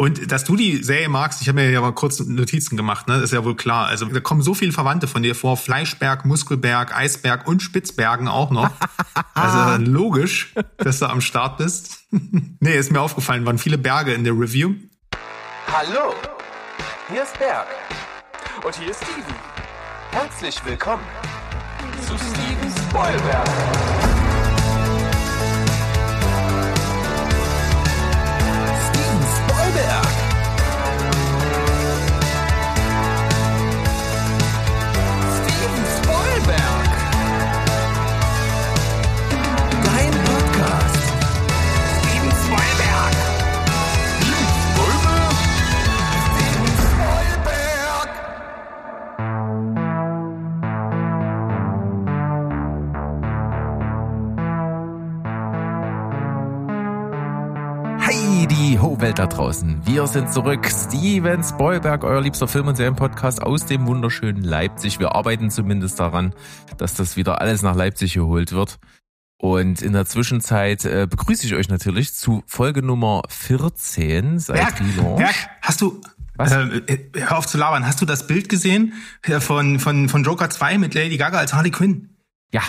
Und dass du die Serie magst, ich habe mir ja mal kurz Notizen gemacht, ne? ist ja wohl klar. Also da kommen so viele Verwandte von dir vor. Fleischberg, Muskelberg, Eisberg und Spitzbergen auch noch. Also logisch, dass du am Start bist. nee, ist mir aufgefallen, waren viele Berge in der Review. Hallo, hier ist Berg. Und hier ist Steven. Herzlich willkommen zu Steven Spoilberg. Spoilberg. Ho-Welt da draußen. Wir sind zurück. Steven Spoilberg, euer liebster Film- und Serienpodcast aus dem wunderschönen Leipzig. Wir arbeiten zumindest daran, dass das wieder alles nach Leipzig geholt wird. Und in der Zwischenzeit äh, begrüße ich euch natürlich zu Folge Nummer 14 seit Berg. Berg, hast du, Was? Äh, äh, hör auf zu labern, hast du das Bild gesehen äh, von, von, von Joker 2 mit Lady Gaga als Harley Quinn? Ja,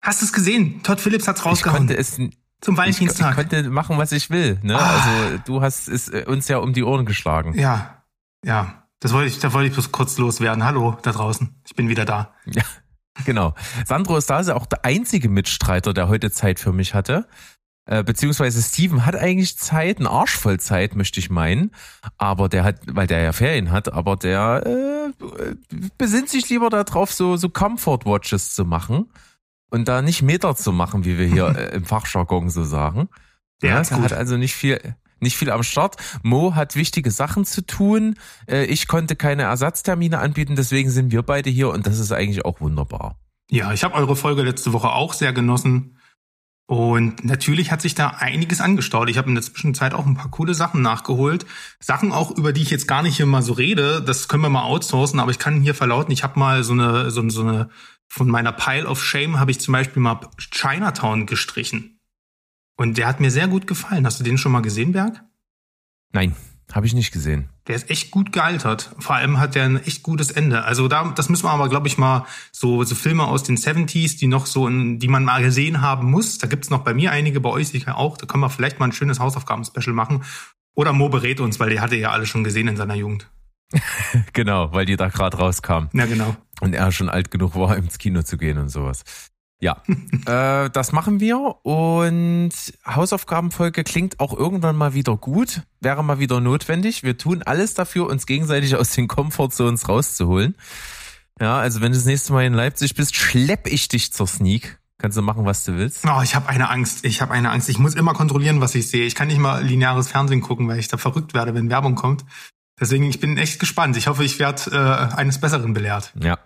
Hast du es gesehen? Todd Phillips hat's ich rausgehauen. konnte es zum ich, ich Valentinstag. konnte machen, was ich will. Ne? Ah. Also du hast es äh, uns ja um die Ohren geschlagen. ja, ja. Das wollte ich, da wollte ich bloß kurz loswerden. Hallo da draußen. Ich bin wieder da. Ja, genau. Sandro ist da ist ja auch der einzige Mitstreiter, der heute Zeit für mich hatte. Äh, beziehungsweise Steven hat eigentlich Zeit, einen Arsch voll Zeit, möchte ich meinen. Aber der hat, weil der ja Ferien hat, aber der äh, besinnt sich lieber darauf, so, so Comfort Watches zu machen. Und da nicht Meter zu machen, wie wir hier äh, im Fachjargon so sagen. Der ja, hat's der hat also nicht viel, nicht viel am Start. Mo hat wichtige Sachen zu tun. Äh, ich konnte keine Ersatztermine anbieten, deswegen sind wir beide hier und das ist eigentlich auch wunderbar. Ja, ich habe eure Folge letzte Woche auch sehr genossen. Und natürlich hat sich da einiges angestaut. Ich habe in der Zwischenzeit auch ein paar coole Sachen nachgeholt. Sachen auch, über die ich jetzt gar nicht hier mal so rede. Das können wir mal outsourcen, aber ich kann hier verlauten, ich habe mal so eine, so, so eine, von meiner Pile of Shame habe ich zum Beispiel mal Chinatown gestrichen. Und der hat mir sehr gut gefallen. Hast du den schon mal gesehen, Berg? Nein, habe ich nicht gesehen. Der ist echt gut gealtert. Vor allem hat der ein echt gutes Ende. Also da, das müssen wir aber, glaube ich, mal so, so Filme aus den 70s, die noch so, in, die man mal gesehen haben muss. Da gibt's noch bei mir einige, bei euch sicher auch. Da können wir vielleicht mal ein schönes Hausaufgaben-Special machen. Oder Mo berät uns, weil der hatte ja alle schon gesehen in seiner Jugend. Genau, weil die da gerade rauskam Ja, genau. Und er schon alt genug war, ins Kino zu gehen und sowas. Ja, äh, das machen wir und Hausaufgabenfolge klingt auch irgendwann mal wieder gut, wäre mal wieder notwendig. Wir tun alles dafür, uns gegenseitig aus den Comfortzones rauszuholen. Ja, also wenn du das nächste Mal in Leipzig bist, schlepp ich dich zur Sneak. Kannst du machen, was du willst. Oh, ich habe eine Angst. Ich habe eine Angst. Ich muss immer kontrollieren, was ich sehe. Ich kann nicht mal lineares Fernsehen gucken, weil ich da verrückt werde, wenn Werbung kommt. Deswegen, ich bin echt gespannt. Ich hoffe, ich werde äh, eines Besseren belehrt. Ja.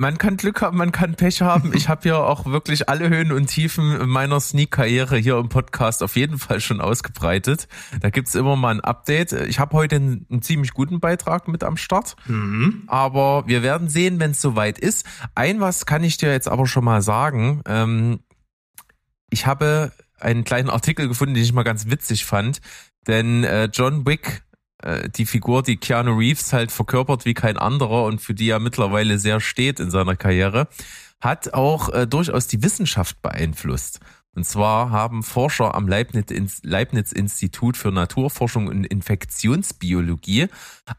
Man kann Glück haben, man kann Pech haben. Ich habe ja auch wirklich alle Höhen und Tiefen meiner Sneak-Karriere hier im Podcast auf jeden Fall schon ausgebreitet. Da gibt's immer mal ein Update. Ich habe heute einen, einen ziemlich guten Beitrag mit am Start. Mhm. Aber wir werden sehen, wenn es soweit ist. Ein was kann ich dir jetzt aber schon mal sagen. Ähm, ich habe einen kleinen Artikel gefunden, den ich mal ganz witzig fand. Denn äh, John Wick, äh, die Figur, die Keanu Reeves halt verkörpert wie kein anderer und für die er mittlerweile sehr steht in seiner Karriere, hat auch äh, durchaus die Wissenschaft beeinflusst. Und zwar haben Forscher am Leibniz- Leibniz-Institut für Naturforschung und Infektionsbiologie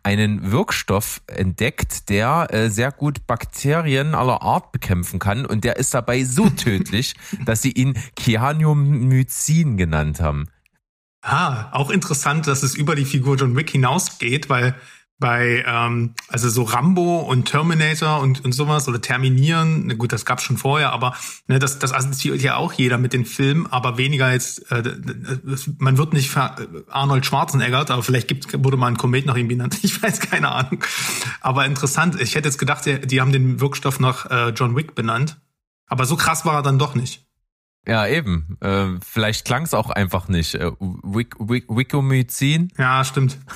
einen Wirkstoff entdeckt, der äh, sehr gut Bakterien aller Art bekämpfen kann. Und der ist dabei so tödlich, dass sie ihn Cyanomycin genannt haben. Ah, auch interessant, dass es über die Figur John Wick hinausgeht, weil bei ähm, also so Rambo und Terminator und, und sowas oder Terminieren, na gut, das gab's schon vorher, aber ne, das, das assoziiert ja auch jeder mit den Filmen, aber weniger jetzt, äh, man wird nicht ver- Arnold Schwarzenegger, aber vielleicht gibt, wurde mal ein Komet nach ihm benannt, ich weiß keine Ahnung. Aber interessant, ich hätte jetzt gedacht, die, die haben den Wirkstoff nach äh, John Wick benannt, aber so krass war er dann doch nicht. Ja, eben. Äh, vielleicht klang es auch einfach nicht. Äh, Wick, Wick, Wickomycin. Ja, stimmt.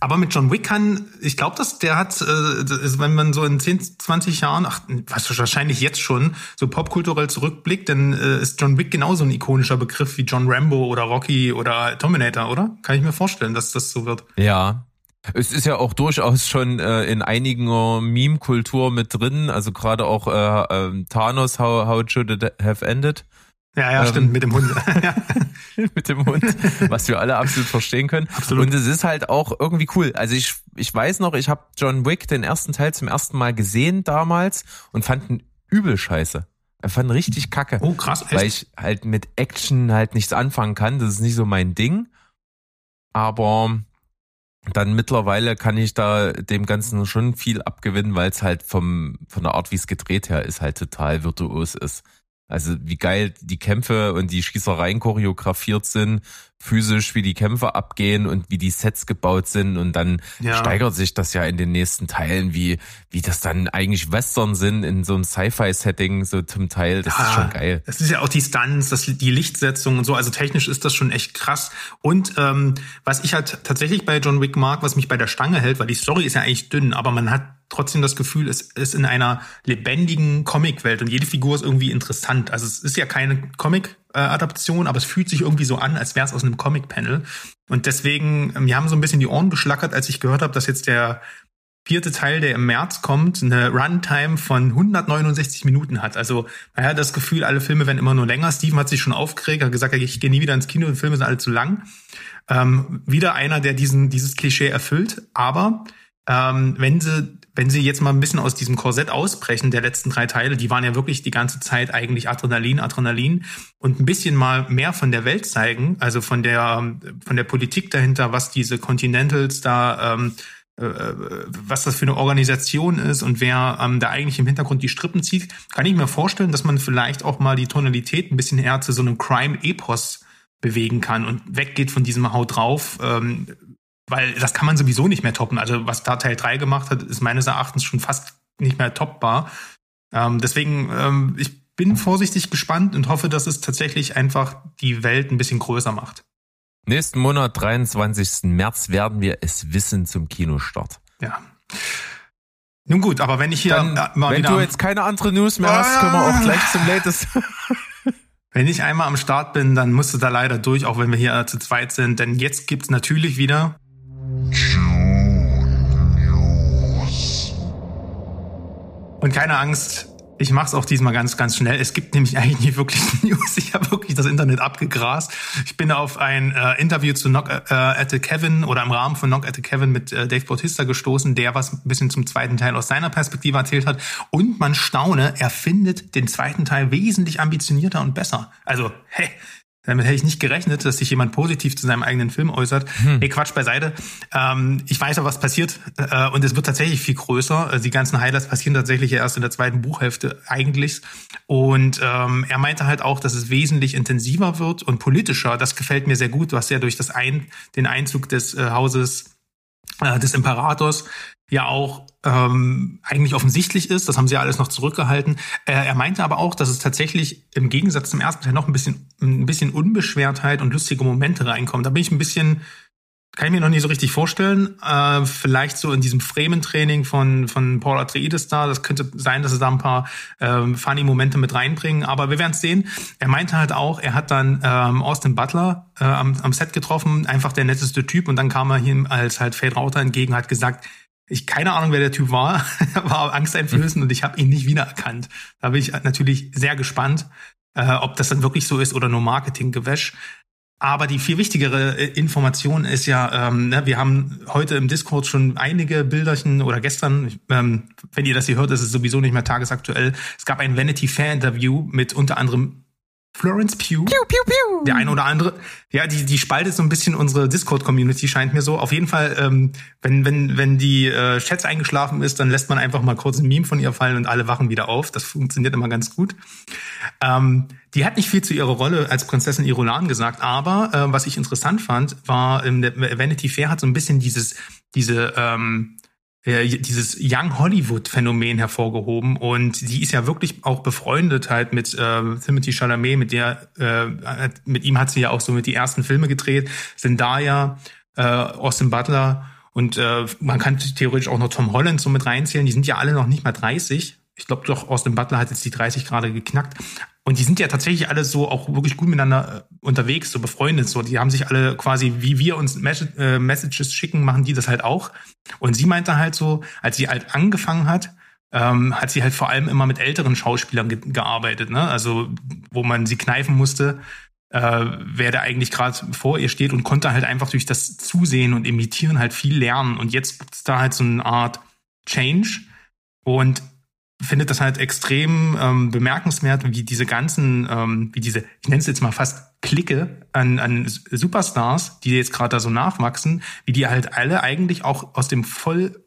Aber mit John Wick kann, ich glaube, dass der hat, äh, ist, wenn man so in 10, 20 Jahren, ach, was wahrscheinlich jetzt schon, so popkulturell zurückblickt, dann äh, ist John Wick genauso ein ikonischer Begriff wie John Rambo oder Rocky oder Terminator, oder? Kann ich mir vorstellen, dass das so wird. Ja. Es ist ja auch durchaus schon äh, in einigen Meme-Kultur mit drin, also gerade auch äh, äh, Thanos, how, how it should it have ended. Ja, ja, Ähm, stimmt, mit dem Hund. mit dem Hund, was wir alle absolut verstehen können. Absolut. Und es ist halt auch irgendwie cool. Also ich, ich weiß noch, ich habe John Wick den ersten Teil zum ersten Mal gesehen damals und fand ihn übel scheiße. Ich fand ihn richtig kacke. Oh, krass, weil echt? ich halt mit Action halt nichts anfangen kann. Das ist nicht so mein Ding. Aber dann mittlerweile kann ich da dem Ganzen schon viel abgewinnen, weil es halt vom, von der Art, wie es gedreht her ist, halt total virtuos ist. Also wie geil die Kämpfe und die Schießereien choreografiert sind, physisch, wie die Kämpfe abgehen und wie die Sets gebaut sind und dann Ja. steigert sich das ja in den nächsten Teilen, wie, wie das dann eigentlich Western sind in so einem Sci-Fi-Setting, so zum Teil. Das ist Ja, schon geil. Das ist ja auch die Stunts, das, die Lichtsetzung und so. Also technisch ist das schon echt krass. Und ähm, was ich halt tatsächlich bei John Wick mag, was mich bei der Stange hält, weil die Story ist ja eigentlich dünn, aber man hat trotzdem das Gefühl, es ist in einer lebendigen Comicwelt und jede Figur ist irgendwie interessant. Also es ist ja keine Comic-Adaption, aber es fühlt sich irgendwie so an, als wäre es aus einem Comic-Panel. Und deswegen, ähm, mir haben so ein bisschen die Ohren geschlackert, als ich gehört habe, dass jetzt der vierte Teil, der im März kommt, eine Runtime von 169 Minuten hat. Also man hat das Gefühl, alle Filme werden immer nur länger. Steven hat sich schon aufgeregt, hat gesagt, ich gehe nie wieder ins Kino, die Filme sind alle zu lang. Ähm, wieder einer, der diesen, dieses Klischee erfüllt. Aber ähm, wenn sie wenn sie jetzt mal ein bisschen aus diesem Korsett ausbrechen, der letzten drei Teile, die waren ja wirklich die ganze Zeit eigentlich Adrenalin, Adrenalin. Und ein bisschen mal mehr von der Welt zeigen, also von der von der Politik dahinter, was diese Continentals da ähm, äh, was das für eine Organisation ist und wer ähm, da eigentlich im Hintergrund die Strippen zieht, kann ich mir vorstellen, dass man vielleicht auch mal die Tonalität ein bisschen eher zu so einem Crime-Epos bewegen kann und weggeht von diesem Haut drauf, ähm, weil das kann man sowieso nicht mehr toppen. Also was da Teil 3 gemacht hat, ist meines Erachtens schon fast nicht mehr toppbar. Ähm, deswegen, ähm, ich bin vorsichtig gespannt und hoffe, dass es tatsächlich einfach die Welt ein bisschen größer macht. Nächsten Monat, 23. März, werden wir es wissen zum Kinostart. Ja. Nun gut, aber wenn ich hier Dann, äh, mal wenn wieder du jetzt keine andere News mehr hast, können wir auch gleich zum Latest. Wenn ich einmal am Start bin, dann musst du da leider durch, auch wenn wir hier zu zweit sind. Denn jetzt gibt's natürlich wieder. Und keine Angst, ich mach's auch diesmal ganz, ganz schnell. Es gibt nämlich eigentlich nicht wirklich News. Ich habe wirklich das Internet abgegrast. Ich bin auf ein äh, Interview zu Knock äh, at the Kevin oder im Rahmen von Knock at the Kevin mit äh, Dave Bautista gestoßen, der was ein bisschen zum zweiten Teil aus seiner Perspektive erzählt hat. Und man staune, er findet den zweiten Teil wesentlich ambitionierter und besser. Also, hey, damit hätte ich nicht gerechnet, dass sich jemand positiv zu seinem eigenen Film äußert. Hm. Nee, Quatsch beiseite. Ähm, ich weiß ja, was passiert. Äh, und es wird tatsächlich viel größer. Also die ganzen Highlights passieren tatsächlich erst in der zweiten Buchhälfte eigentlich. Und ähm, er meinte halt auch, dass es wesentlich intensiver wird und politischer. Das gefällt mir sehr gut, was ja durch das ein, den Einzug des äh, Hauses äh, des Imperators ja auch ähm, eigentlich offensichtlich ist. Das haben sie ja alles noch zurückgehalten. Äh, er meinte aber auch, dass es tatsächlich im Gegensatz zum ersten Teil noch ein bisschen, ein bisschen Unbeschwertheit und lustige Momente reinkommt. Da bin ich ein bisschen, kann ich mir noch nicht so richtig vorstellen. Äh, vielleicht so in diesem Fremen-Training von, von Paul Atreides da. Das könnte sein, dass sie da ein paar ähm, funny Momente mit reinbringen. Aber wir werden es sehen. Er meinte halt auch, er hat dann ähm, Austin Butler äh, am, am Set getroffen, einfach der netteste Typ. Und dann kam er ihm als halt Fade Rauter entgegen, hat gesagt, ich keine Ahnung, wer der Typ war, war angsteinflößend und ich habe ihn nicht wiedererkannt. Da bin ich natürlich sehr gespannt, äh, ob das dann wirklich so ist oder nur Marketinggewäsch. Aber die viel wichtigere äh, Information ist ja, ähm, ne, wir haben heute im Discord schon einige Bilderchen oder gestern, ähm, wenn ihr das hier hört, ist es sowieso nicht mehr tagesaktuell. Es gab ein Vanity Fair Interview mit unter anderem Florence Pugh. Piu, piu, piu. Der eine oder andere, ja, die, die spaltet so ein bisschen unsere Discord-Community, scheint mir so. Auf jeden Fall, ähm, wenn, wenn, wenn die äh, Chats eingeschlafen ist, dann lässt man einfach mal kurz ein Meme von ihr fallen und alle wachen wieder auf. Das funktioniert immer ganz gut. Ähm, die hat nicht viel zu ihrer Rolle als Prinzessin Irulan gesagt, aber äh, was ich interessant fand, war, ähm, Vanity Fair hat so ein bisschen dieses, diese, ähm, äh, dieses Young Hollywood Phänomen hervorgehoben und die ist ja wirklich auch befreundet halt mit äh, Timothy Chalamet, mit der äh, mit ihm hat sie ja auch so mit die ersten Filme gedreht, Zendaya, äh, Austin Butler Und äh, man kann theoretisch auch noch Tom Holland so mit reinzählen. Die sind ja alle noch nicht mal 30. Ich glaube doch, Austin Butler hat jetzt die 30 gerade geknackt. Und die sind ja tatsächlich alle so auch wirklich gut miteinander äh, unterwegs, so befreundet. So, die haben sich alle quasi, wie wir uns äh, Messages schicken, machen die das halt auch. Und sie meinte halt so, als sie halt angefangen hat, ähm, hat sie halt vor allem immer mit älteren Schauspielern ge gearbeitet, ne? Also wo man sie kneifen musste, äh, wer da eigentlich gerade vor ihr steht und konnte halt einfach durch das Zusehen und Imitieren halt viel lernen. Und jetzt gibt's da halt so eine Art Change und findet das halt extrem ähm, bemerkenswert, wie diese ganzen, ähm, wie diese, ich nenne es jetzt mal fast Clique an, an Superstars, die jetzt gerade da so nachwachsen, wie die halt alle eigentlich auch aus dem voll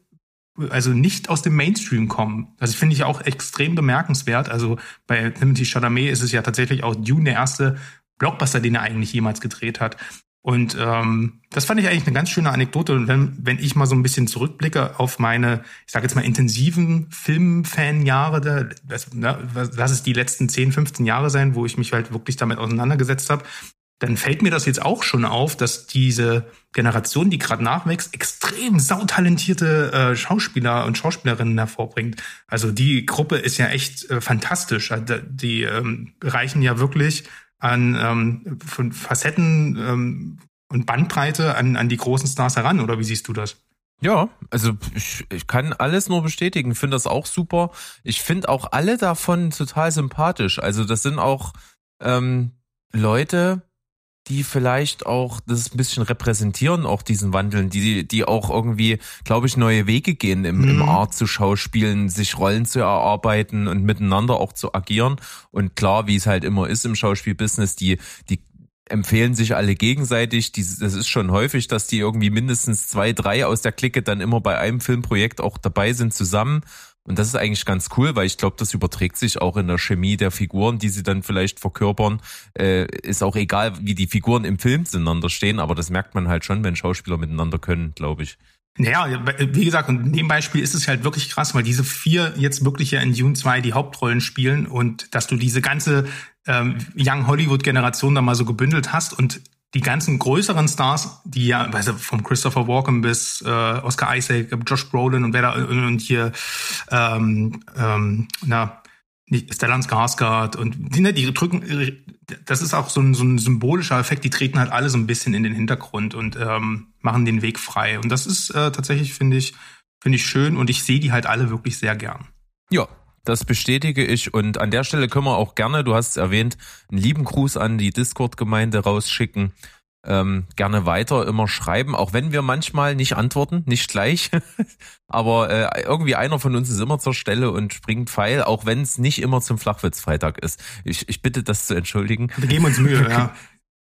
also nicht aus dem Mainstream kommen. Das finde ich auch extrem bemerkenswert. Also bei Timothy Chalamet ist es ja tatsächlich auch Dune der erste Blockbuster, den er eigentlich jemals gedreht hat. Und ähm, das fand ich eigentlich eine ganz schöne Anekdote. Und wenn, wenn ich mal so ein bisschen zurückblicke auf meine, ich sage jetzt mal, intensiven Filmfan-Jahre, das, ne, lass es die letzten 10, 15 Jahre sein, wo ich mich halt wirklich damit auseinandergesetzt habe, dann fällt mir das jetzt auch schon auf, dass diese Generation, die gerade nachwächst, extrem sautalentierte äh, Schauspieler und Schauspielerinnen hervorbringt. Also die Gruppe ist ja echt äh, fantastisch. Also die ähm, reichen ja wirklich an ähm, von Facetten ähm, und Bandbreite an, an die großen Stars heran. Oder wie siehst du das? Ja, also ich, ich kann alles nur bestätigen, finde das auch super. Ich finde auch alle davon total sympathisch. Also das sind auch ähm, Leute, die vielleicht auch das ein bisschen repräsentieren, auch diesen Wandeln, die, die auch irgendwie, glaube ich, neue Wege gehen im, mhm. im Art zu schauspielen, sich Rollen zu erarbeiten und miteinander auch zu agieren. Und klar, wie es halt immer ist im Schauspielbusiness, die, die empfehlen sich alle gegenseitig. Die, das ist schon häufig, dass die irgendwie mindestens zwei, drei aus der Clique dann immer bei einem Filmprojekt auch dabei sind zusammen und das ist eigentlich ganz cool, weil ich glaube, das überträgt sich auch in der Chemie der Figuren, die sie dann vielleicht verkörpern. Äh, ist auch egal, wie die Figuren im Film zueinander stehen, aber das merkt man halt schon, wenn Schauspieler miteinander können, glaube ich. Naja, wie gesagt, und in dem Beispiel ist es halt wirklich krass, weil diese vier jetzt wirklich ja in Dune 2 die Hauptrollen spielen und dass du diese ganze ähm, Young Hollywood-Generation da mal so gebündelt hast und die ganzen größeren Stars, die ja, weißt du, vom Christopher Walken bis äh, Oscar Isaac, Josh Brolin und wer da und hier ähm, ähm, na Stellan Skarsgård und die, ne, die drücken, das ist auch so ein, so ein symbolischer Effekt, die treten halt alle so ein bisschen in den Hintergrund und ähm, machen den Weg frei. Und das ist äh, tatsächlich, finde ich, finde ich schön und ich sehe die halt alle wirklich sehr gern. Ja, das bestätige ich und an der Stelle können wir auch gerne, du hast es erwähnt, einen lieben Gruß an die Discord-Gemeinde rausschicken. Ähm, gerne weiter immer schreiben, auch wenn wir manchmal nicht antworten, nicht gleich. Aber äh, irgendwie einer von uns ist immer zur Stelle und springt Pfeil, auch wenn es nicht immer zum Flachwitzfreitag ist. Ich, ich bitte das zu entschuldigen. Wir geben uns Mühe, ja.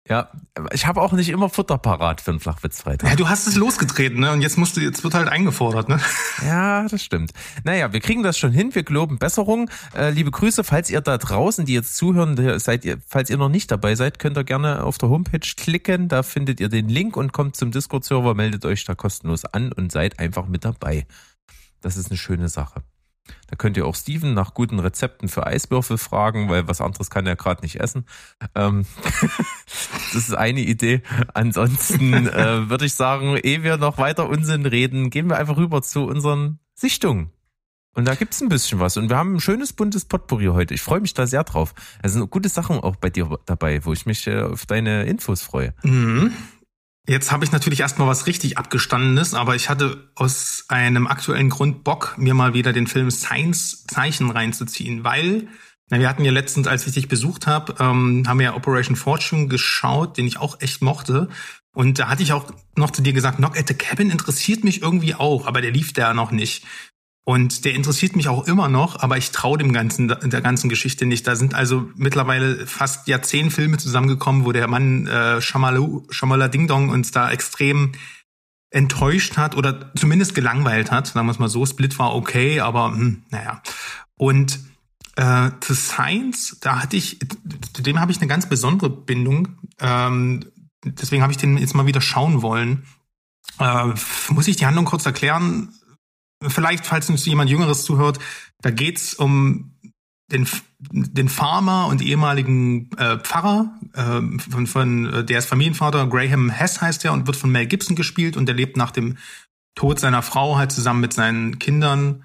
Ja, ich habe auch nicht immer Futter parat für einen Flachwitzfreitag. Ja, du hast es losgetreten, ne? Und jetzt musst du, jetzt wird halt eingefordert, ne? Ja, das stimmt. Naja, wir kriegen das schon hin, wir geloben Besserung. Äh, liebe Grüße, falls ihr da draußen, die jetzt zuhören, seid ihr, falls ihr noch nicht dabei seid, könnt ihr gerne auf der Homepage klicken, da findet ihr den Link und kommt zum Discord-Server, meldet euch da kostenlos an und seid einfach mit dabei. Das ist eine schöne Sache. Da könnt ihr auch Steven nach guten Rezepten für Eiswürfel fragen, weil was anderes kann er gerade nicht essen. Ähm, das ist eine Idee. Ansonsten äh, würde ich sagen, ehe wir noch weiter Unsinn reden, gehen wir einfach rüber zu unseren Sichtungen. Und da gibt's ein bisschen was. Und wir haben ein schönes buntes Potpourri heute. Ich freue mich da sehr drauf. Es sind gute Sachen auch bei dir dabei, wo ich mich äh, auf deine Infos freue. Mhm. Jetzt habe ich natürlich erstmal was richtig abgestandenes, aber ich hatte aus einem aktuellen Grund Bock, mir mal wieder den Film Science Zeichen reinzuziehen, weil na, wir hatten ja letztens, als ich dich besucht habe, ähm, haben wir ja Operation Fortune geschaut, den ich auch echt mochte. Und da hatte ich auch noch zu dir gesagt, Knock at the Cabin interessiert mich irgendwie auch, aber der lief da noch nicht. Und der interessiert mich auch immer noch, aber ich traue dem ganzen der ganzen Geschichte nicht. Da sind also mittlerweile fast ja zehn Filme zusammengekommen, wo der Mann äh, Shamala, Shamala Ding Dong uns da extrem enttäuscht hat oder zumindest gelangweilt hat. Sagen wir es mal so. Split war okay, aber hm, naja. Und äh, zu Science, da hatte ich, zu dem habe ich eine ganz besondere Bindung. Ähm, deswegen habe ich den jetzt mal wieder schauen wollen. Äh, muss ich die Handlung kurz erklären? Vielleicht, falls uns jemand Jüngeres zuhört, da geht's um den, den Farmer und ehemaligen äh, Pfarrer, äh, von, von, äh, der ist Familienvater, Graham Hess heißt er und wird von Mel Gibson gespielt und der lebt nach dem Tod seiner Frau halt zusammen mit seinen Kindern,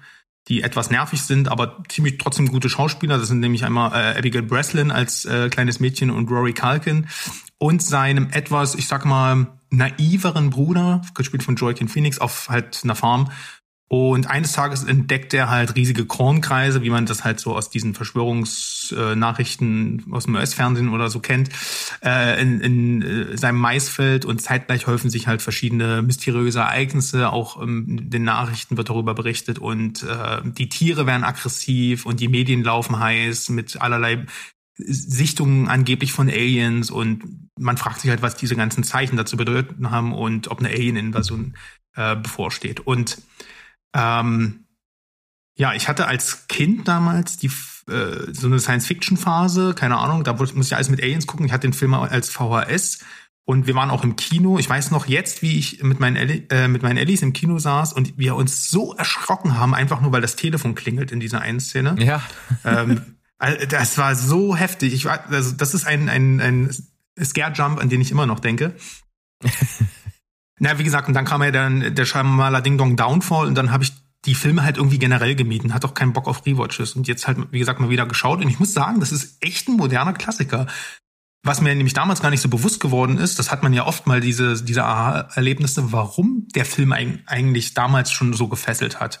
die etwas nervig sind, aber ziemlich trotzdem gute Schauspieler. Das sind nämlich einmal äh, Abigail Breslin als äh, kleines Mädchen und Rory Culkin und seinem etwas, ich sag mal, naiveren Bruder, gespielt von Joaquin Phoenix, auf halt einer Farm. Und eines Tages entdeckt er halt riesige Kornkreise, wie man das halt so aus diesen Verschwörungsnachrichten aus dem US-Fernsehen oder so kennt, äh, in, in äh, seinem Maisfeld und zeitgleich häufen sich halt verschiedene mysteriöse Ereignisse. Auch in den Nachrichten wird darüber berichtet und äh, die Tiere werden aggressiv und die Medien laufen heiß mit allerlei Sichtungen angeblich von Aliens und man fragt sich halt, was diese ganzen Zeichen dazu bedeuten haben und ob eine Alien-Invasion bevorsteht. Und ähm, ja, ich hatte als Kind damals die äh, so eine Science-Fiction-Phase, keine Ahnung, da muss ich alles mit Aliens gucken. Ich hatte den Film als VHS und wir waren auch im Kino. Ich weiß noch jetzt, wie ich mit meinen, Elli, äh, mit meinen Ellis im Kino saß und wir uns so erschrocken haben, einfach nur weil das Telefon klingelt in dieser einen Szene. Ja. ähm, das war so heftig. Ich war, also das ist ein, ein, ein Scare-Jump, an den ich immer noch denke. Na, wie gesagt, und dann kam ja dann der Scheibenmaler Ding Dong Downfall und dann habe ich die Filme halt irgendwie generell gemieden, hat auch keinen Bock auf Rewatches und jetzt halt, wie gesagt, mal wieder geschaut und ich muss sagen, das ist echt ein moderner Klassiker. Was mir nämlich damals gar nicht so bewusst geworden ist, das hat man ja oft mal diese, diese Aha-Erlebnisse, warum der Film eigentlich damals schon so gefesselt hat.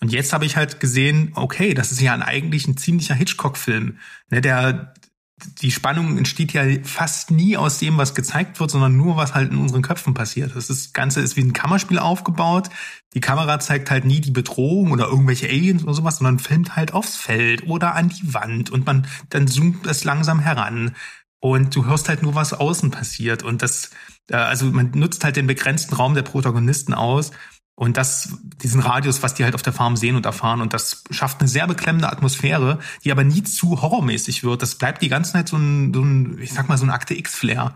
Und jetzt habe ich halt gesehen, okay, das ist ja eigentlich ein ziemlicher Hitchcock-Film. Ne, der, die Spannung entsteht ja fast nie aus dem, was gezeigt wird, sondern nur, was halt in unseren Köpfen passiert. Das, Ganze ist wie ein Kammerspiel aufgebaut. Die Kamera zeigt halt nie die Bedrohung oder irgendwelche Aliens oder sowas, sondern filmt halt aufs Feld oder an die Wand und man dann zoomt es langsam heran. Und du hörst halt nur, was außen passiert. Und das, äh, also man nutzt halt den begrenzten Raum der Protagonisten aus und das, diesen Radius, was die halt auf der Farm sehen und erfahren. Und das schafft eine sehr beklemmende Atmosphäre, die aber nie zu horrormäßig wird. Das bleibt die ganze Zeit so ein, so ein ich sag mal, so ein Akte X-Flair.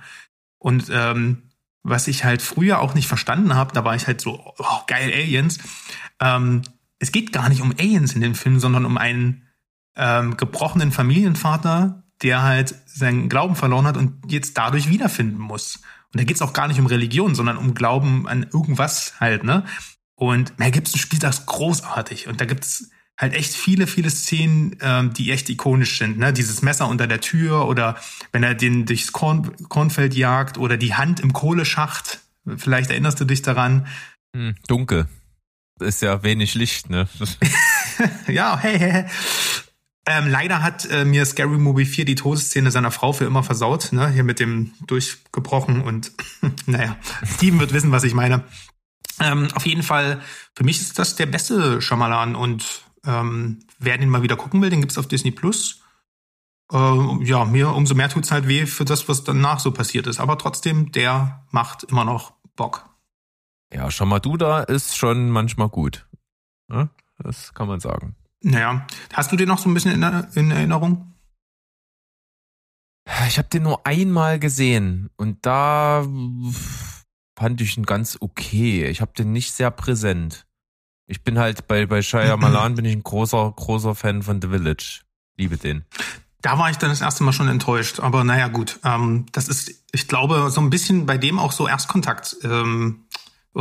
Und ähm, was ich halt früher auch nicht verstanden habe, da war ich halt so, oh, geil, Aliens. Ähm, es geht gar nicht um Aliens in dem Film, sondern um einen ähm, gebrochenen Familienvater, der halt seinen Glauben verloren hat und jetzt dadurch wiederfinden muss. Und da geht's auch gar nicht um Religion, sondern um Glauben an irgendwas halt, ne? Und Mel Gibson spielt das großartig. Und da gibt's halt echt viele, viele Szenen, ähm, die echt ikonisch sind. Ne? Dieses Messer unter der Tür oder wenn er den durchs Korn, Kornfeld jagt oder die Hand im Kohleschacht. Vielleicht erinnerst du dich daran. Hm, dunkel. Ist ja wenig Licht, ne? ja, hey, hey, hey. Ähm, leider hat äh, mir Scary Movie 4 die Todesszene seiner Frau für immer versaut, ne? Hier mit dem durchgebrochen und naja, Steven wird wissen, was ich meine. Ähm, auf jeden Fall, für mich ist das der beste Schamalan und ähm, wer den mal wieder gucken will, den gibt's auf Disney Plus. Äh, ja, mir umso mehr tut's halt weh für das, was danach so passiert ist. Aber trotzdem, der macht immer noch Bock. Ja, Shamaduda ist schon manchmal gut. Ja, das kann man sagen. Naja, hast du den noch so ein bisschen in, in Erinnerung? Ich habe den nur einmal gesehen und da fand ich ihn ganz okay. Ich habe den nicht sehr präsent. Ich bin halt bei bei Shia Malan bin ich ein großer großer Fan von The Village. Liebe den. Da war ich dann das erste Mal schon enttäuscht, aber naja gut. Ähm, das ist, ich glaube, so ein bisschen bei dem auch so Erstkontakt, ähm,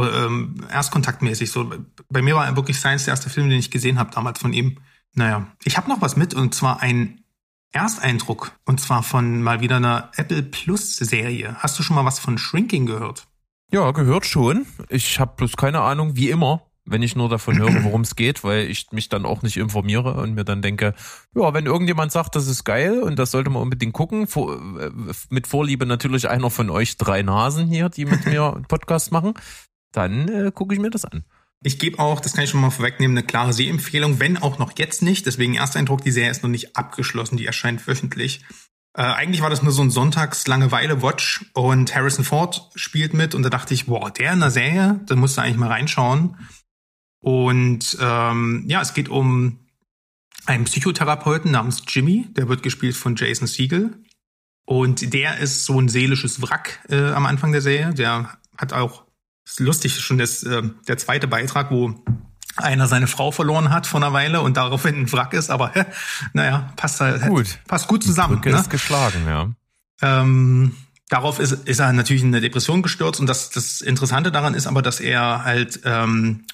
ähm, Erstkontaktmäßig. So bei mir war wirklich Science der erste Film, den ich gesehen habe damals von ihm. Naja, ich habe noch was mit und zwar ein Ersteindruck und zwar von mal wieder einer Apple Plus Serie. Hast du schon mal was von Shrinking gehört? Ja, gehört schon. Ich habe bloß keine Ahnung, wie immer, wenn ich nur davon höre, worum es geht, weil ich mich dann auch nicht informiere und mir dann denke, ja, wenn irgendjemand sagt, das ist geil und das sollte man unbedingt gucken, vor, äh, mit Vorliebe natürlich einer von euch drei Nasen hier, die mit mir einen Podcast machen, dann äh, gucke ich mir das an. Ich gebe auch, das kann ich schon mal vorwegnehmen, eine klare Sehempfehlung, wenn auch noch jetzt nicht. Deswegen Ersteindruck, die Serie ist noch nicht abgeschlossen, die erscheint wöchentlich. Äh, eigentlich war das nur so ein Sonntags-Langeweile-Watch und Harrison Ford spielt mit und da dachte ich, boah, der in der Serie, da musst du eigentlich mal reinschauen. Und ähm, ja, es geht um einen Psychotherapeuten namens Jimmy, der wird gespielt von Jason Siegel. Und der ist so ein seelisches Wrack äh, am Anfang der Serie. Der hat auch, ist lustig, schon das, äh, der zweite Beitrag, wo einer seine Frau verloren hat vor einer Weile und daraufhin ein Wrack ist, aber hä, naja, passt halt Gut. passt gut zusammen. Brücke Ne? ist geschlagen, ja. Ähm, darauf ist, ist er natürlich in eine Depression gestürzt und das, das Interessante daran ist aber, dass er halt, ähm,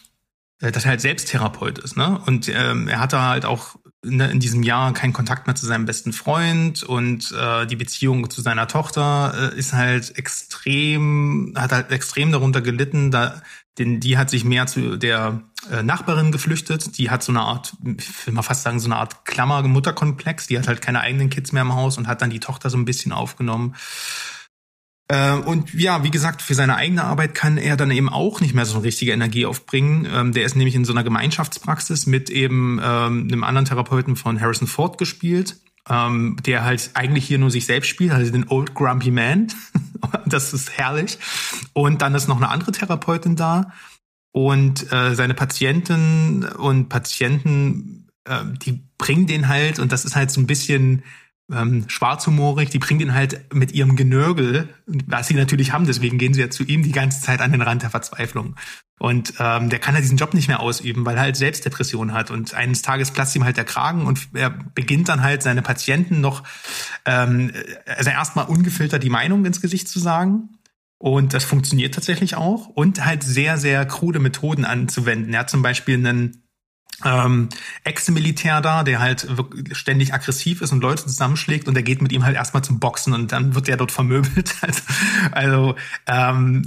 dass er halt Selbsttherapeut ist, ne? Und ähm, er hatte halt auch in diesem Jahr keinen Kontakt mehr zu seinem besten Freund und äh, die Beziehung zu seiner Tochter äh, ist halt extrem, hat halt extrem darunter gelitten, da, denn die hat sich mehr zu der äh, Nachbarin geflüchtet, die hat so eine Art, ich will mal fast sagen, so eine Art Klammer-Mutterkomplex, die hat halt keine eigenen Kids mehr im Haus und hat dann die Tochter so ein bisschen aufgenommen. Äh, Und ja, wie gesagt, für seine eigene Arbeit kann er dann eben auch nicht mehr so eine richtige Energie aufbringen. Ähm, Der ist nämlich in so einer Gemeinschaftspraxis mit eben ähm, einem anderen Therapeuten von Harrison Ford gespielt, ähm, der halt eigentlich hier nur sich selbst spielt, also den Old Grumpy Man. das ist herrlich. Und dann ist noch eine andere Therapeutin da. Und äh, seine Patienten und Patienten, äh, die bringen den halt, und das ist halt so ein bisschen ähm, schwarzhumorig, die bringen den halt mit ihrem Genörgel, was sie natürlich haben, deswegen gehen sie ja zu ihm die ganze Zeit an den Rand der Verzweiflung. Und ähm, der kann halt diesen Job nicht mehr ausüben, weil er halt Selbstdepression hat. Und eines Tages platzt ihm halt der Kragen und er beginnt dann halt seine Patienten noch, ähm, also erstmal ungefiltert die Meinung ins Gesicht zu sagen. Und das funktioniert tatsächlich auch. Und halt sehr, sehr krude Methoden anzuwenden. Er hat zum Beispiel einen ähm, Ex-Militär da, der halt ständig aggressiv ist und Leute zusammenschlägt und der geht mit ihm halt erstmal zum Boxen und dann wird der dort vermöbelt. Also, also ähm,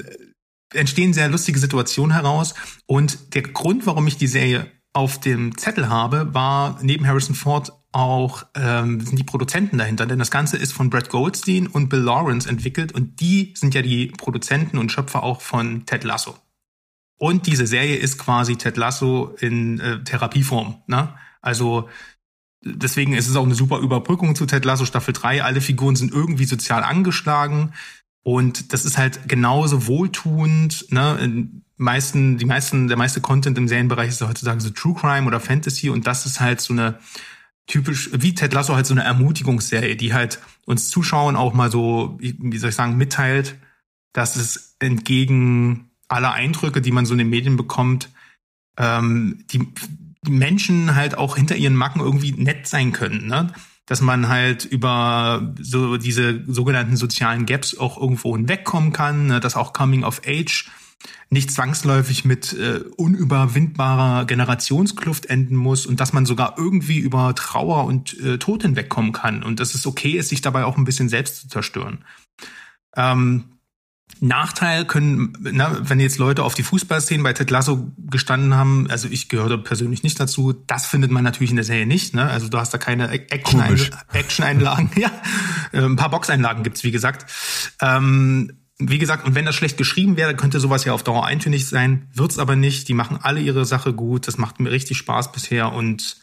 entstehen sehr lustige Situationen heraus. Und der Grund, warum ich die Serie auf dem Zettel habe, war neben Harrison Ford auch ähm, sind die Produzenten dahinter, denn das Ganze ist von Brad Goldstein und Bill Lawrence entwickelt und die sind ja die Produzenten und Schöpfer auch von Ted Lasso. Und diese Serie ist quasi Ted Lasso in äh, Therapieform. Ne? Also deswegen ist es auch eine super Überbrückung zu Ted Lasso Staffel 3. Alle Figuren sind irgendwie sozial angeschlagen und das ist halt genauso wohltuend. Ne? In meisten, die meisten, der meiste Content im Serienbereich ist ja heutzutage so True Crime oder Fantasy und das ist halt so eine typisch, wie Ted Lasso halt so eine Ermutigungsserie, die halt uns Zuschauern auch mal so, wie soll ich sagen, mitteilt, dass es entgegen aller Eindrücke, die man so in den Medien bekommt, ähm, die, die Menschen halt auch hinter ihren Macken irgendwie nett sein können, ne? Dass man halt über so diese sogenannten sozialen Gaps auch irgendwo hinwegkommen kann, ne? dass auch Coming of Age nicht zwangsläufig mit äh, unüberwindbarer Generationskluft enden muss und dass man sogar irgendwie über Trauer und äh, Tod hinwegkommen kann und dass es okay ist, sich dabei auch ein bisschen selbst zu zerstören. Ähm, Nachteil können, na, wenn jetzt Leute auf die Fußballszenen bei Ted Lasso gestanden haben, also ich gehörte persönlich nicht dazu, das findet man natürlich in der Serie nicht. Ne? Also du hast da keine. Action-Einlagen. ja, Äh, ein paar Boxeinlagen gibt's, wie gesagt. Ähm, wie gesagt, und wenn das schlecht geschrieben wäre, könnte sowas ja auf Dauer eintönig sein. Wird's aber nicht. Die machen alle ihre Sache gut. Das macht mir richtig Spaß bisher. Und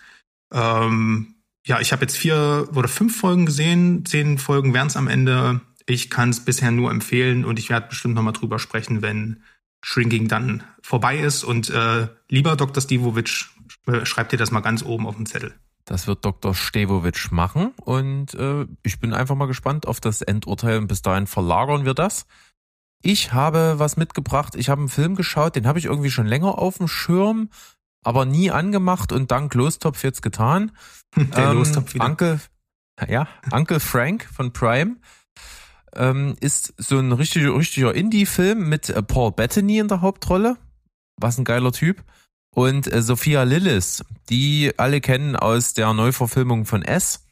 ähm, ja, ich habe jetzt vier oder fünf Folgen gesehen. Zehn Folgen wären's am Ende. Ich kann es bisher nur empfehlen und ich werde bestimmt nochmal drüber sprechen, wenn Shrinking dann vorbei ist. Und äh, lieber Dr. Stivovic, äh, schreibt dir das mal ganz oben auf den Zettel. Das wird Dr. Stevovic machen und äh, ich bin einfach mal gespannt auf das Endurteil und bis dahin verlagern wir das. Ich habe was mitgebracht. Ich habe einen Film geschaut, den habe ich irgendwie schon länger auf dem Schirm, aber nie angemacht und dank Lostopf jetzt getan. Der Lostopf wieder. Uncle, ja, Uncle Frank von Prime ähm, ist so ein richtig, richtiger Indie-Film mit äh, Paul Bettany in der Hauptrolle. Was ein geiler Typ. Und äh, Sophia Lillis, die alle kennen aus der Neuverfilmung von S.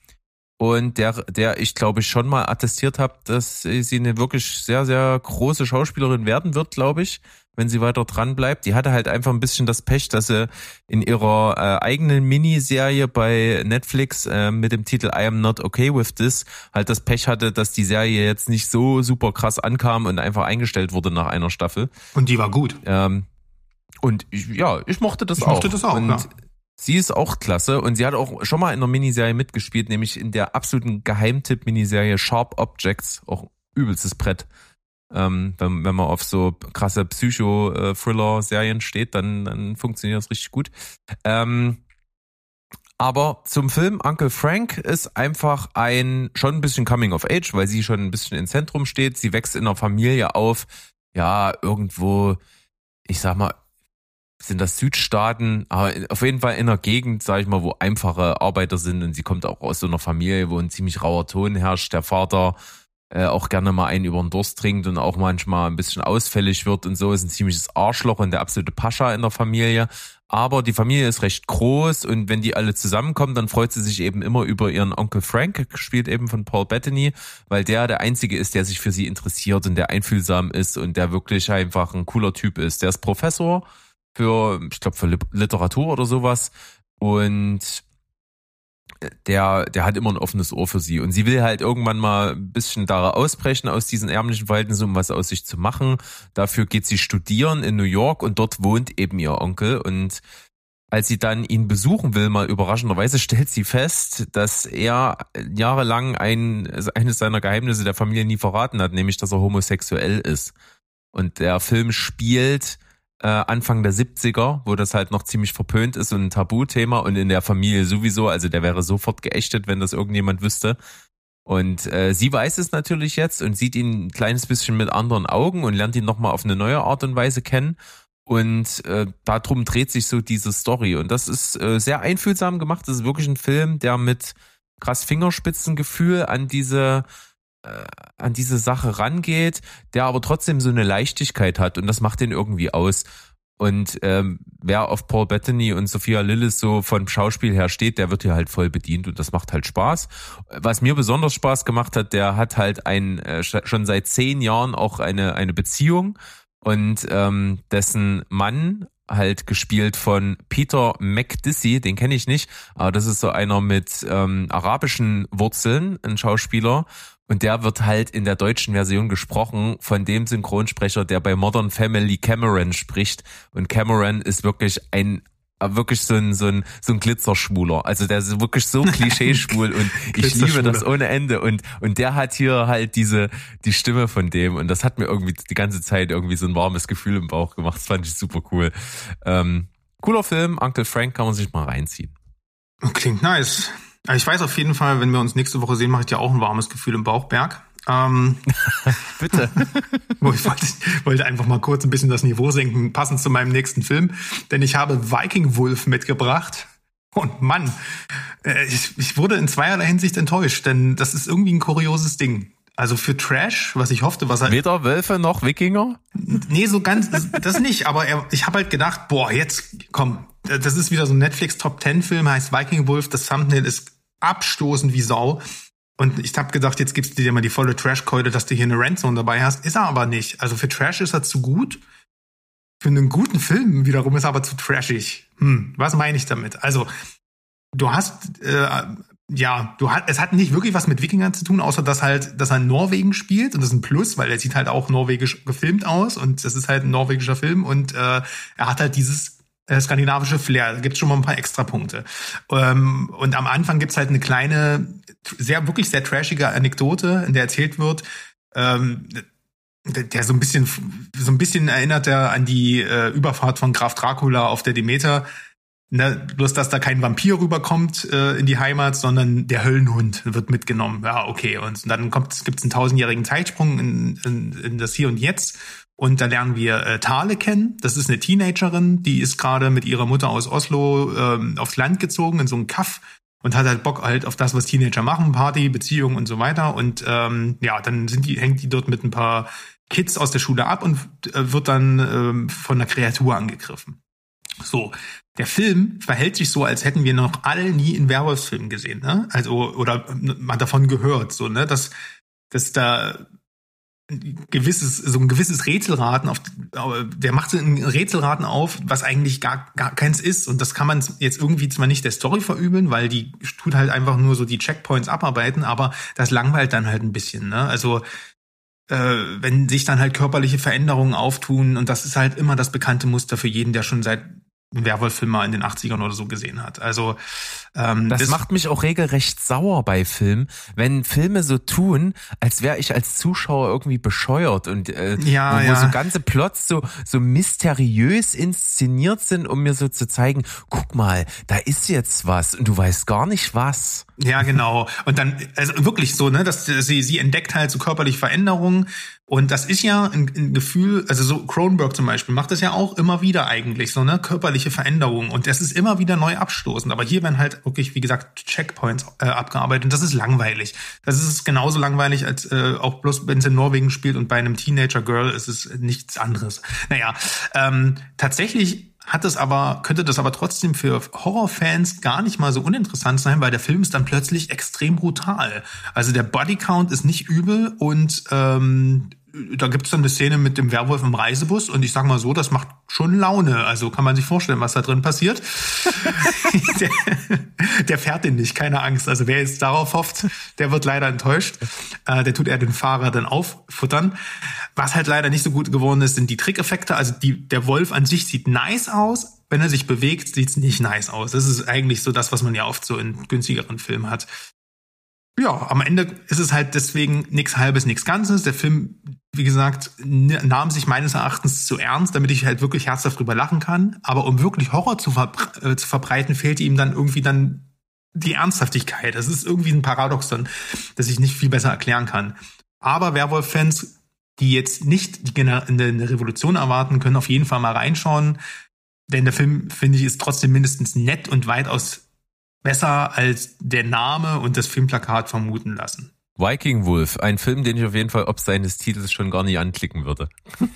Und der, der ich glaube ich schon mal attestiert habe, dass sie eine wirklich sehr, sehr große Schauspielerin werden wird, glaube ich, wenn sie weiter dran bleibt. Die hatte halt einfach ein bisschen das Pech, dass sie in ihrer äh, eigenen Miniserie bei Netflix äh, mit dem Titel I am not okay with this halt das Pech hatte, dass die Serie jetzt nicht so super krass ankam und einfach eingestellt wurde nach einer Staffel. Und die war gut. Ähm, und ich, ja, ich mochte das Ich auch. mochte das auch, Und ja. Sie ist auch klasse und sie hat auch schon mal in einer Miniserie mitgespielt, nämlich in der absoluten Geheimtipp-Miniserie Sharp Objects, auch übelstes Brett. Ähm, wenn, wenn man auf so krasse Psycho-Thriller-Serien steht, dann, dann funktioniert das richtig gut. Ähm, aber zum Film Uncle Frank ist einfach ein schon ein bisschen Coming of Age, weil sie schon ein bisschen im Zentrum steht. Sie wächst in einer Familie auf, ja, irgendwo, ich sag mal, sind das Südstaaten, aber auf jeden Fall in einer Gegend, sag ich mal, wo einfache Arbeiter sind und sie kommt auch aus so einer Familie, wo ein ziemlich rauer Ton herrscht. Der Vater äh, auch gerne mal einen über den Durst trinkt und auch manchmal ein bisschen ausfällig wird und so, ist ein ziemliches Arschloch und der absolute Pascha in der Familie. Aber die Familie ist recht groß und wenn die alle zusammenkommen, dann freut sie sich eben immer über ihren Onkel Frank, gespielt eben von Paul Bettany, weil der der Einzige ist, der sich für sie interessiert und der einfühlsam ist und der wirklich einfach ein cooler Typ ist. Der ist Professor für, ich glaube, für Literatur oder sowas und der, der hat immer ein offenes Ohr für sie. Und sie will halt irgendwann mal ein bisschen da ausbrechen aus diesen ärmlichen Verhältnissen, um was aus sich zu machen. Dafür geht sie studieren in New York und dort wohnt eben ihr Onkel. Und als sie dann ihn besuchen will, mal überraschenderweise stellt sie fest, dass er jahrelang ein, eines seiner Geheimnisse der Familie nie verraten hat, nämlich dass er homosexuell ist. Und der Film spielt äh, Anfang der 70er, wo das halt noch ziemlich verpönt ist und ein Tabuthema und in der Familie sowieso, also der wäre sofort geächtet, wenn das irgendjemand wüsste. Und äh, sie weiß es natürlich jetzt und sieht ihn ein kleines bisschen mit anderen Augen und lernt ihn nochmal auf eine neue Art und Weise kennen. Und äh, darum dreht sich so diese Story. Und das ist äh, sehr einfühlsam gemacht. Das ist wirklich ein Film, der mit krass Fingerspitzengefühl an diese an diese Sache rangeht, der aber trotzdem so eine Leichtigkeit hat und das macht den irgendwie aus. Und ähm, wer auf Paul Bettany und Sophia Lillis so von Schauspiel her steht, der wird hier halt voll bedient und das macht halt Spaß. Was mir besonders Spaß gemacht hat, der hat halt ein äh, schon seit zehn Jahren auch eine eine Beziehung und ähm, dessen Mann halt gespielt von Peter McDissy, den kenne ich nicht, aber das ist so einer mit ähm, arabischen Wurzeln, ein Schauspieler und der wird halt in der deutschen Version gesprochen von dem Synchronsprecher, der bei Modern Family Cameron spricht. Und Cameron ist wirklich ein wirklich so ein, so ein, so ein Glitzerschwuler. Also der ist wirklich so klischeeschwul und ich liebe das ohne Ende. Und, und der hat hier halt diese, die Stimme von dem und das hat mir irgendwie die ganze Zeit irgendwie so ein warmes Gefühl im Bauch gemacht. Das fand ich super cool. Ähm, cooler Film, Uncle Frank kann man sich mal reinziehen. Klingt nice. Also ich weiß auf jeden Fall, wenn wir uns nächste Woche sehen, mache ich dir auch ein warmes Gefühl im Bauchberg. Ähm, Bitte. ich wollte, wollte einfach mal kurz ein bisschen das Niveau senken, passend zu meinem nächsten Film. Denn ich habe Viking Wolf mitgebracht. Und Mann, äh, ich, ich wurde in zweierlei Hinsicht enttäuscht, denn das ist irgendwie ein kurioses Ding. Also für Trash, was ich hoffte, was er. Weder Wölfe noch Wikinger? Nee, so ganz, das, das nicht, aber er, ich habe halt gedacht, boah, jetzt komm, das ist wieder so ein Netflix Top 10 Film, heißt Viking Wolf, das Thumbnail ist abstoßend wie Sau. Und ich habe gedacht, jetzt gibst du dir mal die volle Trash-Keule, dass du hier eine Randzone dabei hast. Ist er aber nicht. Also für Trash ist er zu gut. Für einen guten Film wiederum ist er aber zu trashig. Hm, was meine ich damit? Also, du hast, äh, ja, du hast, es hat nicht wirklich was mit Wikingern zu tun, außer dass halt, dass er in Norwegen spielt und das ist ein Plus, weil er sieht halt auch norwegisch gefilmt aus und das ist halt ein norwegischer Film und äh, er hat halt dieses äh, skandinavische Flair. Da gibt's schon mal ein paar Extrapunkte. Ähm, und am Anfang gibt's halt eine kleine, sehr, wirklich sehr trashige Anekdote, in der erzählt wird, ähm, der, der so ein bisschen, so ein bisschen erinnert er an die äh, Überfahrt von Graf Dracula auf der Demeter. Ne, bloß, dass da kein Vampir rüberkommt äh, in die Heimat, sondern der Höllenhund wird mitgenommen. Ja, okay. Und dann kommt, gibt's einen tausendjährigen Zeitsprung in, in, in das Hier und Jetzt. Und da lernen wir äh, Thale kennen. Das ist eine Teenagerin, die ist gerade mit ihrer Mutter aus Oslo ähm, aufs Land gezogen, in so einen Kaff und hat halt Bock halt auf das, was Teenager machen, Party, Beziehung und so weiter. Und ähm, ja, dann sind die, hängt die dort mit ein paar Kids aus der Schule ab und äh, wird dann ähm, von einer Kreatur angegriffen. So, der Film verhält sich so, als hätten wir noch alle nie in Werwolfsfilmen gesehen, ne? Also, oder mal davon gehört, so, ne? Dass, dass da gewisses, so ein gewisses Rätselraten auf, der macht ein Rätselraten auf, was eigentlich gar, gar keins ist. Und das kann man jetzt irgendwie zwar nicht der Story verübeln, weil die tut halt einfach nur so die Checkpoints abarbeiten, aber das langweilt dann halt ein bisschen, ne? Also, äh, wenn sich dann halt körperliche Veränderungen auftun und das ist halt immer das bekannte Muster für jeden, der schon seit Werwolf-Film mal in den 80ern oder so gesehen hat. Also ähm, das, das macht mich auch regelrecht sauer bei Filmen, wenn Filme so tun, als wäre ich als Zuschauer irgendwie bescheuert und äh, ja, wo, ja. so ganze Plots so so mysteriös inszeniert sind, um mir so zu zeigen, guck mal, da ist jetzt was und du weißt gar nicht was. Ja, genau. Und dann, also wirklich so, ne, dass sie, sie entdeckt halt so körperliche Veränderungen Und das ist ja ein, ein Gefühl, also so Cronenberg zum Beispiel macht das ja auch immer wieder eigentlich, so ne körperliche Veränderungen. Und das ist immer wieder neu abstoßend. Aber hier werden halt wirklich, wie gesagt, Checkpoints äh, abgearbeitet. Und das ist langweilig. Das ist genauso langweilig, als äh, auch bloß, wenn es in Norwegen spielt und bei einem Teenager-Girl ist es nichts anderes. Naja, ähm, tatsächlich hat es aber, könnte das aber trotzdem für Horrorfans gar nicht mal so uninteressant sein, weil der Film ist dann plötzlich extrem brutal. Also der Bodycount ist nicht übel und ähm, da gibt's dann eine Szene mit dem Werwolf im Reisebus und ich sag mal so, das macht schon Laune. Also kann man sich vorstellen, was da drin passiert. der, der fährt den nicht, keine Angst. Also wer jetzt darauf hofft, der wird leider enttäuscht. Äh, der tut er den Fahrer dann auffuttern. Was halt leider nicht so gut geworden ist, sind die Trickeffekte. Also die, der Wolf an sich sieht nice aus. Wenn er sich bewegt, sieht's nicht nice aus. Das ist eigentlich so das, was man ja oft so in günstigeren Filmen hat. Ja, am Ende ist es halt deswegen nichts Halbes, nichts Ganzes. Der Film, wie gesagt, nahm sich meines Erachtens zu ernst, damit ich halt wirklich herzhaft drüber lachen kann. Aber um wirklich Horror zu, verbre äh, zu verbreiten, fehlte ihm dann irgendwie dann die Ernsthaftigkeit. Das ist irgendwie ein Paradoxon, das ich nicht viel besser erklären kann. Aber Werwolf-Fans, die jetzt nicht die eine Revolution erwarten, können auf jeden Fall mal reinschauen. Denn der Film, finde ich, ist trotzdem mindestens nett und weitaus besser als der Name und das Filmplakat vermuten lassen. Viking Wolf, ein Film, den ich auf jeden Fall ob seines Titels schon gar nicht anklicken würde.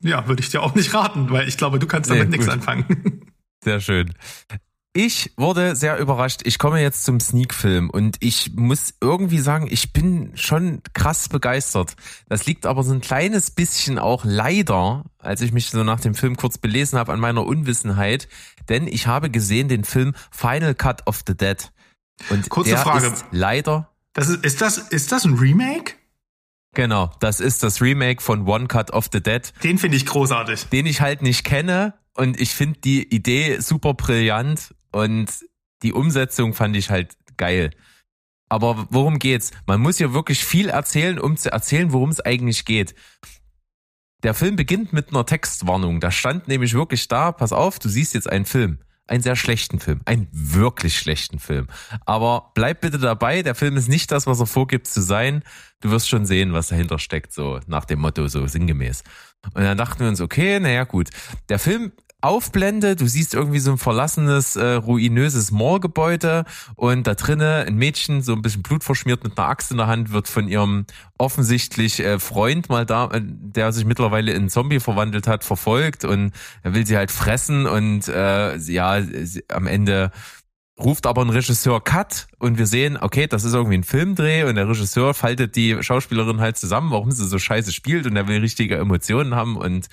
Ja, würde ich dir auch nicht raten, weil ich glaube, du kannst damit Nee, nichts anfangen. Sehr schön. Ich wurde sehr überrascht. Ich komme jetzt zum Sneak-Film und ich muss irgendwie sagen, ich bin schon krass begeistert. Das liegt aber so ein kleines bisschen auch leider, als ich mich so nach dem Film kurz belesen habe, an meiner Unwissenheit. Denn ich habe gesehen den Film Final Cut of the Dead. Und Kurze der Frage. ist leider, Das ist, ist das, ist das ein Remake? genau, das ist das Remake von One Cut of the Dead. Den finde ich großartig. den ich halt nicht kenne und ich finde die Idee super brillant und die Umsetzung fand ich halt geil. Aber worum geht's? Man muss hier wirklich viel erzählen, um zu erzählen, worum es eigentlich geht. Der Film beginnt mit einer Textwarnung. Da stand nämlich wirklich da, pass auf, du siehst jetzt einen Film. Einen sehr schlechten Film. Einen wirklich schlechten Film. Aber bleib bitte dabei, der Film ist nicht das, was er vorgibt zu sein. Du wirst schon sehen, was dahinter steckt, so nach dem Motto, so sinngemäß. Und dann dachten wir uns, okay, naja, gut. Der Film Aufblende, du siehst irgendwie so ein verlassenes, äh, ruinöses Moorgebäude und da drinnen ein Mädchen, so ein bisschen blutverschmiert mit einer Axt in der Hand, wird von ihrem offensichtlich äh, Freund mal da, äh, der sich mittlerweile in Zombie verwandelt hat, verfolgt und er will sie halt fressen und äh, ja, sie, am Ende ruft aber ein Regisseur Cut und wir sehen, okay, das ist irgendwie ein Filmdreh und der Regisseur faltet die Schauspielerin halt zusammen, warum sie so scheiße spielt und er will richtige Emotionen haben und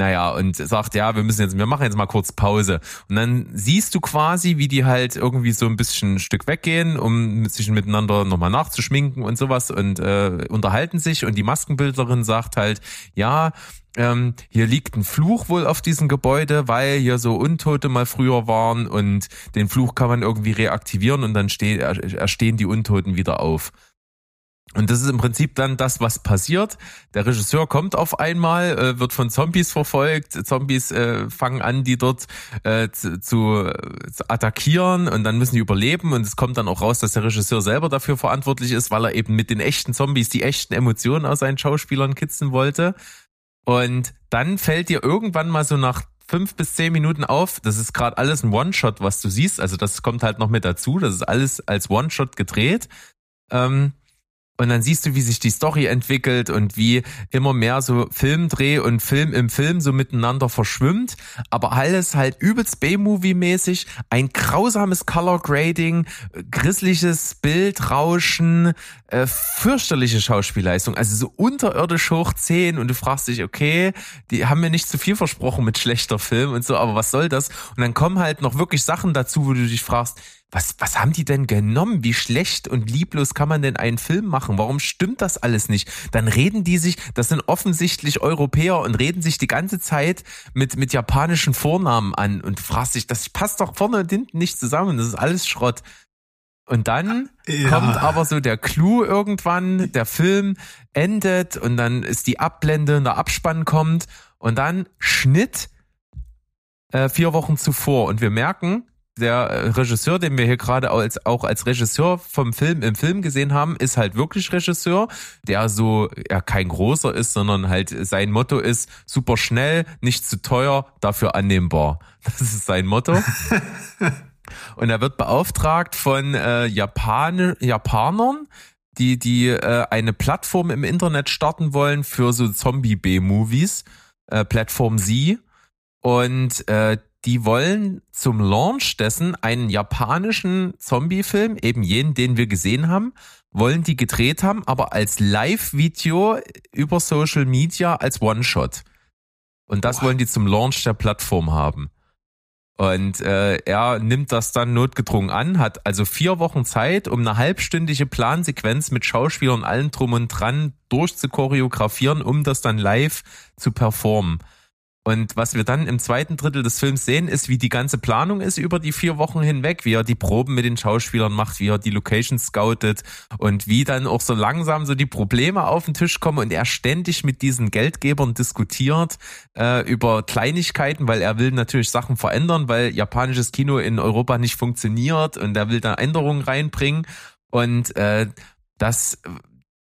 naja, und sagt, ja, wir müssen jetzt, wir machen jetzt mal kurz Pause. Und dann siehst du quasi, wie die halt irgendwie so ein bisschen ein Stück weggehen, um sich miteinander nochmal nachzuschminken und sowas und äh, unterhalten sich. Und die Maskenbildnerin sagt halt, ja, ähm, hier liegt ein Fluch wohl auf diesem Gebäude, weil hier so Untote mal früher waren und den Fluch kann man irgendwie reaktivieren und dann steh, er- erstehen die Untoten wieder auf. Und das ist im Prinzip dann das, was passiert. Der Regisseur kommt auf einmal, äh, wird von Zombies verfolgt. Zombies äh, fangen an, die dort äh, zu, zu, attackieren und dann müssen die überleben. Und es kommt dann auch raus, dass der Regisseur selber dafür verantwortlich ist, weil er eben mit den echten Zombies die echten Emotionen aus seinen Schauspielern kitzeln wollte. Und dann fällt dir irgendwann mal so nach fünf bis zehn Minuten auf, das ist gerade alles ein One-Shot, was du siehst. Also das kommt halt noch mit dazu. Das ist alles als One-Shot gedreht. Ähm, und dann siehst du, wie sich die Story entwickelt und wie immer mehr so Filmdreh und Film im Film so miteinander verschwimmt. Aber alles halt übelst B-Movie-mäßig. Ein grausames Color Grading, grissliches Bildrauschen, äh, fürchterliche Schauspielleistung. Also so unterirdisch hoch 10 und du fragst dich, okay, die haben mir nicht zu viel versprochen mit schlechter Film und so, aber was soll das? Und dann kommen halt noch wirklich Sachen dazu, wo du dich fragst, was, was haben die denn genommen? Wie schlecht und lieblos kann man denn einen Film machen? Warum stimmt das alles nicht? Dann reden die sich, das sind offensichtlich Europäer und reden sich die ganze Zeit mit, mit japanischen Vornamen an und fragst dich, das passt doch vorne und hinten nicht zusammen. Das ist alles Schrott. Und dann Ja. kommt aber so der Clou irgendwann, der Film endet und dann ist die Abblende und der Abspann kommt und dann Schnitt äh, vier Wochen zuvor und wir merken, der äh, Regisseur, den wir hier gerade als, auch als Regisseur vom Film im Film gesehen haben, ist halt wirklich Regisseur, der so ja kein großer ist, sondern halt sein Motto ist super schnell, nicht zu teuer, dafür annehmbar. Das ist sein Motto. Und er wird beauftragt von äh, Japan Japanern, die die äh, eine Plattform im Internet starten wollen für so Zombie-B-Movies, äh, Plattform Z. Und äh, die wollen zum Launch dessen einen japanischen Zombie-Film, eben jenen, den wir gesehen haben, wollen die gedreht haben, aber als Live-Video über Social Media als One-Shot. Und das Boah. wollen die zum Launch der Plattform haben. Und äh, er nimmt das dann notgedrungen an, hat also vier Wochen Zeit, um eine halbstündige Plansequenz mit Schauspielern allen drum und dran durchzuchoreografieren, um das dann live zu performen. Und was wir dann im zweiten Drittel des Films sehen, ist, wie die ganze Planung ist über die vier Wochen hinweg, wie er die Proben mit den Schauspielern macht, wie er die Locations scoutet und wie dann auch so langsam so die Probleme auf den Tisch kommen und er ständig mit diesen Geldgebern diskutiert äh, über Kleinigkeiten, weil er will natürlich Sachen verändern, weil japanisches Kino in Europa nicht funktioniert und er will da Änderungen reinbringen. Und äh, das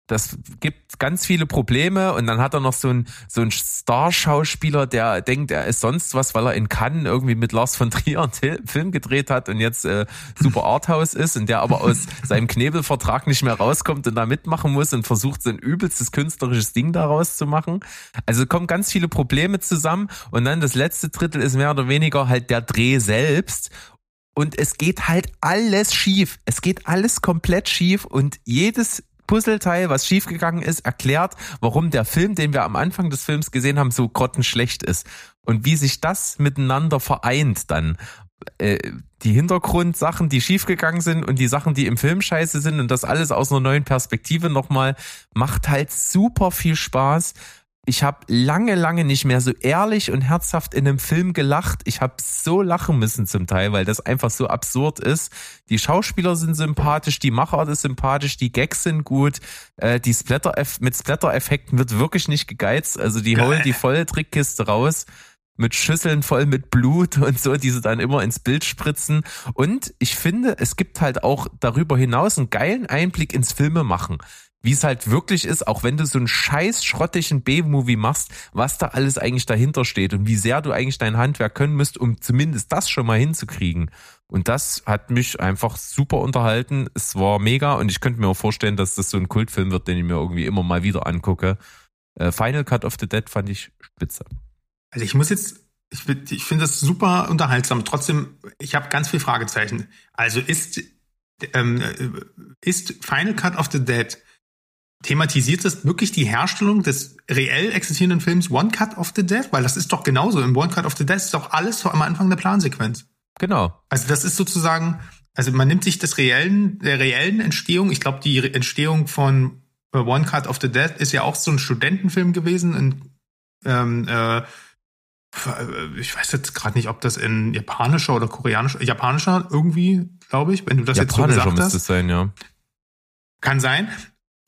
das gibt ganz viele Probleme und dann hat er noch so einen so einen Starschauspieler, der denkt, er ist sonst was, weil er in Cannes irgendwie mit Lars von Trier einen Film gedreht hat und jetzt äh, super Arthouse ist und der aber aus seinem Knebelvertrag nicht mehr rauskommt und da mitmachen muss und versucht so ein übelstes künstlerisches Ding daraus zu machen. Also kommen ganz viele Probleme zusammen und dann das letzte Drittel ist mehr oder weniger halt der Dreh selbst und es geht halt alles schief. Es geht alles komplett schief und jedes Puzzleteil, was schiefgegangen ist, erklärt, warum der Film, den wir am Anfang des Films gesehen haben, so grottenschlecht ist. Und wie sich das miteinander vereint dann. Äh, die Hintergrundsachen, die schiefgegangen sind und die Sachen, die im Film scheiße sind und das alles aus einer neuen Perspektive nochmal, macht halt super viel Spaß. Ich habe lange, lange nicht mehr so ehrlich und herzhaft in einem Film gelacht. Ich habe so lachen müssen zum Teil, weil das einfach so absurd ist. Die Schauspieler sind sympathisch, die Machart ist sympathisch, die Gags sind gut, äh, die Splatter mit Splatter-Effekten wird wirklich nicht gegeizt. Also die holen die volle Trickkiste raus mit Schüsseln voll mit Blut und so, die sie dann immer ins Bild spritzen. Und ich finde, es gibt halt auch darüber hinaus einen geilen Einblick ins Filmemachen. Wie es halt wirklich ist, auch wenn du so einen scheiß schrottigen B-Movie machst, was da alles eigentlich dahinter steht und wie sehr du eigentlich dein Handwerk können müsst, um zumindest das schon mal hinzukriegen. Und das hat mich einfach super unterhalten. Es war mega und ich könnte mir auch vorstellen, dass das so ein Kultfilm wird, den ich mir irgendwie immer mal wieder angucke. Äh, Final Cut of the Dead fand ich spitze. Also ich muss jetzt, ich, ich finde das super unterhaltsam. Trotzdem, ich habe ganz viel Fragezeichen. Also ist, ähm, äh, ist Final Cut of the Dead thematisiert das wirklich die Herstellung des reell existierenden Films One Cut of the Dead? Weil das ist doch genauso. Im One Cut of the Dead ist doch alles so am Anfang der Plansequenz. Genau. Also das ist sozusagen, also man nimmt sich des reellen, der reellen Entstehung, ich glaube, die Entstehung von äh, One Cut of the Dead ist ja auch so ein Studentenfilm gewesen. In, ähm, äh, ich weiß jetzt gerade nicht, ob das in japanischer oder koreanischer, japanischer irgendwie, glaube ich, wenn du das jetzt so gesagt müsste hast. es sein, ja. Kann sein.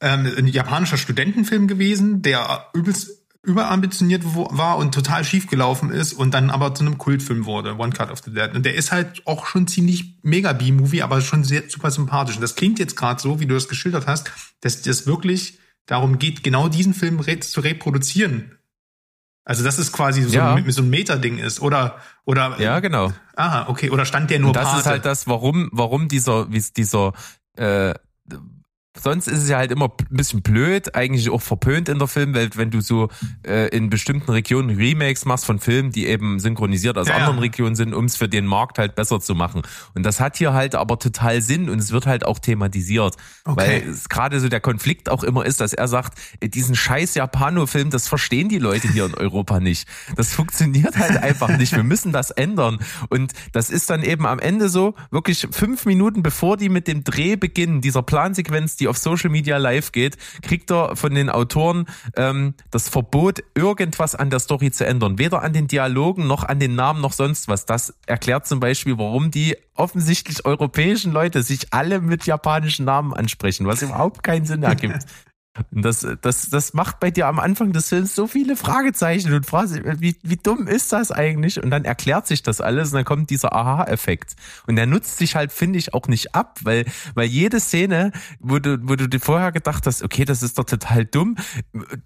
Ähm, ein japanischer Studentenfilm gewesen, der übelst überambitioniert war und total schief gelaufen ist und dann aber zu einem Kultfilm wurde, One Cut of the Dead. Und der ist halt auch schon ziemlich mega B-Movie, aber schon sehr super sympathisch. Und das klingt jetzt gerade so, wie du das geschildert hast, dass das wirklich darum geht, genau diesen Film re zu reproduzieren. Also dass es quasi so, Ja. ein, so ein Meta-Ding ist. Oder, oder, Ja, genau. aha, okay, oder stand der nur Und das Pate? ist halt das, warum, warum dieser, wie es dieser, äh, sonst ist es ja halt immer ein bisschen blöd, eigentlich auch verpönt in der Filmwelt, wenn du so äh, in bestimmten Regionen Remakes machst von Filmen, die eben synchronisiert aus Ja, ja. anderen Regionen sind, um es für den Markt halt besser zu machen. Und das hat hier halt aber total Sinn und es wird halt auch thematisiert. Okay. Weil es gerade so der Konflikt auch immer ist, dass er sagt, äh, diesen scheiß Japano-Film, das verstehen die Leute hier in Europa nicht. Das funktioniert halt einfach nicht. Wir müssen das ändern. Und das ist dann eben am Ende so, wirklich fünf Minuten bevor die mit dem Dreh beginnen, dieser Plansequenz, die auf Social Media live geht, kriegt er von den Autoren ähm, das Verbot, irgendwas an der Story zu ändern. Weder an den Dialogen noch an den Namen noch sonst was. Das erklärt zum Beispiel, warum die offensichtlich europäischen Leute sich alle mit japanischen Namen ansprechen, was überhaupt keinen Sinn ergibt. Und das, das, das macht bei dir am Anfang des Films so viele Fragezeichen und fragst, wie, wie dumm ist das eigentlich? Und dann erklärt sich das alles und dann kommt dieser Aha-Effekt. Und der nutzt sich halt, finde ich, auch nicht ab, weil, weil jede Szene, wo du, wo du dir vorher gedacht hast, okay, das ist doch total dumm,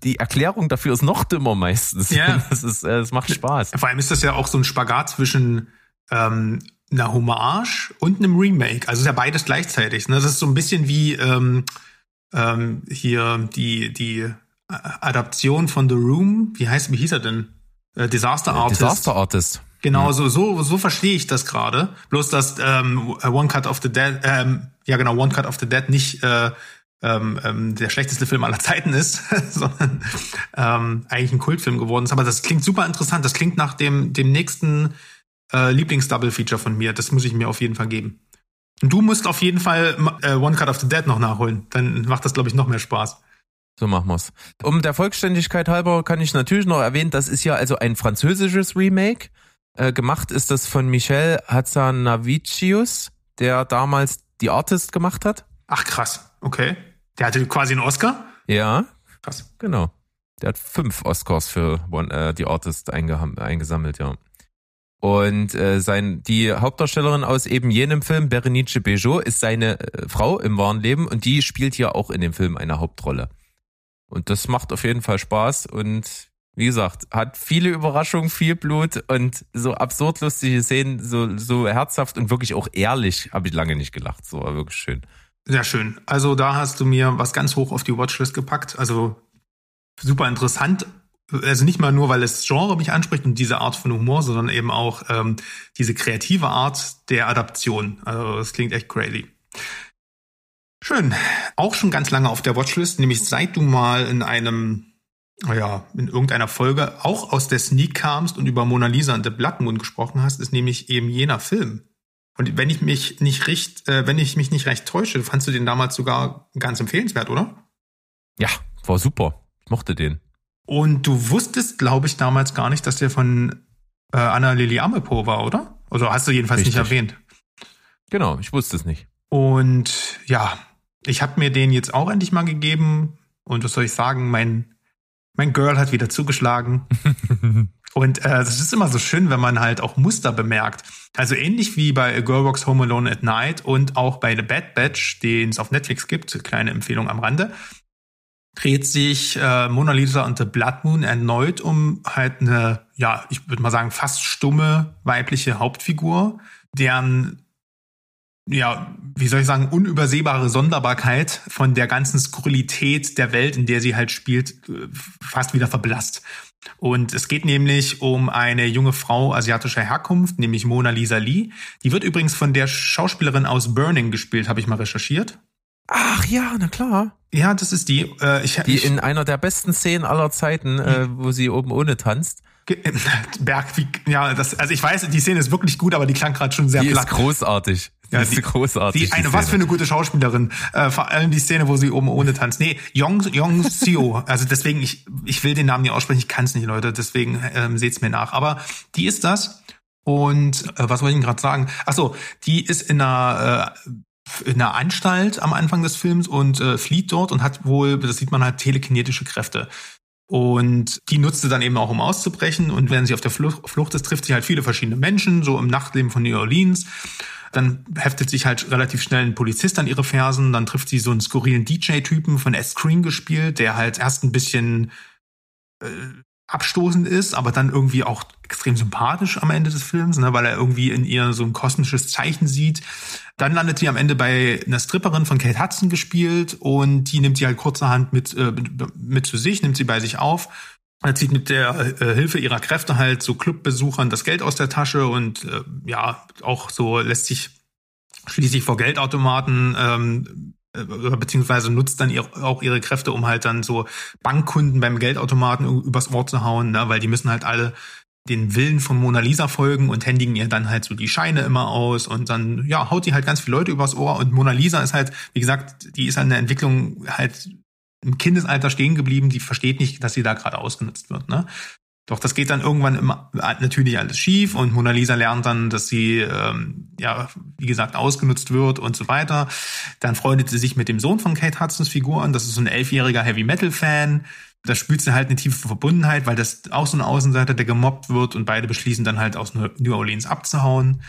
die Erklärung dafür ist noch dümmer meistens. Ja. Das ist, äh, das macht Spaß. Vor allem ist das ja auch so ein Spagat zwischen ähm, einer Hommage und einem Remake. Also ist ja beides gleichzeitig. Ne? Das ist so ein bisschen wie ähm, ähm, hier die, die Adaption von The Room. Wie heißt, wie hieß er denn? Äh, Disaster Artist. Disaster Artist. Genau, so, so, so verstehe ich das gerade. Bloß, dass ähm, One Cut of the Dead, ähm, ja genau, One Cut of the Dead nicht äh, ähm, ähm, der schlechteste Film aller Zeiten ist, sondern ähm, eigentlich ein Kultfilm geworden ist. Aber das klingt super interessant. Das klingt nach dem, dem nächsten äh, Lieblings-Double-Feature von mir. Das muss ich mir auf jeden Fall geben. Du musst auf jeden Fall äh, One Cut of the Dead noch nachholen. Dann macht das, glaube ich, noch mehr Spaß. So machen wir's. Um der Vollständigkeit halber kann ich natürlich noch erwähnen, das ist ja also ein französisches Remake. Äh, gemacht ist das von Michel Hazanavicius, der damals The Artist gemacht hat. Ach krass, okay. Der hatte quasi einen Oscar. Ja, Krass. genau. Der hat fünf Oscars für One, äh, The Artist eingesammelt, ja. Und äh, sein, die Hauptdarstellerin aus eben jenem Film, Berenice Bejo, ist seine äh, Frau im wahren Leben und die spielt hier auch in dem Film eine Hauptrolle. Und das macht auf jeden Fall Spaß und wie gesagt, hat viele Überraschungen, viel Blut und so absurd lustige Szenen, so, so herzhaft und wirklich auch ehrlich, habe ich lange nicht gelacht. So war wirklich schön. Sehr schön. Also da hast du mir was ganz hoch auf die Watchlist gepackt. Also super interessant. Also nicht mal nur, weil das Genre mich anspricht und diese Art von Humor, sondern eben auch ähm, diese kreative Art der Adaption. Also das klingt echt crazy. Schön. Auch schon ganz lange auf der Watchlist, nämlich seit du mal in einem, naja, in irgendeiner Folge auch aus der Sneak kamst und über Mona Lisa und The Blood Moon gesprochen hast, ist nämlich eben jener Film. Und wenn ich mich nicht recht, äh, wenn ich mich nicht recht täusche, fandst du den damals sogar ganz empfehlenswert, oder? Ja, war super. Ich mochte den. Und du wusstest, glaube ich, damals gar nicht, dass der von äh, Anna Lili Amepo war, oder? Also hast du jedenfalls nicht Richtig. erwähnt. Genau, ich wusste es nicht. Und ja, ich habe mir den jetzt auch endlich mal gegeben. Und was soll ich sagen? Mein, mein Girl hat wieder zugeschlagen. Und äh, das ist immer so schön, wenn man halt auch Muster bemerkt. Also ähnlich wie bei A Girl Walks Home Alone at Night und auch bei The Bad Batch, den es auf Netflix gibt, kleine Empfehlung am Rande, dreht sich äh, Mona Lisa und The Blood Moon erneut um halt eine, ja, ich würde mal sagen, fast stumme weibliche Hauptfigur, deren ja, wie soll ich sagen, unübersehbare Sonderbarkeit von der ganzen Skurrilität der Welt, in der sie halt spielt, äh, fast wieder verblasst. Und es geht nämlich um eine junge Frau asiatischer Herkunft, nämlich Mona Lisa Lee. Die wird übrigens von der Schauspielerin aus Burning gespielt, habe ich mal recherchiert. Ach ja, na klar. Ja, das ist die. Äh, ich, Die ich, in einer der besten Szenen aller Zeiten, äh, wo sie oben ohne tanzt. Ge- Berg, wie, ja, das, also ich weiß, die Szene ist wirklich gut, aber die klang gerade schon sehr Die ist platt. großartig. Die Ja, ist die- großartig. Die, eine, die was für eine gute Schauspielerin. Äh, vor allem die Szene, wo sie oben ohne tanzt. Nee, Yong, Yong Seo. Also deswegen, ich, ich will den Namen nicht aussprechen, ich kann es nicht, Leute. Deswegen ähm, seht's mir nach. Aber die ist das. Und äh, was wollte ich denn gerade sagen? Ach so, die ist in einer, äh, in einer Anstalt am Anfang des Films und äh, flieht dort und hat wohl, das sieht man halt, telekinetische Kräfte. Und die nutzt sie dann eben auch, um auszubrechen. Und wenn sie auf der Flucht, ist, trifft sie halt viele verschiedene Menschen, so im Nachtleben von New Orleans. Dann heftet sich halt relativ schnell ein Polizist an ihre Fersen. Dann trifft sie so einen skurrilen DJ-Typen von S. Screen gespielt, der halt erst ein bisschen äh, abstoßend ist, aber dann irgendwie auch extrem sympathisch am Ende des Films, ne, weil er irgendwie in ihr so ein kosmisches Zeichen sieht. Dann landet sie am Ende bei einer Stripperin von Kate Hudson gespielt und die nimmt sie halt kurzerhand mit, äh, mit, zu sich, nimmt sie bei sich auf. Er zieht mit der äh, Hilfe ihrer Kräfte halt so Clubbesuchern das Geld aus der Tasche und äh, ja, auch so lässt sich schließlich vor Geldautomaten ähm, äh, beziehungsweise nutzt dann ihr, auch ihre Kräfte, um halt dann so Bankkunden beim Geldautomaten übers Ohr zu hauen, ne? weil die müssen halt alle den Willen von Mona Lisa folgen und händigen ihr dann halt so die Scheine immer aus und dann ja haut die halt ganz viele Leute übers Ohr und Mona Lisa ist halt wie gesagt die ist an der Entwicklung halt im Kindesalter stehen geblieben die versteht nicht dass sie da gerade ausgenutzt wird ne doch das geht dann irgendwann immer natürlich alles schief und Mona Lisa lernt dann dass sie ähm, ja, wie gesagt, ausgenutzt wird und so weiter. Dann freundet sie sich mit dem Sohn von Kate Hudsons Figur an. Das ist so ein elfjähriger Heavy Metal Fan. Da spürt sie halt eine tiefe Verbundenheit, weil das auch so ein Außenseiter, der gemobbt wird und beide beschließen dann halt aus New Orleans abzuhauen.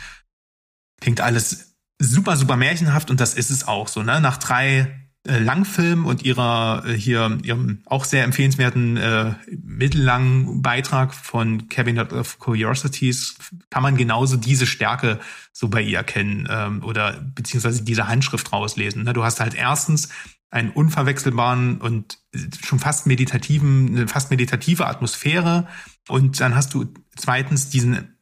Klingt alles super, super märchenhaft und das ist es auch so, ne? Nach drei äh, Langfilm und ihrer äh, hier ihrem auch sehr empfehlenswerten äh, mittellangen Beitrag von Cabinet of Curiosities kann man genauso diese Stärke so bei ihr erkennen ähm, oder beziehungsweise diese Handschrift rauslesen. Ne? Du hast halt erstens einen unverwechselbaren und schon fast meditativen, eine fast meditative Atmosphäre und dann hast du zweitens diesen,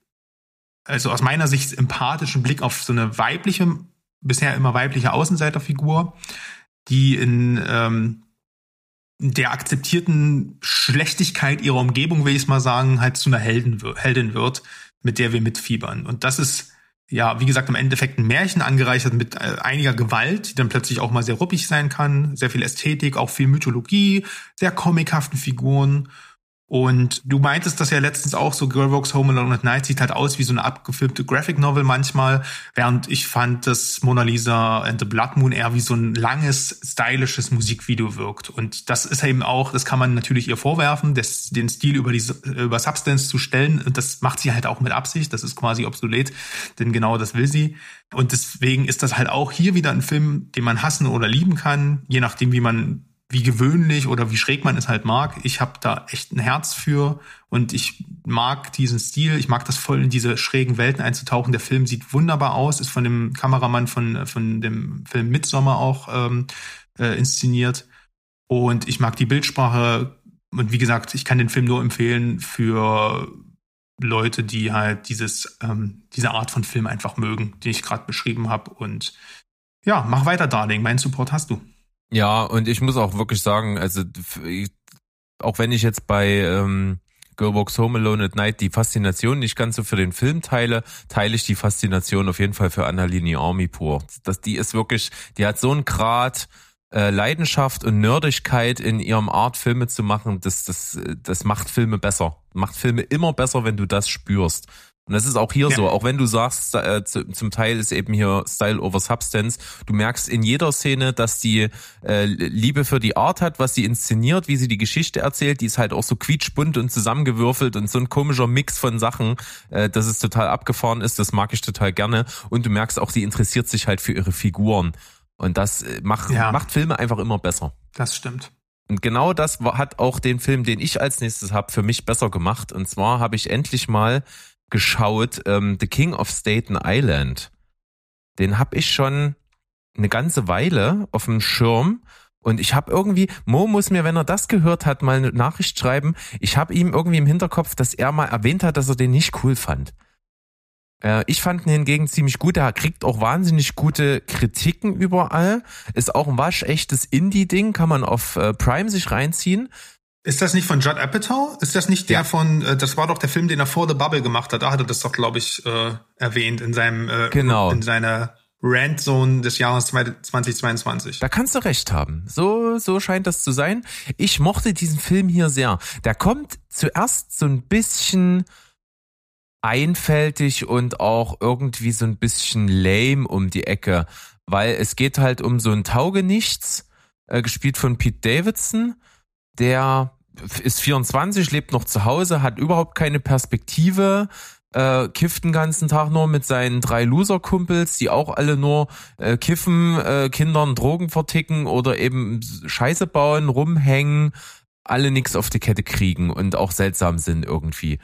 also aus meiner Sicht empathischen Blick auf so eine weibliche, bisher immer weibliche Außenseiterfigur, die in ähm, der akzeptierten Schlechtigkeit ihrer Umgebung, will ich mal sagen, halt zu einer Helden, Heldin wird, mit der wir mitfiebern. Und das ist, ja, wie gesagt, im Endeffekt ein Märchen angereichert mit äh, einiger Gewalt, die dann plötzlich auch mal sehr ruppig sein kann, sehr viel Ästhetik, auch viel Mythologie, sehr comichaften Figuren und du meintest das ja letztens auch, so Girl Walks Home Alone at Night sieht halt aus wie so eine abgefilmte Graphic Novel manchmal, während ich fand, dass Mona Lisa and the Blood Moon eher wie so ein langes, stylisches Musikvideo wirkt. Und das ist eben auch, das kann man natürlich ihr vorwerfen, das, den Stil über die über Substance zu stellen. Und das macht sie halt auch mit Absicht. Das ist quasi obsolet, denn genau das will sie. Und deswegen ist das halt auch hier wieder ein Film, den man hassen oder lieben kann, je nachdem, wie man wie gewöhnlich oder wie schräg man es halt mag. Ich habe da echt ein Herz für und ich mag diesen Stil. Ich mag das voll in diese schrägen Welten einzutauchen. Der Film sieht wunderbar aus, ist von dem Kameramann von, von dem Film Midsommer auch ähm, äh, inszeniert. Und ich mag die Bildsprache. Und wie gesagt, ich kann den Film nur empfehlen für Leute, die halt dieses, ähm, diese Art von Film einfach mögen, die ich gerade beschrieben habe. Und ja, mach weiter, Darling. Meinen Support hast du. Ja, und ich muss auch wirklich sagen, also auch wenn ich jetzt bei ähm, Girl Walks Home Alone at Night die Faszination nicht ganz so für den Film teile, teile ich die Faszination auf jeden Fall für Annalini Army pur. Das, die ist wirklich, die hat so einen Grad äh, Leidenschaft und Nerdigkeit in ihrem Art, Filme zu machen, das, das, das macht Filme besser. Macht Filme immer besser, wenn du das spürst. Und das ist auch hier ja. so, auch wenn du sagst, äh, zum Teil ist eben hier Style over Substance, du merkst in jeder Szene, dass die äh, Liebe für die Art hat, was sie inszeniert, wie sie die Geschichte erzählt, die ist halt auch so quietschbunt und zusammengewürfelt und so ein komischer Mix von Sachen, äh, dass es total abgefahren ist, das mag ich total gerne. Und du merkst auch, sie interessiert sich halt für ihre Figuren. Und das äh, macht, ja. macht Filme einfach immer besser. Das stimmt. Und genau das hat auch den Film, den ich als nächstes habe, für mich besser gemacht. Und zwar habe ich endlich mal geschaut, ähm, The King of Staten Island. Den hab ich schon eine ganze Weile auf dem Schirm und ich habe irgendwie, Mo muss mir, wenn er das gehört hat, mal eine Nachricht schreiben. Ich habe ihm irgendwie im Hinterkopf, dass er mal erwähnt hat, dass er den nicht cool fand. Äh, ich fand ihn hingegen ziemlich gut. Er kriegt auch wahnsinnig gute Kritiken überall. Ist auch ein waschechtes Indie-Ding, kann man auf äh, Prime sich reinziehen. Ist das nicht von Judd Apatow? Ist das nicht der ja. von, äh, das war doch der Film, den er vor The Bubble gemacht hat. Da hat er das doch, glaube ich, äh, erwähnt in seinem, äh, genau. in seiner Randzone des Jahres 2022. Da kannst du recht haben. So, so scheint das zu sein. Ich mochte diesen Film hier sehr. Der kommt zuerst so ein bisschen einfältig und auch irgendwie so ein bisschen lame um die Ecke, weil es geht halt um so ein Taugenichts, äh, gespielt von Pete Davidson, der ist 24, lebt noch zu Hause, hat überhaupt keine Perspektive, äh, kifft den ganzen Tag nur mit seinen drei Loser-Kumpels, die auch alle nur äh, kiffen, äh, Kindern Drogen verticken oder eben Scheiße bauen, rumhängen, alle nix auf die Kette kriegen und auch seltsam sind irgendwie.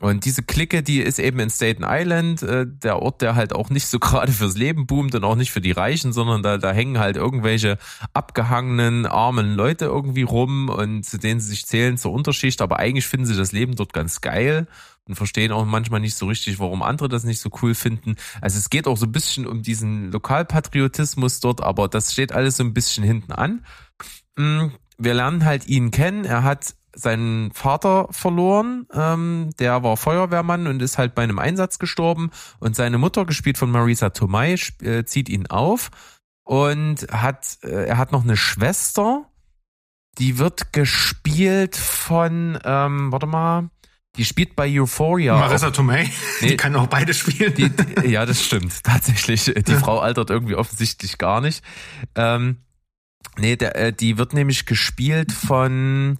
Und diese Clique, die ist eben in Staten Island, äh, der Ort, der halt auch nicht so gerade fürs Leben boomt und auch nicht für die Reichen, sondern da, da hängen halt irgendwelche abgehangenen, armen Leute irgendwie rum und zu denen sie sich zählen zur Unterschicht, aber eigentlich finden sie das Leben dort ganz geil und verstehen auch manchmal nicht so richtig, warum andere das nicht so cool finden. Also es geht auch so ein bisschen um diesen Lokalpatriotismus dort, aber das steht alles so ein bisschen hinten an. Mm, wir lernen halt ihn kennen. Er hat seinen Vater verloren, ähm, der war Feuerwehrmann und ist halt bei einem Einsatz gestorben und seine Mutter, gespielt von Marisa Tomei, äh, zieht ihn auf und hat, äh, er hat noch eine Schwester, die wird gespielt von, ähm, warte mal, die spielt bei Euphoria. Marissa Tomei, Nee. die kann auch beide spielen. Die, die, ja, das stimmt. Tatsächlich. Die Frau altert irgendwie offensichtlich gar nicht. Ähm, nee, der, äh, die wird nämlich gespielt von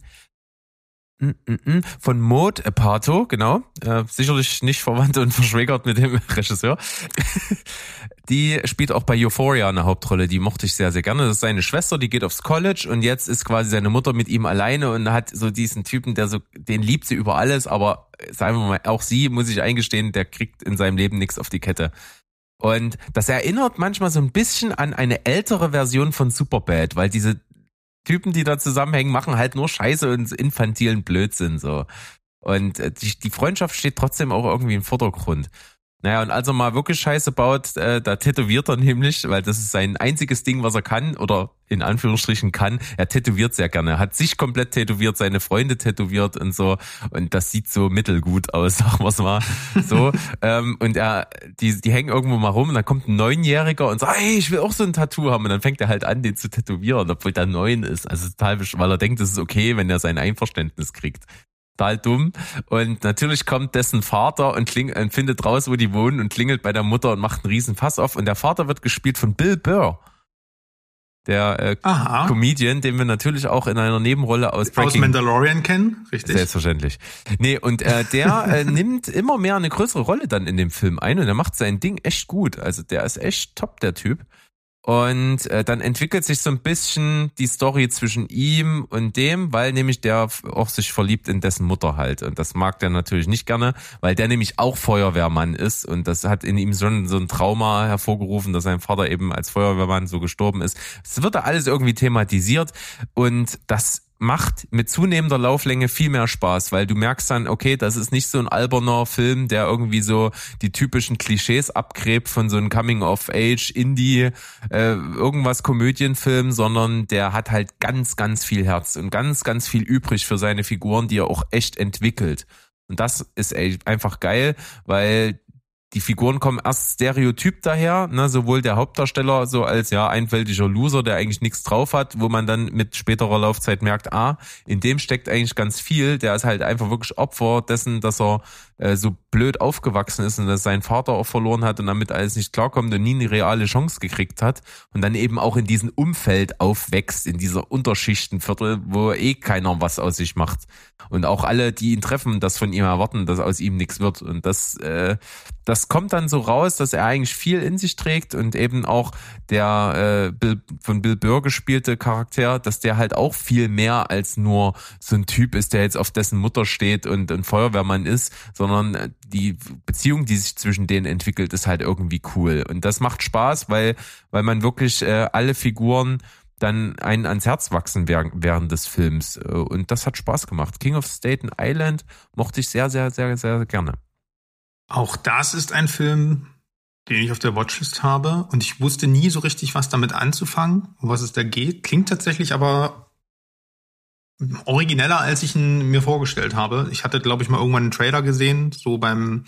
von Maud Apato, genau. Äh, sicherlich nicht verwandt und verschwägert mit dem Regisseur. Die spielt auch bei Euphoria eine Hauptrolle, die mochte ich sehr, sehr gerne. Das ist seine Schwester, die geht aufs College und jetzt ist quasi seine Mutter mit ihm alleine und hat so diesen Typen, der so, den liebt sie über alles, aber sagen wir mal, auch sie, muss ich eingestehen, der kriegt in seinem Leben nichts auf die Kette. Und das erinnert manchmal so ein bisschen an eine ältere Version von Superbad, weil diese Typen, die da zusammenhängen, machen halt nur Scheiße und infantilen Blödsinn so. Und äh, die, die Freundschaft steht trotzdem auch irgendwie im Vordergrund. Naja, und als er mal wirklich Scheiße baut, äh, da tätowiert er nämlich, weil das ist sein einziges Ding, was er kann, oder in Anführungsstrichen kann. Er tätowiert sehr gerne. Er hat sich komplett tätowiert, seine Freunde tätowiert und so. Und das sieht so mittelgut aus, sagen wir's mal. So. ähm, und er, die, die hängen irgendwo mal rum und dann kommt ein Neunjähriger und sagt, hey, ich will auch so ein Tattoo haben. Und dann fängt er halt an, den zu tätowieren, obwohl der neun ist. Also total, weil er denkt, es ist okay, wenn er sein Einverständnis kriegt total dumm. Und natürlich kommt dessen Vater und, kling, und findet raus, wo die wohnen und klingelt bei der Mutter und macht einen riesen Fass auf. Und der Vater wird gespielt von Bill Burr. Der äh, Aha. Comedian, den wir natürlich auch in einer Nebenrolle aus Aus Breaking Mandalorian kennen, richtig? Selbstverständlich. Nee, und äh, der äh, nimmt immer mehr eine größere Rolle dann in dem Film ein und er macht sein Ding echt gut. Also der ist echt top, der Typ. Und äh, dann entwickelt sich so ein bisschen die Story zwischen ihm und dem, weil nämlich der auch sich verliebt in dessen Mutter halt. Und das mag der natürlich nicht gerne, weil der nämlich auch Feuerwehrmann ist. Und das hat in ihm schon so ein Trauma hervorgerufen, dass sein Vater eben als Feuerwehrmann so gestorben ist. Es wird da alles irgendwie thematisiert und das macht mit zunehmender Lauflänge viel mehr Spaß, weil du merkst dann, okay, das ist nicht so ein alberner Film, der irgendwie so die typischen Klischees abgräbt von so einem Coming-of-Age, Indie, äh, irgendwas Komödienfilm, sondern der hat halt ganz, ganz viel Herz und ganz, ganz viel übrig für seine Figuren, die er auch echt entwickelt. Und das ist einfach geil, weil die Figuren kommen erst stereotyp daher, ne, sowohl der Hauptdarsteller so als ja einfältiger Loser, der eigentlich nichts drauf hat, wo man dann mit späterer Laufzeit merkt, ah, in dem steckt eigentlich ganz viel, der ist halt einfach wirklich Opfer dessen, dass er äh, so blöd aufgewachsen ist und dass sein Vater auch verloren hat und damit alles nicht klarkommt und nie eine reale Chance gekriegt hat und dann eben auch in diesem Umfeld aufwächst, in dieser Unterschichtenviertel, wo eh keiner was aus sich macht. Und auch alle, die ihn treffen, das von ihm erwarten, dass aus ihm nichts wird. Und das, äh, das kommt dann so raus, dass er eigentlich viel in sich trägt und eben auch der äh, Bill, von Bill Burr gespielte Charakter, dass der halt auch viel mehr als nur so ein Typ ist, der jetzt auf dessen Mutter steht und ein Feuerwehrmann ist, sondern die Beziehung, die sich zwischen denen entwickelt, ist halt irgendwie cool. Und das macht Spaß, weil, weil man wirklich äh, alle Figuren dann einen ans Herz wachsen während, des Films. Äh, Und das hat Spaß gemacht. King of Staten Island mochte ich sehr, sehr, sehr, sehr gerne. Auch das ist ein Film, den ich auf der Watchlist habe und ich wusste nie so richtig, was damit anzufangen, um was es da geht. Klingt tatsächlich aber origineller, als ich ihn mir vorgestellt habe. Ich hatte, glaube ich, mal irgendwann einen Trailer gesehen, so beim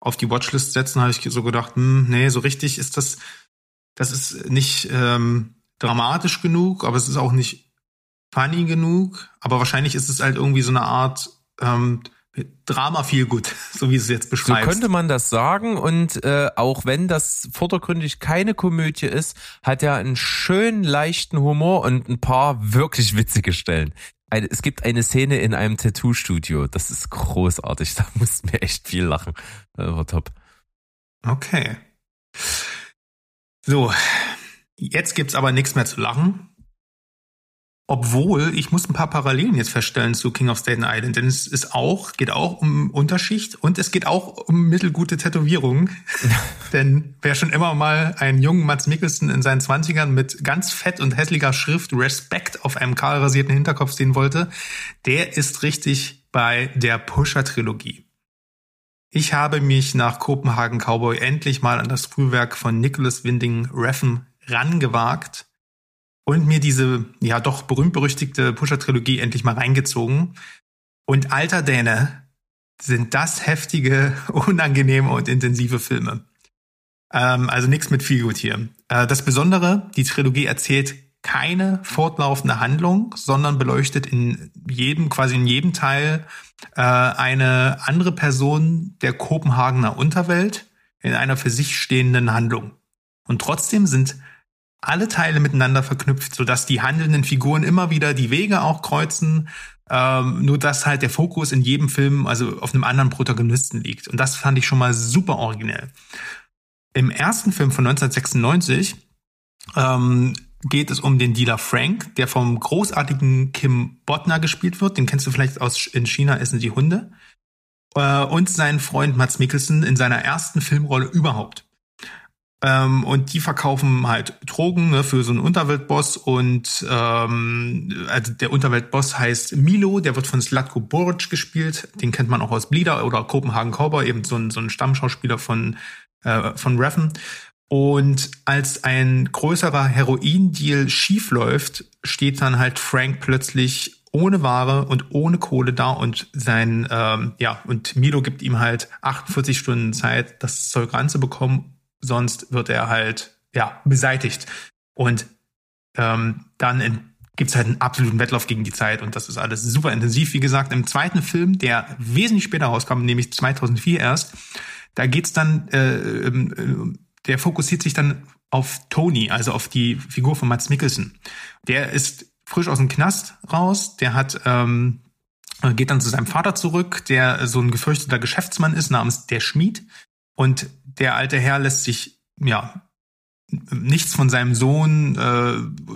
auf die Watchlist setzen, habe ich so gedacht, hm, nee, so richtig ist das, das ist nicht ähm, dramatisch genug, aber es ist auch nicht funny genug. Aber wahrscheinlich ist es halt irgendwie so eine Art ähm, Drama viel gut, so wie es jetzt So beschreibst. könnte man das sagen und äh, auch wenn das vordergründig keine Komödie ist, hat er einen schönen leichten Humor und ein paar wirklich witzige Stellen. Es gibt eine Szene in einem Tattoo-Studio, das ist großartig, da mussten wir echt viel lachen. Das war top. Okay. So, jetzt gibt's aber nichts mehr zu lachen. Obwohl, ich muss ein paar Parallelen jetzt feststellen zu King of Staten Island, denn es ist auch, geht auch um Unterschicht und es geht auch um mittelgute Tätowierungen. denn wer schon immer mal einen jungen Mats Mikkelsen in seinen Zwanzigern mit ganz fett und hässlicher Schrift Respekt auf einem kahl rasierten Hinterkopf sehen wollte, der ist richtig bei der Pusher-Trilogie. Ich habe mich nach Kopenhagen Cowboy endlich mal an das Frühwerk von Nicholas Winding Refn rangewagt und mir diese ja doch berühmt-berüchtigte Pusher-Trilogie endlich mal reingezogen. Und alter Däne, sind das heftige, unangenehme und intensive Filme. Ähm, also nichts mit viel gut hier. Äh, das Besondere, die Trilogie erzählt keine fortlaufende Handlung, sondern beleuchtet in jedem, quasi in jedem Teil äh, eine andere Person der Kopenhagener Unterwelt in einer für sich stehenden Handlung. Und trotzdem sind alle Teile miteinander verknüpft, sodass die handelnden Figuren immer wieder die Wege auch kreuzen, ähm, nur dass halt der Fokus in jedem Film also auf einem anderen Protagonisten liegt. Und das fand ich schon mal super originell. Im ersten Film von 1996 ähm, geht es um den Dealer Frank, der vom großartigen Kim Bodner gespielt wird. Den kennst du vielleicht aus in China essen die Hunde. Äh, und seinen Freund Mats Mikkelsen in seiner ersten Filmrolle überhaupt. Ähm, und die verkaufen halt Drogen ne, für so einen Unterweltboss. Und ähm, also der Unterweltboss heißt Milo, der wird von Slatko Boric gespielt, den kennt man auch aus Bleeder oder Copenhagen Cowboy, eben so ein, so ein Stammschauspieler von, äh, von Reffen. Und als ein größerer Heroin-Deal schiefläuft, steht dann halt Frank plötzlich ohne Ware und ohne Kohle da. Und sein, ähm, ja, und Milo gibt ihm halt 48 Stunden Zeit, das Zeug ranzubekommen sonst wird er halt ja beseitigt. Und ähm, dann in, gibt's halt einen absoluten Wettlauf gegen die Zeit und das ist alles super intensiv. Wie gesagt, im zweiten Film, der wesentlich später rauskam, nämlich 2004 erst, da geht's dann, äh, äh, der fokussiert sich dann auf Tony, also auf die Figur von Mats Mikkelsen. Der ist frisch aus dem Knast raus, der hat ähm, geht dann zu seinem Vater zurück, der so ein gefürchteter Geschäftsmann ist namens der Schmied. Und der alte Herr lässt sich ja nichts von seinem Sohn äh,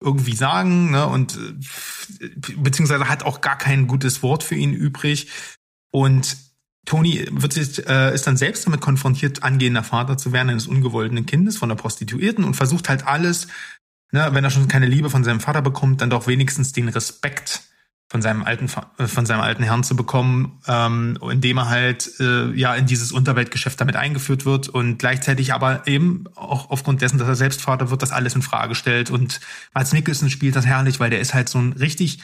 irgendwie sagen ne? und äh, beziehungsweise hat auch gar kein gutes Wort für ihn übrig. Und Tony wird sich, äh, ist dann selbst damit konfrontiert, angehender Vater zu werden eines ungewollten Kindes von der Prostituierten und versucht halt alles, ne, wenn er schon keine Liebe von seinem Vater bekommt, dann doch wenigstens den Respekt von seinem alten äh, von seinem alten Herrn zu bekommen, ähm, indem er halt äh, ja in dieses Unterweltgeschäft damit eingeführt wird und gleichzeitig aber eben auch aufgrund dessen, dass er selbst Vater wird, das alles in Frage stellt. Und Mats Mikkelsen spielt das herrlich, weil der ist halt so ein richtig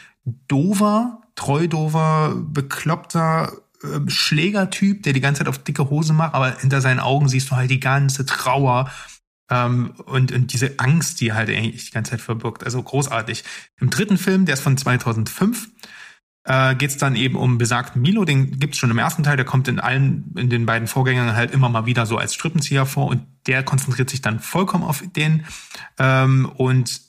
dover, treudover, bekloppter äh, Schlägertyp, der die ganze Zeit auf dicke Hose macht, aber hinter seinen Augen siehst du halt die ganze Trauer ähm, und, und diese Angst, die halt eigentlich die ganze Zeit verbirgt. Also großartig. Im dritten Film, der ist von 2005, äh, geht es dann eben um besagten Milo. Den gibt's schon im ersten Teil. Der kommt in allen, in den beiden Vorgängern halt immer mal wieder so als Strippenzieher vor und der konzentriert sich dann vollkommen auf den. Ähm, und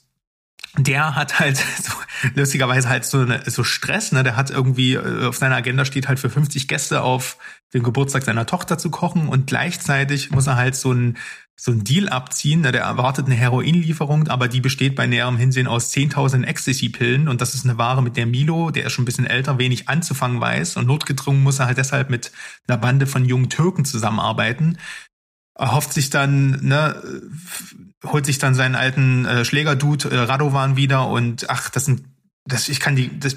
der hat halt so, lustigerweise halt so, eine, so Stress, ne? Der hat irgendwie äh, auf seiner Agenda steht halt für 50 Gäste auf den Geburtstag seiner Tochter zu kochen und gleichzeitig muss er halt so ein so ein Deal abziehen. Der erwartet eine Heroinlieferung, aber die besteht bei näherem Hinsehen aus 10.000 Ecstasy-Pillen und das ist eine Ware, mit der Milo, der ist schon ein bisschen älter, wenig anzufangen weiß und notgedrungen muss er halt deshalb mit einer Bande von jungen Türken zusammenarbeiten. Erhofft sich dann, ne, holt sich dann seinen alten äh, Schlägerdude äh, Radovan wieder und ach, das sind, das, ich kann die, das,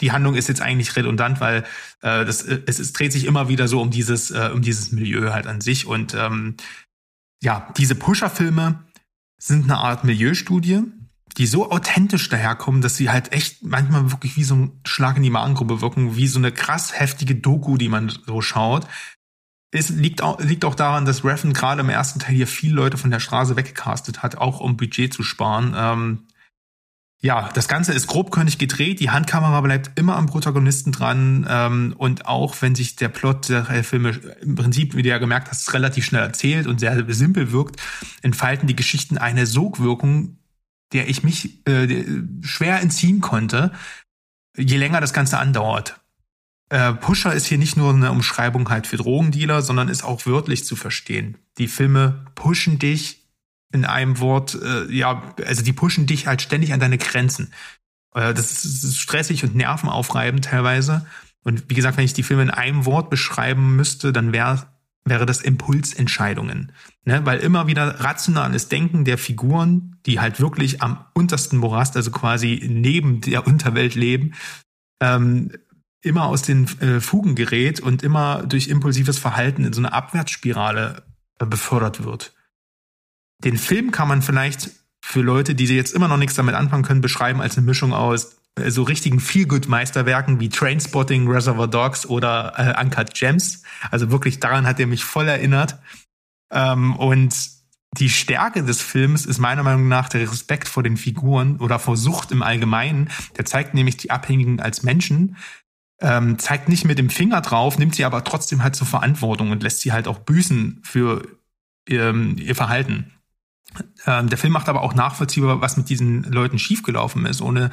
die Handlung ist jetzt eigentlich redundant, weil äh, das, es, es dreht sich immer wieder so um dieses, äh, um dieses Milieu halt an sich und ähm, ja, diese Pusher-Filme sind eine Art Milieustudie, die so authentisch daherkommen, dass sie halt echt manchmal wirklich wie so ein Schlag in die Magengruppe wirken, wie so eine krass heftige Doku, die man so schaut. Es liegt auch, liegt auch daran, dass Reffen gerade im ersten Teil hier viele Leute von der Straße weggecastet hat, auch um Budget zu sparen. Ähm, ja, das Ganze ist grobkörnig gedreht, die Handkamera bleibt immer am Protagonisten dran ähm, und auch wenn sich der Plot der Filme im Prinzip, wie du ja gemerkt hast, relativ schnell erzählt und sehr simpel wirkt, entfalten die Geschichten eine Sogwirkung, der ich mich äh, schwer entziehen konnte, je länger das Ganze andauert. Äh, Pusher ist hier nicht nur eine Umschreibung halt für Drogendealer, sondern ist auch wörtlich zu verstehen. Die Filme pushen dich in einem Wort, äh, ja, also die pushen dich halt ständig an deine Grenzen. Äh, das, ist, stressig und nervenaufreibend teilweise. Und wie gesagt, wenn ich die Filme in einem Wort beschreiben müsste, dann wäre wäre das Impulsentscheidungen. Ne? Weil immer wieder rationales Denken der Figuren, die halt wirklich am untersten Morast, also quasi neben der Unterwelt leben, ähm, immer aus den äh, Fugen gerät und immer durch impulsives Verhalten in so eine Abwärtsspirale äh, befördert wird. Den Film kann man vielleicht für Leute, die jetzt immer noch nichts damit anfangen können, beschreiben als eine Mischung aus äh, so richtigen Feel-Good-Meisterwerken wie Trainspotting, Reservoir Dogs oder äh, Uncut Gems. Also wirklich daran hat er mich voll erinnert. Ähm, und die Stärke des Films ist meiner Meinung nach der Respekt vor den Figuren oder vor Sucht im Allgemeinen. Der zeigt nämlich die Abhängigen als Menschen, ähm, zeigt nicht mit dem Finger drauf, nimmt sie aber trotzdem halt zur Verantwortung und lässt sie halt auch büßen für ähm, ihr Verhalten. Ähm, der Film macht aber auch nachvollziehbar, was mit diesen Leuten schiefgelaufen ist, ohne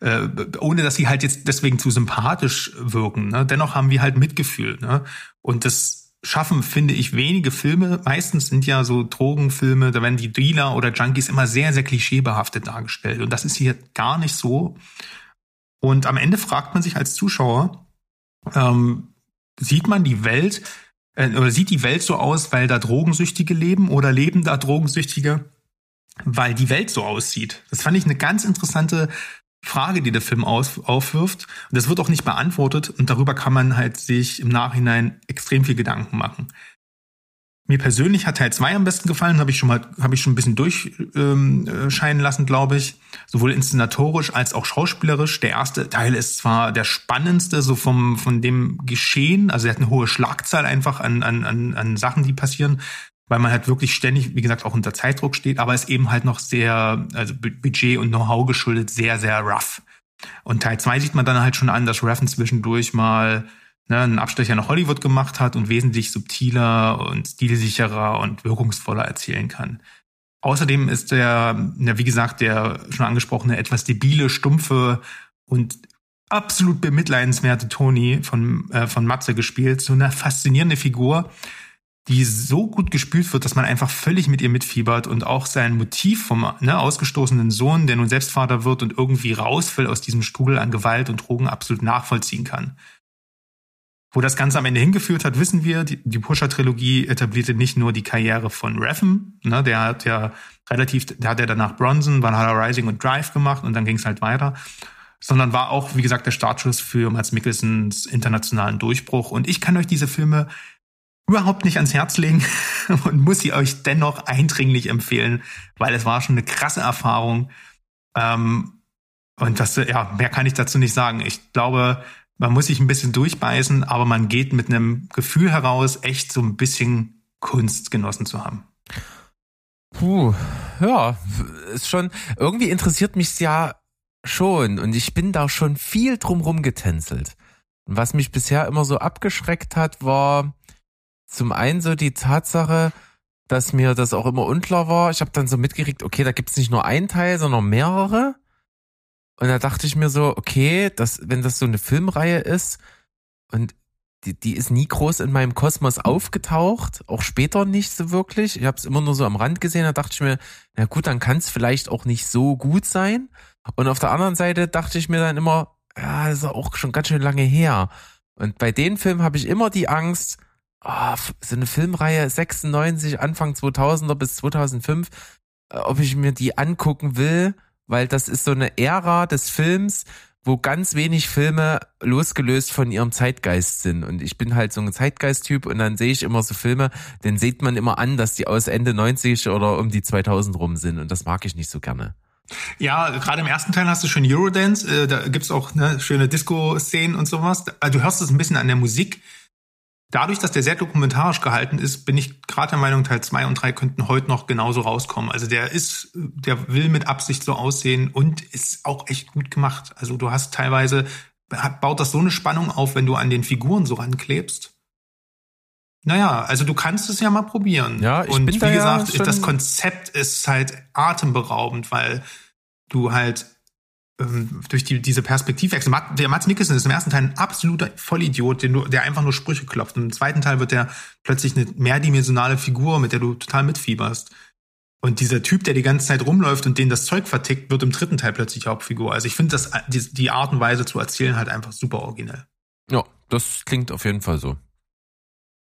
äh, ohne dass sie halt jetzt deswegen zu sympathisch wirken. Ne? Dennoch haben wir halt Mitgefühl. Ne? Und das schaffen, finde ich, wenige Filme. Meistens sind ja so Drogenfilme, da werden die Dealer oder Junkies immer sehr, sehr klischeebehaftet dargestellt. Und das ist hier gar nicht so. Und am Ende fragt man sich als Zuschauer, ähm, sieht man die Welt oder sieht die Welt so aus, weil da Drogensüchtige leben oder leben da Drogensüchtige, weil die Welt so aussieht? Das fand ich eine ganz interessante Frage, die der Film aus, aufwirft. Und das wird auch nicht beantwortet und darüber kann man halt sich im Nachhinein extrem viel Gedanken machen. Mir persönlich hat Teil 2 am besten gefallen, habe ich schon mal, habe ich schon ein bisschen durchscheinen ähm, lassen, glaube ich. Sowohl inszenatorisch als auch schauspielerisch. Der erste Teil ist zwar der spannendste, so vom, von dem Geschehen, also er hat eine hohe Schlagzahl einfach an, an, an, an Sachen, die passieren, weil man halt wirklich ständig, wie gesagt, auch unter Zeitdruck steht, aber ist eben halt noch sehr, also Budget und Know-how geschuldet, sehr, sehr rough. Und Teil 2 sieht man dann halt schon an, dass Raffen zwischendurch mal ne, einen Abstecher nach Hollywood gemacht hat und wesentlich subtiler und stilsicherer und wirkungsvoller erzählen kann. Außerdem ist der, ja, wie gesagt, der schon angesprochene etwas debile, stumpfe und absolut bemitleidenswerte Tony von, äh, von Matze gespielt, so eine faszinierende Figur, die so gut gespielt wird, dass man einfach völlig mit ihr mitfiebert und auch sein Motiv vom ne, ausgestoßenen Sohn, der nun selbst Vater wird und irgendwie rausfällt aus diesem Strudel an Gewalt und Drogen absolut nachvollziehen kann. Wo das Ganze am Ende hingeführt hat, wissen wir. Die, die Pusher-Trilogie etablierte nicht nur die Karriere von Reffen, ne, der hat ja relativ, der hat ja danach Bronson, Valhalla Rising und Drive gemacht und dann ging es halt weiter, sondern war auch, wie gesagt, der Startschuss für Mats Mikkelsens internationalen Durchbruch. Und ich kann euch diese Filme überhaupt nicht ans Herz legen und muss sie euch dennoch eindringlich empfehlen, weil es war schon eine krasse Erfahrung. Ähm, und das, ja, mehr kann ich dazu nicht sagen. Ich glaube, man muss sich ein bisschen durchbeißen, aber man geht mit einem Gefühl heraus, echt so ein bisschen Kunst genossen zu haben. Puh, ja, ist schon, irgendwie interessiert mich's ja schon und ich bin da schon viel drumrum getänzelt. Und was mich bisher immer so abgeschreckt hat, war, zum einen so die Tatsache, dass mir das auch immer unklar war. Ich habe dann so mitgekriegt, okay, da gibt's nicht nur einen Teil, sondern mehrere. Und da dachte ich mir so, okay, das, wenn das so eine Filmreihe ist und die, die ist nie groß in meinem Kosmos aufgetaucht, auch später nicht so wirklich. Ich habe es immer nur so am Rand gesehen, da dachte ich mir, na gut, dann kann es vielleicht auch nicht so gut sein. Und auf der anderen Seite dachte ich mir dann immer, ja, das ist auch schon ganz schön lange her. Und bei den Filmen habe ich immer die Angst, oh, so eine Filmreihe 96, Anfang 2000er bis 2005, äh, ob ich mir die angucken will, weil das ist so eine Ära des Films, wo ganz wenig Filme losgelöst von ihrem Zeitgeist sind. Und ich bin halt so ein Zeitgeist-Typ und dann sehe ich immer so Filme, den sieht man immer an, dass die aus Ende 90 oder um die 2000 rum sind. Und das mag ich nicht so gerne. Ja, gerade im ersten Teil hast du schon Eurodance, äh, da gibt's auch ne, schöne Disco-Szenen und sowas. Also du hörst es ein bisschen an der Musik Dadurch, dass der sehr dokumentarisch gehalten ist, bin ich gerade der Meinung, Teil 2 und 3 könnten heute noch genauso rauskommen. Also der ist, der will mit Absicht so aussehen und ist auch echt gut gemacht. Also du hast teilweise, baut das so eine Spannung auf, wenn du an den Figuren so ranklebst. Naja, also du kannst es ja mal probieren. Ja, ich und bin wie da ja gesagt, schon- das Konzept ist halt atemberaubend, weil du halt durch die, diese Perspektivwechsel. Der Mats Mikkelsen ist im ersten Teil ein absoluter Vollidiot, du, der einfach nur Sprüche klopft. Und im zweiten Teil wird er plötzlich eine mehrdimensionale Figur, mit der du total mitfieberst. Und dieser Typ, der die ganze Zeit rumläuft und den das Zeug vertickt, wird im dritten Teil plötzlich Hauptfigur. Also ich finde das die, die Art und Weise zu erzählen halt einfach super originell. Ja, das klingt auf jeden Fall so.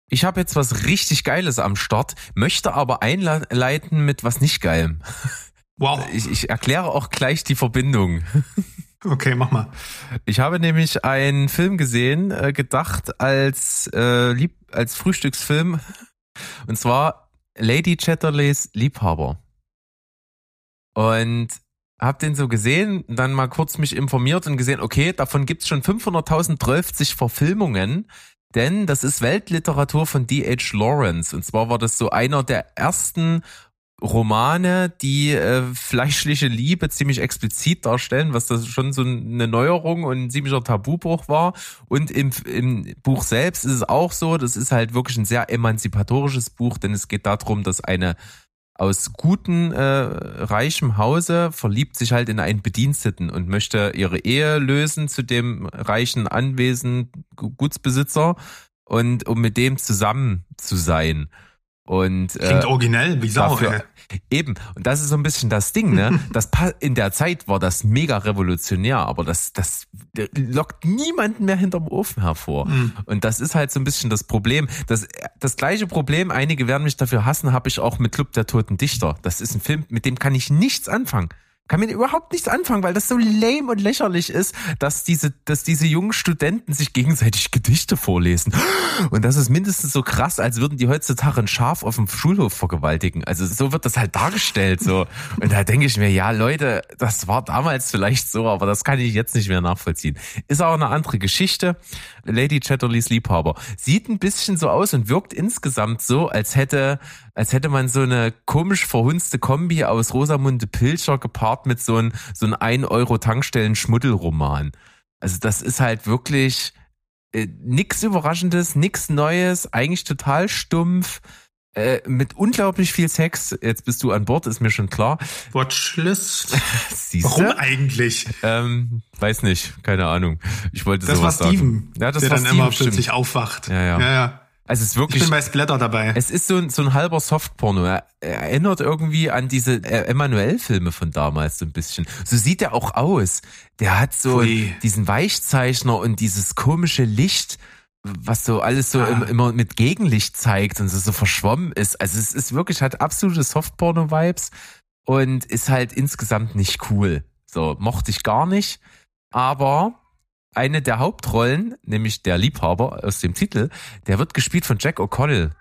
Ich habe jetzt was richtig Geiles am Start, möchte aber einleiten mit was nicht Geilem. Wow. Ich, ich erkläre auch gleich die Verbindung. Okay, mach mal. Ich habe nämlich einen Film gesehen, äh, gedacht als, äh, Lieb als Frühstücksfilm. Und zwar Lady Chatterleys Liebhaber. Und hab den so gesehen, dann mal kurz mich informiert und gesehen, okay, davon gibt's schon 500.012 Verfilmungen, denn das ist Weltliteratur von D.H. Lawrence. Und zwar war das so einer der ersten Romane, die äh, fleischliche Liebe ziemlich explizit darstellen, was das schon so eine Neuerung und ein ziemlicher Tabubruch war. Und im, im Buch selbst ist es auch so, das ist halt wirklich ein sehr emanzipatorisches Buch, denn es geht darum, dass eine aus guten, äh, reichem Hause verliebt sich halt in einen Bediensteten und möchte ihre Ehe lösen zu dem reichen Anwesen Gutsbesitzer und um mit dem zusammen zu sein. Und äh, Klingt originell, wie Sau, dafür, eben. Und das ist so ein bisschen das Ding, ne? Das in der Zeit war das mega revolutionär, aber das, das lockt niemanden mehr hinterm Ofen hervor. Mhm. Und das ist halt so ein bisschen das Problem. Das, das gleiche Problem, einige werden mich dafür hassen, habe ich auch mit Club der Toten Dichter. Das ist ein Film, mit dem kann ich nichts anfangen. Kann mir überhaupt nichts anfangen, weil das so lame und lächerlich ist, dass diese, dass diese jungen Studenten sich gegenseitig Gedichte vorlesen. Und das ist mindestens so krass, als würden die heutzutage ein Schaf auf dem Schulhof vergewaltigen. Also so wird das halt dargestellt, so. Und da denke ich mir, ja, Leute, das war damals vielleicht so, aber das kann ich jetzt nicht mehr nachvollziehen. Ist auch eine andere Geschichte. Lady Chatterleys Liebhaber sieht ein bisschen so aus und wirkt insgesamt so, als hätte, als hätte man so eine komisch verhunzte Kombi aus Rosamunde Pilcher gepaart mit so ein, so ein 1 Euro Tankstellen Schmuddelroman. Also das ist halt wirklich äh, nix Überraschendes, nix Neues, eigentlich total stumpf, äh, mit unglaublich viel Sex. Jetzt bist du an Bord, ist mir schon klar. Watchlist. Siehst Warum eigentlich? Ähm, weiß nicht, keine Ahnung. Ich wollte Das war sowas sagen. Steven, Ja, das der war dann Steven, immer stimmt. plötzlich aufwacht. Ja, ja. ja, ja. Also es ist Ich wirklich bin bei Splatter dabei. Es ist so ein, so ein halber Softporno. Er er erinnert irgendwie an diese Emanuel-Filme von damals so ein bisschen. So sieht er auch aus. Der hat so Pfui. diesen Weichzeichner und dieses komische Licht, was so alles so Ah. im, immer mit Gegenlicht zeigt und so, so verschwommen ist. Also es ist wirklich, hat absolute Softporno-Vibes und ist halt insgesamt nicht cool. So, mochte ich gar nicht. Aber eine der Hauptrollen, nämlich der Liebhaber aus dem Titel, der wird gespielt von Jack O'Connell.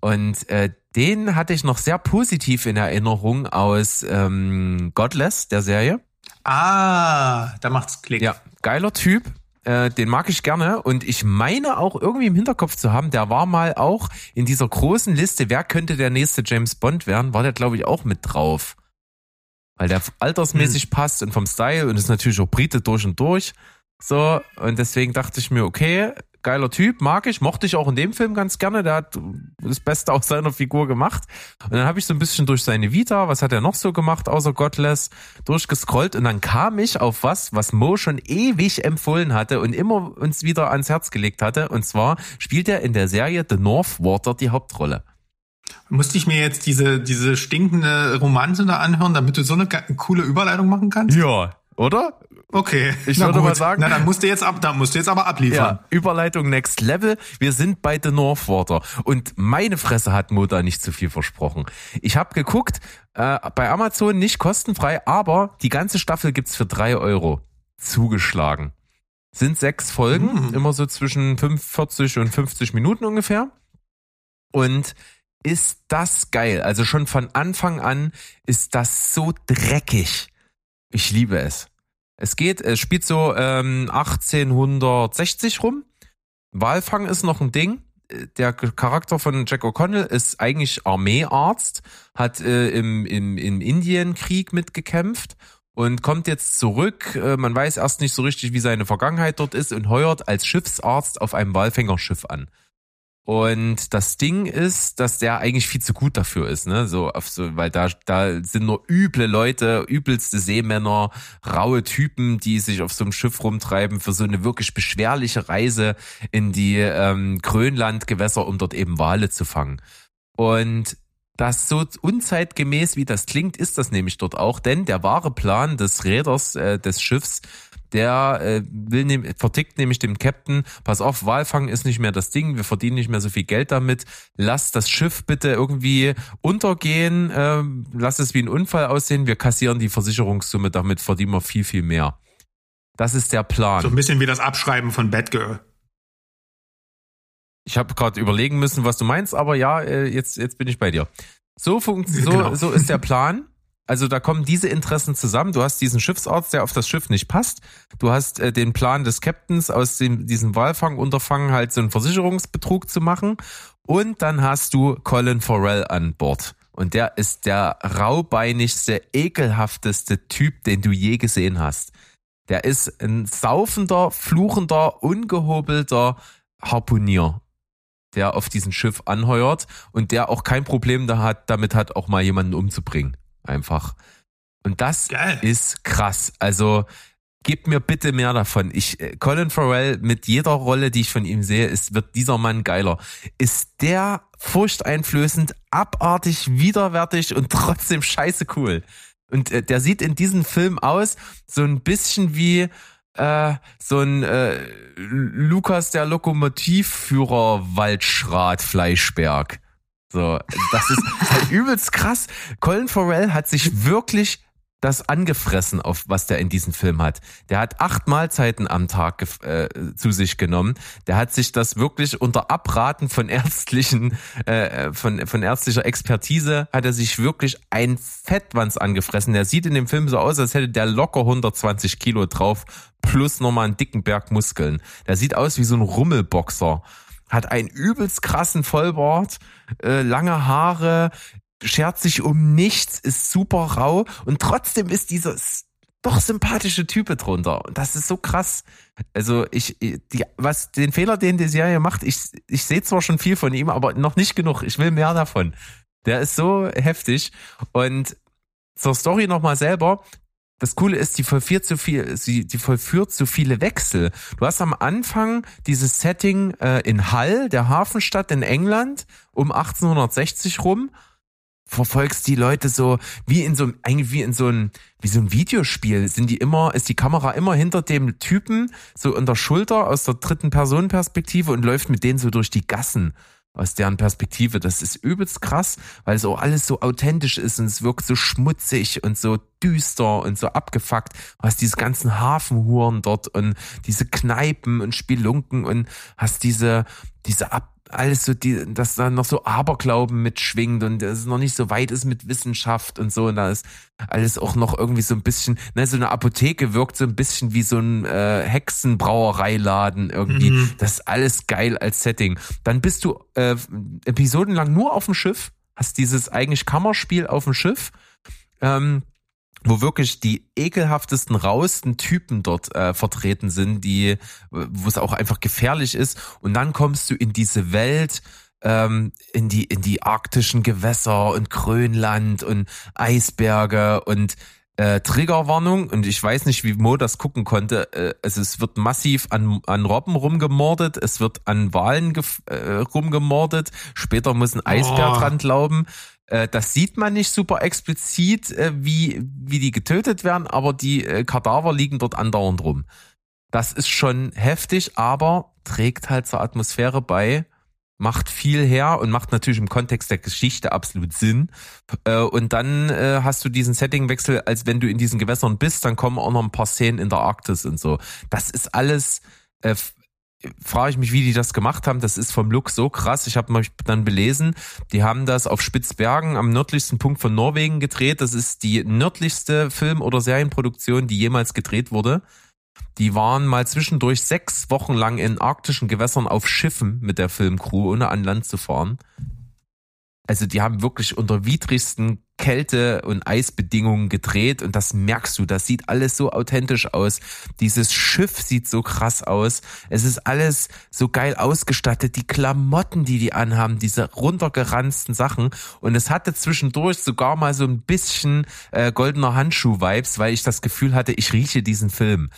Und äh, den hatte ich noch sehr positiv in Erinnerung aus ähm, Godless, der Serie. Ah, da macht's Klick. Ja, geiler Typ. Äh, den mag ich gerne und ich meine auch irgendwie im Hinterkopf zu haben, der war mal auch in dieser großen Liste, wer könnte der nächste James Bond werden, war der glaube ich auch mit drauf. Weil der altersmäßig passt und vom Style und ist natürlich auch Brite durch und durch. So, und deswegen dachte ich mir, okay, geiler Typ, mag ich, mochte ich auch in dem Film ganz gerne. Der hat das Beste aus seiner Figur gemacht. Und dann habe ich so ein bisschen durch seine Vita, was hat er noch so gemacht, außer Godless, durchgescrollt. Und dann kam ich auf was, was Mo schon ewig empfohlen hatte und immer uns wieder ans Herz gelegt hatte. Und zwar spielt er in der Serie The North Water die Hauptrolle. Musste ich mir jetzt diese, diese stinkende Romanze da anhören, damit du so eine coole Überleitung machen kannst? Ja, oder? Okay. Ich Na würde gut. mal sagen- Na, dann musst du jetzt ab, da musst du jetzt aber abliefern. Ja, Überleitung Next Level. Wir sind bei The North Water. Und meine Fresse hat Mo da nicht zu viel versprochen. Ich habe geguckt, äh, bei Amazon nicht kostenfrei, aber die ganze Staffel gibt's für drei Euro. Zugeschlagen. Sind sechs Folgen, Hm. immer so zwischen 45 und 50 Minuten ungefähr. Und ist das geil. Also schon von Anfang an ist das so dreckig. Ich liebe es. Es geht, es spielt so ähm, 1860 rum. Walfang ist noch ein Ding. Der Charakter von Jack O'Connell ist eigentlich Armeearzt, hat äh, im, im, im Indienkrieg mitgekämpft und kommt jetzt zurück. Äh, man weiß erst nicht so richtig, wie seine Vergangenheit dort ist und heuert als Schiffsarzt auf einem Walfängerschiff an. Und das Ding ist, dass der eigentlich viel zu gut dafür ist, ne? So, auf so, weil da, da sind nur üble Leute, übelste Seemänner, raue Typen, die sich auf so einem Schiff rumtreiben für so eine wirklich beschwerliche Reise in die ähm, Grönlandgewässer, um dort eben Wale zu fangen. Und das so unzeitgemäß, wie das klingt, ist das nämlich dort auch, denn der wahre Plan des Räders äh, des Schiffs der äh, will nehm, vertickt nämlich dem Captain, pass auf, Walfang ist nicht mehr das Ding, wir verdienen nicht mehr so viel Geld damit, lass das Schiff bitte irgendwie untergehen, äh, lass es wie ein Unfall aussehen, wir kassieren die Versicherungssumme, damit verdienen wir viel, viel mehr. Das ist der Plan. So ein bisschen wie das Abschreiben von Batgirl. Ich habe gerade überlegen müssen, was du meinst, aber ja, äh, jetzt, jetzt bin ich bei dir. So, funkt, so, Genau. so ist der Plan. Also da kommen diese Interessen zusammen. Du hast diesen Schiffsarzt, der auf das Schiff nicht passt. Du hast äh, den Plan des Captains, aus dem, diesem Walfangunterfangen halt so einen Versicherungsbetrug zu machen. Und dann hast du Colin Farrell an Bord. Und der ist der raubeinigste, ekelhafteste Typ, den du je gesehen hast. Der ist ein saufender, fluchender, ungehobelter Harpunier, der auf diesem Schiff anheuert und der auch kein Problem da hat, damit hat, auch mal jemanden umzubringen. Einfach. Und das Geil. ist krass. Also gebt mir bitte mehr davon. Ich, äh, Colin Farrell mit jeder Rolle, die ich von ihm sehe, ist, wird dieser Mann geiler. Ist der furchteinflößend, abartig, widerwärtig und trotzdem scheiße cool. Und äh, der sieht in diesem Film aus so ein bisschen wie äh, so ein äh, Lukas der Lokomotivführer Waldschrat Fleischberg. So, das ist halt übelst krass. Colin Farrell hat sich wirklich das angefressen, auf was der in diesem Film hat. Der hat acht Mahlzeiten am Tag äh, zu sich genommen. Der hat sich das wirklich unter Abraten von ärztlichen, äh, von, von ärztlicher Expertise, hat er sich wirklich ein Fettwanz angefressen. Der sieht in dem Film so aus, als hätte der locker 120 Kilo drauf, plus nochmal einen dicken Berg Muskeln. Der sieht aus wie so ein Rummelboxer. Hat einen übelst krassen Vollbart, äh, lange Haare, schert sich um nichts, ist super rau und trotzdem ist dieser doch sympathische Type drunter. Und das ist so krass. Also ich, die, was den Fehler, den die Serie macht, ich, ich sehe zwar schon viel von ihm, aber noch nicht genug. Ich will mehr davon. Der ist so heftig. Und zur Story nochmal selber. Das Coole ist, die vollführt so viel, sie, die vollführt so viele Wechsel. Du hast am Anfang dieses Setting äh, in Hull, der Hafenstadt in England, um 1860 rum verfolgst die Leute so wie in so eigentlich wie in so ein wie so ein Videospiel. Sind die immer ist die Kamera immer hinter dem Typen so an der Schulter aus der dritten Person Perspektive und läuft mit denen so durch die Gassen aus deren Perspektive. Das ist übelst krass weil so alles so authentisch ist und es wirkt so schmutzig und so düster und so abgefuckt. Hast diese ganzen Hafenhuren dort und diese Kneipen und Spelunken und hast diese diese ab alles so, die, dass da noch so Aberglauben mitschwingt und dass es noch nicht so weit ist mit Wissenschaft und so. Und da ist alles auch noch irgendwie so ein bisschen, ne, so eine Apotheke wirkt so ein bisschen wie so ein äh, Hexenbrauereiladen irgendwie. Mhm. Das ist alles geil als Setting. Dann bist du äh, episodenlang nur auf dem Schiff, hast dieses eigentlich Kammerspiel auf dem Schiff. Ähm, wo wirklich die ekelhaftesten, rauesten Typen dort äh, vertreten sind, die, wo es auch einfach gefährlich ist. Und dann kommst du in diese Welt, ähm, in die in die arktischen Gewässer und Grönland und Eisberge und äh, Triggerwarnung und ich weiß nicht, wie Mo das gucken konnte. Äh, es, es wird massiv an, an Robben rumgemordet, es wird an Walen äh, rumgemordet, später muss ein Eisbär Oh. dran glauben. Äh, das sieht man nicht super explizit, äh, wie, wie die getötet werden, aber die äh, Kadaver liegen dort andauernd rum. Das ist schon heftig, aber trägt halt zur Atmosphäre bei, macht viel her und macht natürlich im Kontext der Geschichte absolut Sinn. Und dann hast du diesen Settingwechsel, als wenn du in diesen Gewässern bist, dann kommen auch noch ein paar Szenen in der Arktis und so. Das ist alles, frage ich mich, wie die das gemacht haben. Das ist vom Look so krass. Ich habe mich dann belesen, die haben das auf Spitzbergen am nördlichsten Punkt von Norwegen gedreht. Das ist die nördlichste Film- oder Serienproduktion, die jemals gedreht wurde. Die waren mal zwischendurch sechs Wochen lang in arktischen Gewässern auf Schiffen mit der Filmcrew, ohne an Land zu fahren. Also die haben wirklich unter widrigsten Kälte- und Eisbedingungen gedreht und das merkst du, das sieht alles so authentisch aus. Dieses Schiff sieht so krass aus. Es ist alles so geil ausgestattet, die Klamotten, die die anhaben, diese runtergeranzten Sachen und es hatte zwischendurch sogar mal so ein bisschen äh, goldener Handschuh-Vibes, weil ich das Gefühl hatte, ich rieche diesen Film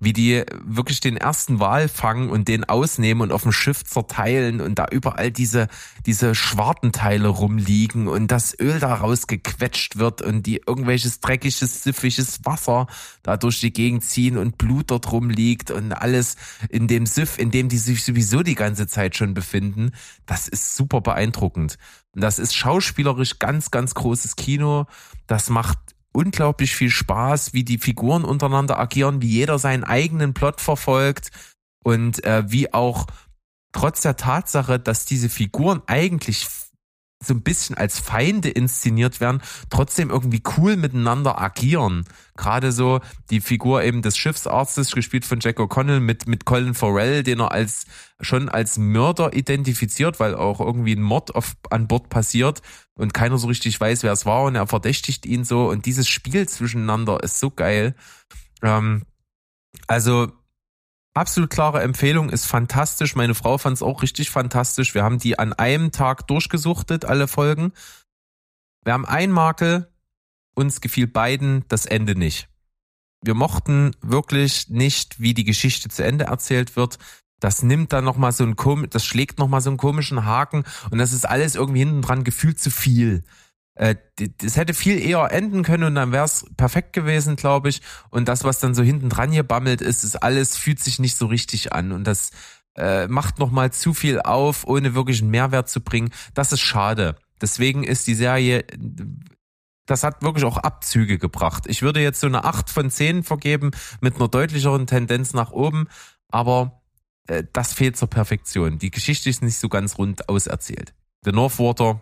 wie die wirklich den ersten Wal fangen und den ausnehmen und auf dem Schiff zerteilen und da überall diese, diese Schwartenteile rumliegen und das Öl da rausgequetscht wird und die irgendwelches dreckiges, süffiges Wasser da durch die Gegend ziehen und Blut dort rumliegt und alles in dem Süff, in dem die sich sowieso die ganze Zeit schon befinden. Das ist super beeindruckend. Und das ist schauspielerisch ganz, ganz großes Kino. Das macht unglaublich viel Spaß, wie die Figuren untereinander agieren, wie jeder seinen eigenen Plot verfolgt und äh, wie auch trotz der Tatsache, dass diese Figuren eigentlich so ein bisschen als Feinde inszeniert werden, trotzdem irgendwie cool miteinander agieren. Gerade so die Figur eben des Schiffsarztes, gespielt von Jack O'Connell, mit, mit Colin Farrell, den er als schon als Mörder identifiziert, weil auch irgendwie ein Mord auf, an Bord passiert und keiner so richtig weiß, wer es war und er verdächtigt ihn so. Und dieses Spiel zwischeneinander ist so geil. Ähm, also absolut klare Empfehlung, ist fantastisch. Meine Frau fand es auch richtig fantastisch. Wir haben die an einem Tag durchgesuchtet, alle Folgen. Wir haben ein Makel, uns gefiel beiden das Ende nicht. Wir mochten wirklich nicht, wie die Geschichte zu Ende erzählt wird. Das nimmt dann nochmal so einen kom das schlägt nochmal so einen komischen Haken und das ist alles irgendwie hinten dran gefühlt zu viel. Äh, das hätte viel eher enden können und dann wäre es perfekt gewesen, glaube ich. Und das, was dann so hinten dran hier bammelt ist, ist alles, fühlt sich nicht so richtig an. Und das äh, macht nochmal zu viel auf, ohne wirklich einen Mehrwert zu bringen. Das ist schade. Deswegen ist die Serie, das hat wirklich auch Abzüge gebracht. Ich würde jetzt so eine 8 von 10 vergeben, mit einer deutlicheren Tendenz nach oben. Aber äh, das fehlt zur Perfektion. Die Geschichte ist nicht so ganz rund auserzählt. The Northwater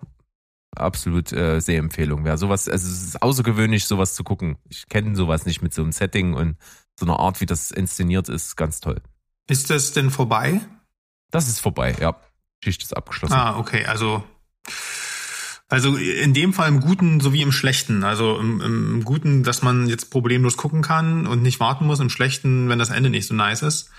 absolut äh, Sehempfehlung. Wer sowas, also es ist außergewöhnlich, sowas zu gucken. Ich kenne sowas nicht mit so einem Setting und so einer Art, wie das inszeniert ist, ganz toll. Ist das denn vorbei? Das ist vorbei, ja. Geschichte ist abgeschlossen. Ah, okay, also also in dem Fall im Guten sowie im Schlechten. Also im, im Guten, dass man jetzt problemlos gucken kann und nicht warten muss. Im Schlechten, wenn das Ende nicht so nice ist.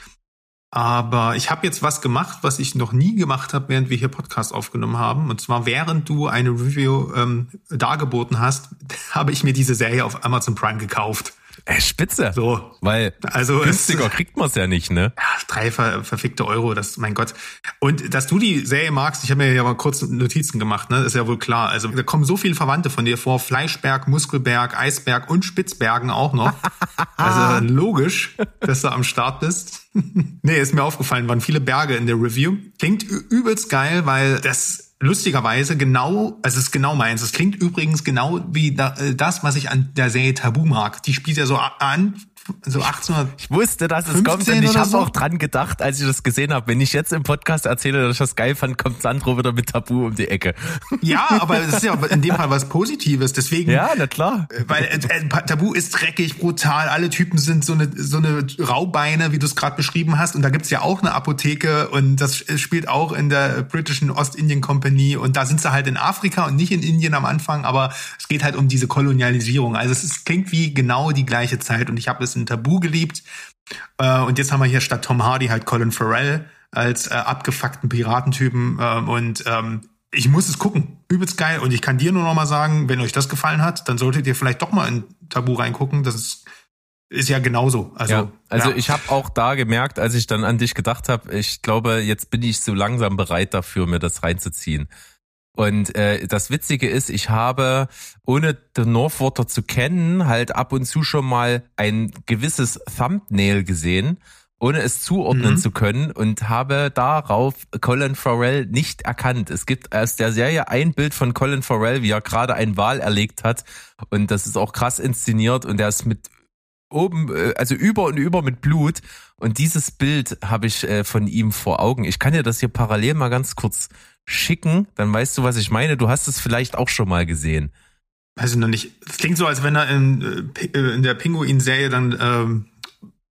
Aber ich habe jetzt was gemacht, was ich noch nie gemacht habe, während wir hier Podcast aufgenommen haben. Und zwar während du eine Review ähm, dargeboten hast, habe ich mir diese Serie auf Amazon Prime gekauft. Äh, Spitze. So, Weil also günstiger es, kriegt man es ja nicht, ne? ja, drei ver verfickte Euro, das mein Gott. Und dass du die Serie magst, ich habe mir ja mal kurz Notizen gemacht, ne, ist ja wohl klar. Also da kommen so viele Verwandte von dir vor, Fleischberg, Muskelberg, Eisberg und Spitzbergen auch noch. also logisch, dass du am Start bist. nee, ist mir aufgefallen, waren viele Berge in der Review. Klingt übelst geil, weil das lustigerweise genau, also es ist genau meins. Es klingt übrigens genau wie äh, das, was ich an der Serie Tabu mag. Die spielt ja so an, so 1800. Ich wusste, dass es 15 kommt und ich habe so? auch dran gedacht, als ich das gesehen habe. Wenn ich jetzt im Podcast erzähle, dass ich das geil fand, kommt Sandro wieder mit Tabu um die Ecke. Ja, aber es ist ja in dem Fall was Positives. Deswegen, Ja, na klar. weil äh, äh, Tabu ist dreckig, brutal. Alle Typen sind so eine so eine Raubeine, wie du es gerade beschrieben hast. Und da gibt's ja auch eine Apotheke und das spielt auch in der britischen Ostindien Company. Und da sind sie halt in Afrika und nicht in Indien am Anfang. Aber es geht halt um diese Kolonialisierung. Also es ist, klingt wie genau die gleiche Zeit. Und ich habe es in Tabu geliebt. Äh, und jetzt haben wir hier statt Tom Hardy halt Colin Farrell als äh, abgefuckten Piratentypen. Ähm, und ähm, ich muss es gucken. Übelst geil. Und ich kann dir nur noch mal sagen, wenn euch das gefallen hat, dann solltet ihr vielleicht doch mal in Tabu reingucken. Das ist, ist ja genauso. Also, ja, also ja. ich habe auch da gemerkt, als ich dann an dich gedacht habe, ich glaube, jetzt bin ich so langsam bereit dafür, mir das reinzuziehen. Und äh, das Witzige ist, ich habe, ohne den Northwater zu kennen, halt ab und zu schon mal ein gewisses Thumbnail gesehen, ohne es zuordnen Mhm. zu können und habe darauf Colin Farrell nicht erkannt. Es gibt aus der Serie ein Bild von Colin Farrell, wie er gerade ein Wal erlegt hat und das ist auch krass inszeniert und er ist mit oben, äh, also über und über mit Blut. Und dieses Bild habe ich äh, von ihm vor Augen. Ich kann dir das hier parallel mal ganz kurz schicken, dann weißt du, was ich meine. Du hast es vielleicht auch schon mal gesehen. weiß ich noch nicht. Es klingt so, als wenn er in, äh, in der Pinguin-Serie dann ähm,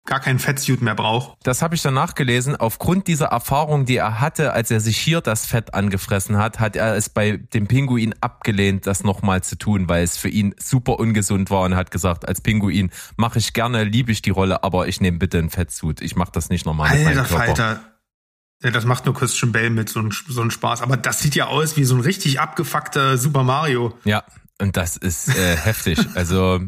gar keinen Fettsuit mehr braucht. Das habe ich dann nachgelesen. Aufgrund dieser Erfahrung, die er hatte, als er sich hier das Fett angefressen hat, hat er es bei dem Pinguin abgelehnt, das nochmal zu tun, weil es für ihn super ungesund war und hat gesagt, als Pinguin mache ich gerne, liebe ich die Rolle, aber ich nehme bitte einen Fettsuit. Ich mache das nicht nochmal mit meinem Alter Körper. Falter. Ja, das macht nur Christian Bale mit so ein, so Spaß. Aber das sieht ja aus wie so ein richtig abgefuckter Super Mario. Ja, und das ist äh, heftig. Also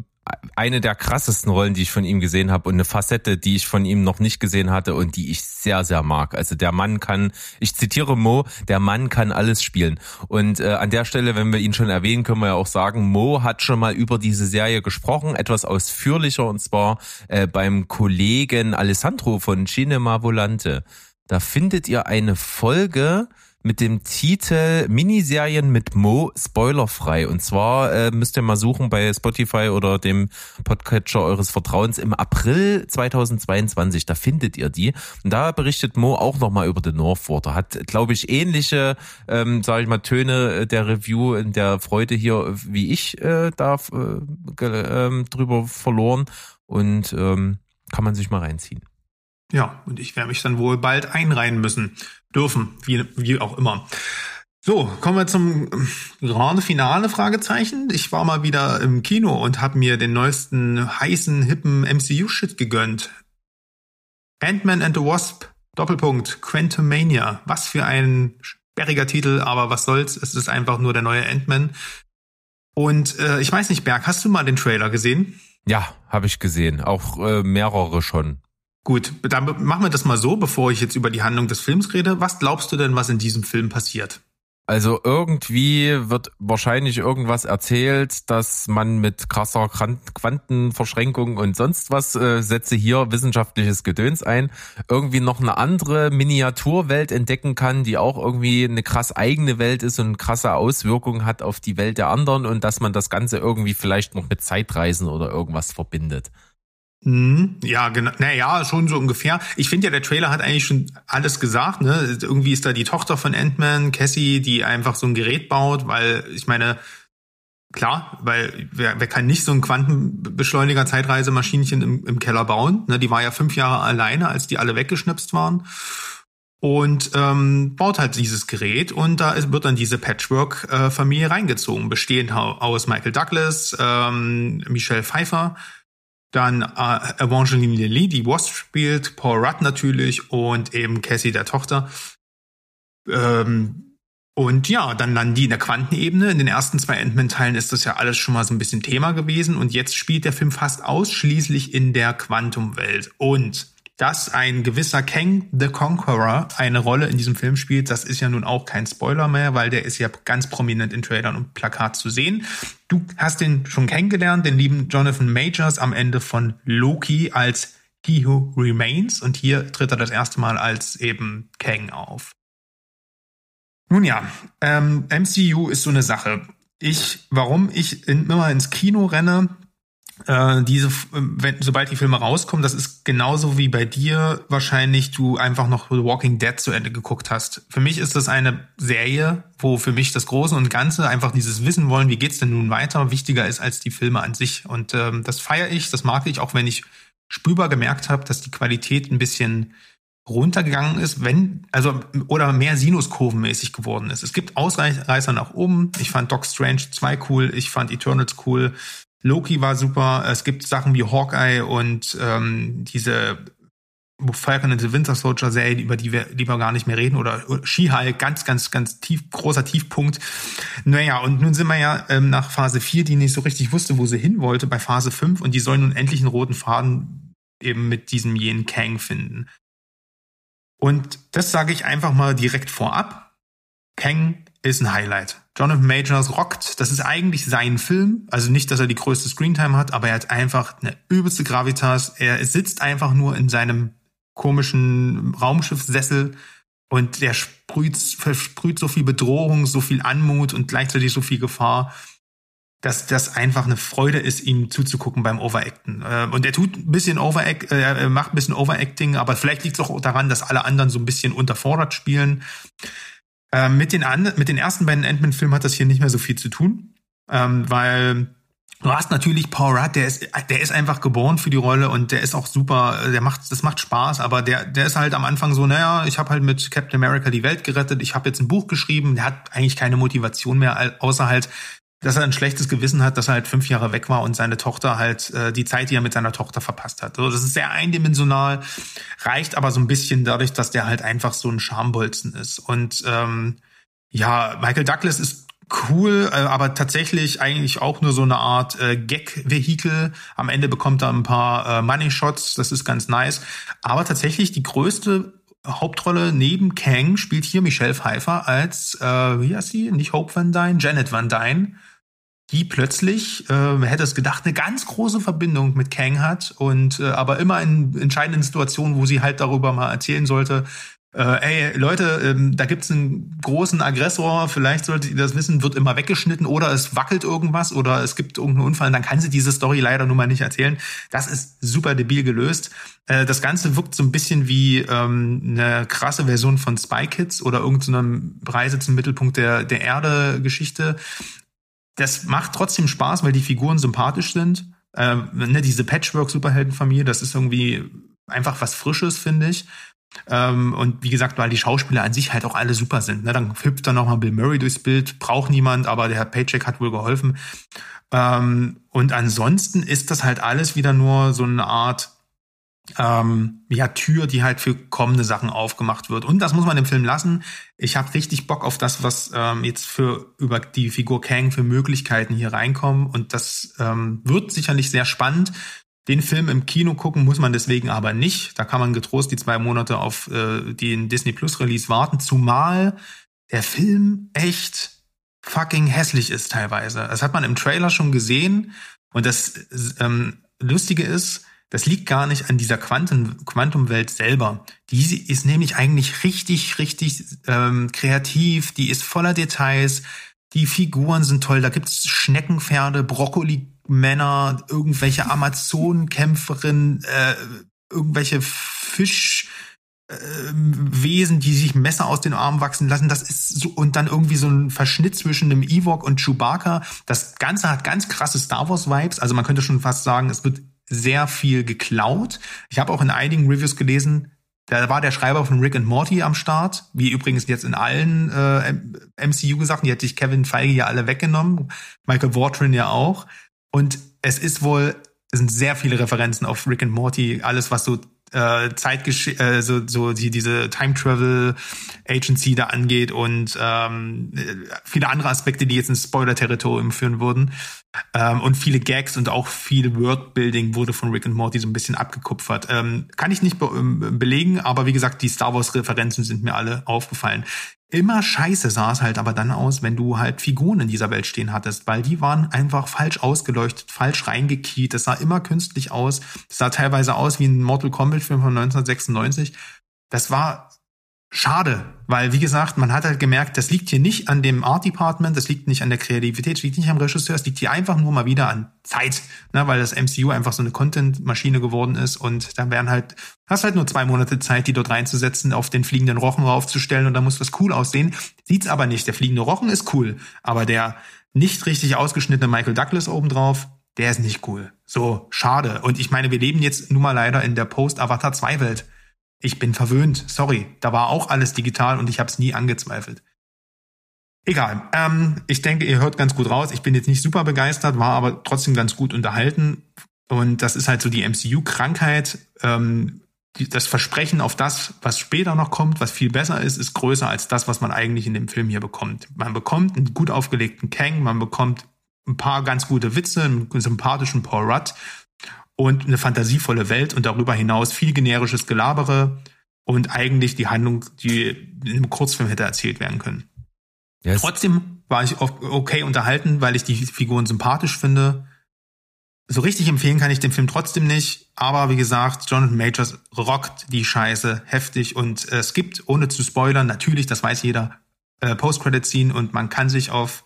eine der krassesten Rollen, die ich von ihm gesehen habe und eine Facette, die ich von ihm noch nicht gesehen hatte und die ich sehr, sehr mag. Also der Mann kann, ich zitiere Mo, der Mann kann alles spielen. Und äh, an der Stelle, wenn wir ihn schon erwähnen, können wir ja auch sagen, Mo hat schon mal über diese Serie gesprochen, etwas ausführlicher und zwar äh, beim Kollegen Alessandro von Cinema Volante. Da findet ihr eine Folge mit dem Titel Miniserien mit Mo spoilerfrei. Und zwar äh, müsst ihr mal suchen bei Spotify oder dem Podcatcher eures Vertrauens im April 2022. Da findet ihr die. Und da berichtet Mo auch nochmal über den Northwater. Hat, glaube ich, ähnliche, ähm, sage ich mal, Töne der Review in der Freude hier wie ich äh, da äh, äh, drüber verloren. Und ähm, kann man sich mal reinziehen. Ja, und ich werde mich dann wohl bald einreihen müssen. Dürfen, wie, wie auch immer. So, kommen wir zum Grande Finale Fragezeichen. Ich war mal wieder im Kino und habe mir den neuesten heißen, hippen MCU-Shit gegönnt. Ant-Man and the Wasp, Doppelpunkt, Quantumania. Was für ein sperriger Titel, aber was soll's. Es ist einfach nur der neue Ant-Man. Und äh, ich weiß nicht, Berg, hast du mal den Trailer gesehen? Ja, habe ich gesehen. Auch äh, mehrere schon. Gut, dann machen wir das mal so, bevor ich jetzt über die Handlung des Films rede. Was glaubst du denn, was in diesem Film passiert? Also irgendwie wird wahrscheinlich irgendwas erzählt, dass man mit krasser Quantenverschränkung und sonst was äh, setze hier wissenschaftliches Gedöns ein, irgendwie noch eine andere Miniaturwelt entdecken kann, die auch irgendwie eine krass eigene Welt ist und krasse Auswirkungen hat auf die Welt der anderen und dass man das Ganze irgendwie vielleicht noch mit Zeitreisen oder irgendwas verbindet. Mhm. Ja, genau. Naja, schon so ungefähr. Ich finde ja, der Trailer hat eigentlich schon alles gesagt. Ne? Irgendwie ist da die Tochter von Ant-Man, Cassie, die einfach so ein Gerät baut, weil ich meine, klar, weil wer, wer kann nicht so ein Quantenbeschleuniger Zeitreisemaschinchen im, im Keller bauen? Ne? Die war ja fünf Jahre alleine, als die alle weggeschnipst waren. Und ähm, baut halt dieses Gerät und da ist, wird dann diese Patchwork-Familie reingezogen, bestehend aus Michael Douglas, ähm, Michelle Pfeiffer, dann äh, Evangeline Lilly, die Wasp spielt, Paul Rudd natürlich und eben Cassie, der Tochter. Ähm, und ja, dann landen die in der Quantenebene. In den ersten zwei Endman-Teilen ist das ja alles schon mal so ein bisschen Thema gewesen. Und jetzt spielt der Film fast ausschließlich in der Quantumwelt. Und dass ein gewisser Kang the Conqueror eine Rolle in diesem Film spielt, das ist ja nun auch kein Spoiler mehr, weil der ist ja ganz prominent in Trailern und Plakat zu sehen. Du hast den schon kennengelernt, den lieben Jonathan Majors am Ende von Loki als He Who Remains und hier tritt er das erste Mal als eben Kang auf. Nun ja, ähm, MCU ist so eine Sache. Ich, warum ich in, immer ins Kino renne, äh, diese, wenn, sobald die Filme rauskommen, das ist genauso wie bei dir wahrscheinlich du einfach noch The Walking Dead zu Ende geguckt hast. Für mich ist das eine Serie, wo für mich das Große und Ganze einfach dieses Wissen wollen, wie geht's denn nun weiter, wichtiger ist als die Filme an sich. Und ähm, das feiere ich, das mag ich, auch wenn ich spürbar gemerkt habe, dass die Qualität ein bisschen runtergegangen ist, wenn, also, oder mehr Sinuskurvenmäßig geworden ist. Es gibt Ausreißer nach oben. Ich fand Doc Strange 2 cool, ich fand Eternals cool. Loki war super. Es gibt Sachen wie Hawkeye und ähm, diese Falcon and the Winter Soldier Serie, über die wir lieber gar nicht mehr reden, oder She-Hulk, ganz, ganz, ganz tief, großer Tiefpunkt. Naja, und nun sind wir ja ähm, nach Phase 4, die nicht so richtig wusste, wo sie hin wollte, bei Phase 5 und die soll nun endlich einen roten Faden eben mit diesem jenen Kang finden. Und das sage ich einfach mal direkt vorab. Kang ist ein Highlight. Jonathan Majors rockt. Das ist eigentlich sein Film. Also nicht, dass er die größte Screentime hat, aber er hat einfach eine übelste Gravitas. Er sitzt einfach nur in seinem komischen Raumschiffsessel und der sprüht, versprüht so viel Bedrohung, so viel Anmut und gleichzeitig so viel Gefahr, dass das einfach eine Freude ist, ihm zuzugucken beim Overacten. Äh, und er tut ein bisschen Overact, äh, er macht ein bisschen Overacting, aber vielleicht liegt es auch daran, dass alle anderen so ein bisschen unterfordert spielen. Ähm, mit, den an, mit den ersten beiden Ant-Man-Filmen hat das hier nicht mehr so viel zu tun, ähm, weil du hast natürlich Paul Rudd, der ist, der ist einfach geboren für die Rolle und der ist auch super, der macht, das macht Spaß, aber der, der ist halt am Anfang so, naja, ich habe halt mit Captain America die Welt gerettet, ich habe jetzt ein Buch geschrieben, der hat eigentlich keine Motivation mehr, außer halt dass er ein schlechtes Gewissen hat, dass er halt fünf Jahre weg war und seine Tochter halt äh, die Zeit, die er mit seiner Tochter verpasst hat. Also das ist sehr eindimensional, reicht aber so ein bisschen dadurch, dass der halt einfach so ein Schambolzen ist. Und ähm, ja, Michael Douglas ist cool, äh, aber tatsächlich eigentlich auch nur so eine Art äh, Gag-Vehikel. Am Ende bekommt er ein paar äh, Money-Shots, das ist ganz nice. Aber tatsächlich die größte Hauptrolle neben Kang spielt hier Michelle Pfeiffer als, äh, wie heißt sie? Nicht Hope Van Dyne, Janet Van Dyne die plötzlich, äh, man hätte es gedacht, eine ganz große Verbindung mit Kang hat und äh, aber immer in entscheidenden Situationen, wo sie halt darüber mal erzählen sollte, äh, ey Leute, ähm, da gibt's einen großen Aggressor, vielleicht solltet ihr das wissen, wird immer weggeschnitten oder es wackelt irgendwas oder es gibt irgendeinen Unfall, dann kann sie diese Story leider nun mal nicht erzählen. Das ist super debil gelöst. Äh, das Ganze wirkt so ein bisschen wie ähm, eine krasse Version von Spy Kids oder irgendeinem Reise zum Mittelpunkt der, der Erde-Geschichte. Das macht trotzdem Spaß, weil die Figuren sympathisch sind. Äh, ne, diese Patchwork-Superheldenfamilie, das ist irgendwie einfach was Frisches, finde ich. Ähm, und wie gesagt, weil die Schauspieler an sich halt auch alle super sind. Ne? Dann hüpft dann nochmal Bill Murray durchs Bild, braucht niemand, aber der Paycheck hat wohl geholfen. Ähm, und ansonsten ist das halt alles wieder nur so eine Art ähm, ja, Tür, die halt für kommende Sachen aufgemacht wird. Und das muss man im Film lassen. Ich habe richtig Bock auf das, was ähm, jetzt für über die Figur Kang für Möglichkeiten hier reinkommen. Und das ähm, wird sicherlich sehr spannend. Den Film im Kino gucken muss man deswegen aber nicht. Da kann man getrost die zwei Monate auf äh, den Disney Plus Release warten, zumal der Film echt fucking hässlich ist teilweise. Das hat man im Trailer schon gesehen. Und das ähm, Lustige ist, das liegt gar nicht an dieser Quanten Quantumwelt selber. Die ist nämlich eigentlich richtig, richtig ähm, kreativ. Die ist voller Details. Die Figuren sind toll. Da gibt's Schneckenpferde, Brokkoli Männer, irgendwelche Amazonenkämpferinnen, äh, irgendwelche Fischwesen, äh, die sich Messer aus den Armen wachsen lassen. Das ist so, und dann irgendwie so ein Verschnitt zwischen einem Ewok und Chewbacca. Das Ganze hat ganz krasse Star Wars Vibes. Also man könnte schon fast sagen, es wird sehr viel geklaut. Ich habe auch in einigen Reviews gelesen, da war der Schreiber von Rick and Morty am Start, wie übrigens jetzt in allen äh, MCU gesagt, die hat sich Kevin Feige ja alle weggenommen, Michael Watrin ja auch. Und es ist wohl, es sind sehr viele Referenzen auf Rick and Morty, alles was so äh, Zeitgesch äh, so, so die, diese Time Travel Agency da angeht und ähm, viele andere Aspekte, die jetzt ins Spoiler-Territorium führen würden. Ähm, und viele Gags und auch viel Worldbuilding wurde von Rick and Morty so ein bisschen abgekupfert. Ähm, kann ich nicht be ähm, belegen, aber wie gesagt, die Star Wars-Referenzen sind mir alle aufgefallen. Immer scheiße sah es halt aber dann aus, wenn du halt Figuren in dieser Welt stehen hattest, weil die waren einfach falsch ausgeleuchtet, falsch reingekiet. Das sah immer künstlich aus. Das sah teilweise aus wie ein Mortal Kombat Film von 1996. Das war Schade, weil wie gesagt, man hat halt gemerkt, das liegt hier nicht an dem Art Department, das liegt nicht an der Kreativität, das liegt nicht am Regisseur, es liegt hier einfach nur mal wieder an Zeit, ne, weil das MCU einfach so eine Content-Maschine geworden ist und dann wären halt, hast halt nur zwei Monate Zeit, die dort reinzusetzen, auf den fliegenden Rochen raufzustellen und dann muss das cool aussehen. Sieht's aber nicht. Der fliegende Rochen ist cool, aber der nicht richtig ausgeschnittene Michael Douglas obendrauf, der ist nicht cool. So, schade. Und ich meine, wir leben jetzt nun mal leider in der Post-Avatar 2 Welt. Ich bin verwöhnt, sorry. Da war auch alles digital und ich habe es nie angezweifelt. Egal. Ähm, ich denke, ihr hört ganz gut raus. Ich bin jetzt nicht super begeistert, war aber trotzdem ganz gut unterhalten. Und das ist halt so die MCU-Krankheit. Ähm, das Versprechen auf das, was später noch kommt, was viel besser ist, ist größer als das, was man eigentlich in dem Film hier bekommt. Man bekommt einen gut aufgelegten Kang, man bekommt ein paar ganz gute Witze, einen sympathischen Paul Rudd und eine fantasievolle Welt und darüber hinaus viel generisches Gelabere und eigentlich die Handlung, die in einem Kurzfilm hätte erzählt werden können. Yes. Trotzdem war ich okay unterhalten, weil ich die Figuren sympathisch finde. So richtig empfehlen kann ich den Film trotzdem nicht, aber wie gesagt, Jonathan Majors rockt die Scheiße heftig und es gibt, ohne zu spoilern, natürlich, das weiß jeder, äh, Post-Credit-Scene und man kann sich auf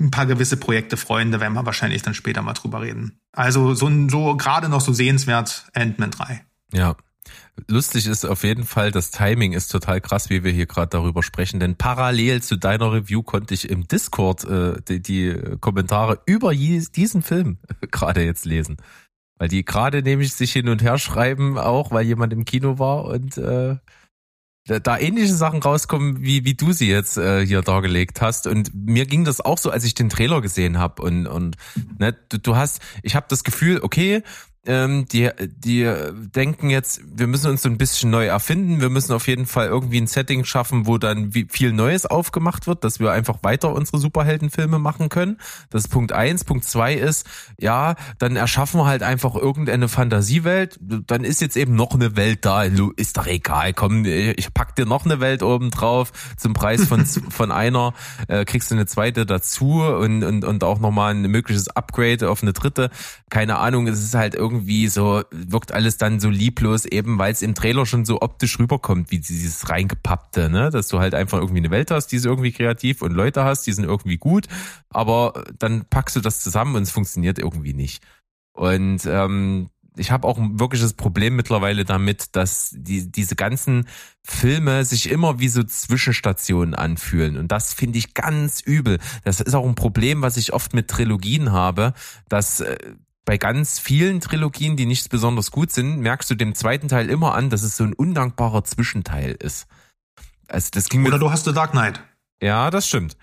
ein paar gewisse Projekte freuen, da werden wir wahrscheinlich dann später mal drüber reden. Also so, so gerade noch so sehenswert Ant-Man 3. Ja. Lustig ist auf jeden Fall, das Timing ist total krass, wie wir hier gerade darüber sprechen, denn parallel zu deiner Review konnte ich im Discord äh, die, die Kommentare über diesen Film gerade jetzt lesen. Weil die gerade nämlich sich hin und her schreiben, auch weil jemand im Kino war und äh, da ähnliche Sachen rauskommen, wie, wie du sie jetzt äh, hier dargelegt hast. Und mir ging das auch so, als ich den Trailer gesehen habe. Und, und ne, du, du hast, ich habe das Gefühl, okay, ähm, die, die denken jetzt, wir müssen uns so ein bisschen neu erfinden. Wir müssen auf jeden Fall irgendwie ein Setting schaffen, wo dann viel Neues aufgemacht wird, dass wir einfach weiter unsere Superheldenfilme machen können. Das ist Punkt eins. Punkt zwei ist, ja, dann erschaffen wir halt einfach irgendeine Fantasiewelt. Dann ist jetzt eben noch eine Welt da. Ist doch egal. Komm, ich pack dir noch eine Welt oben drauf zum Preis von, von einer. Äh, kriegst du eine zweite dazu und, und, und auch nochmal ein mögliches Upgrade auf eine dritte. Keine Ahnung, es ist halt irgendwie irgendwie so, wirkt alles dann so lieblos, eben weil es im Trailer schon so optisch rüberkommt, wie dieses reingepappte, ne? Dass du halt einfach irgendwie eine Welt hast, die ist irgendwie kreativ und Leute hast, die sind irgendwie gut, aber dann packst du das zusammen und es funktioniert irgendwie nicht. Und ähm, ich habe auch ein wirkliches Problem mittlerweile damit, dass die, diese ganzen Filme sich immer wie so Zwischenstationen anfühlen. Und das finde ich ganz übel. Das ist auch ein Problem, was ich oft mit Trilogien habe, dass äh, bei ganz vielen Trilogien, die nicht besonders gut sind, merkst du dem zweiten Teil immer an, dass es so ein undankbarer Zwischenteil ist. Also das ging mir Oder du hast The Dark Knight. ja, das stimmt.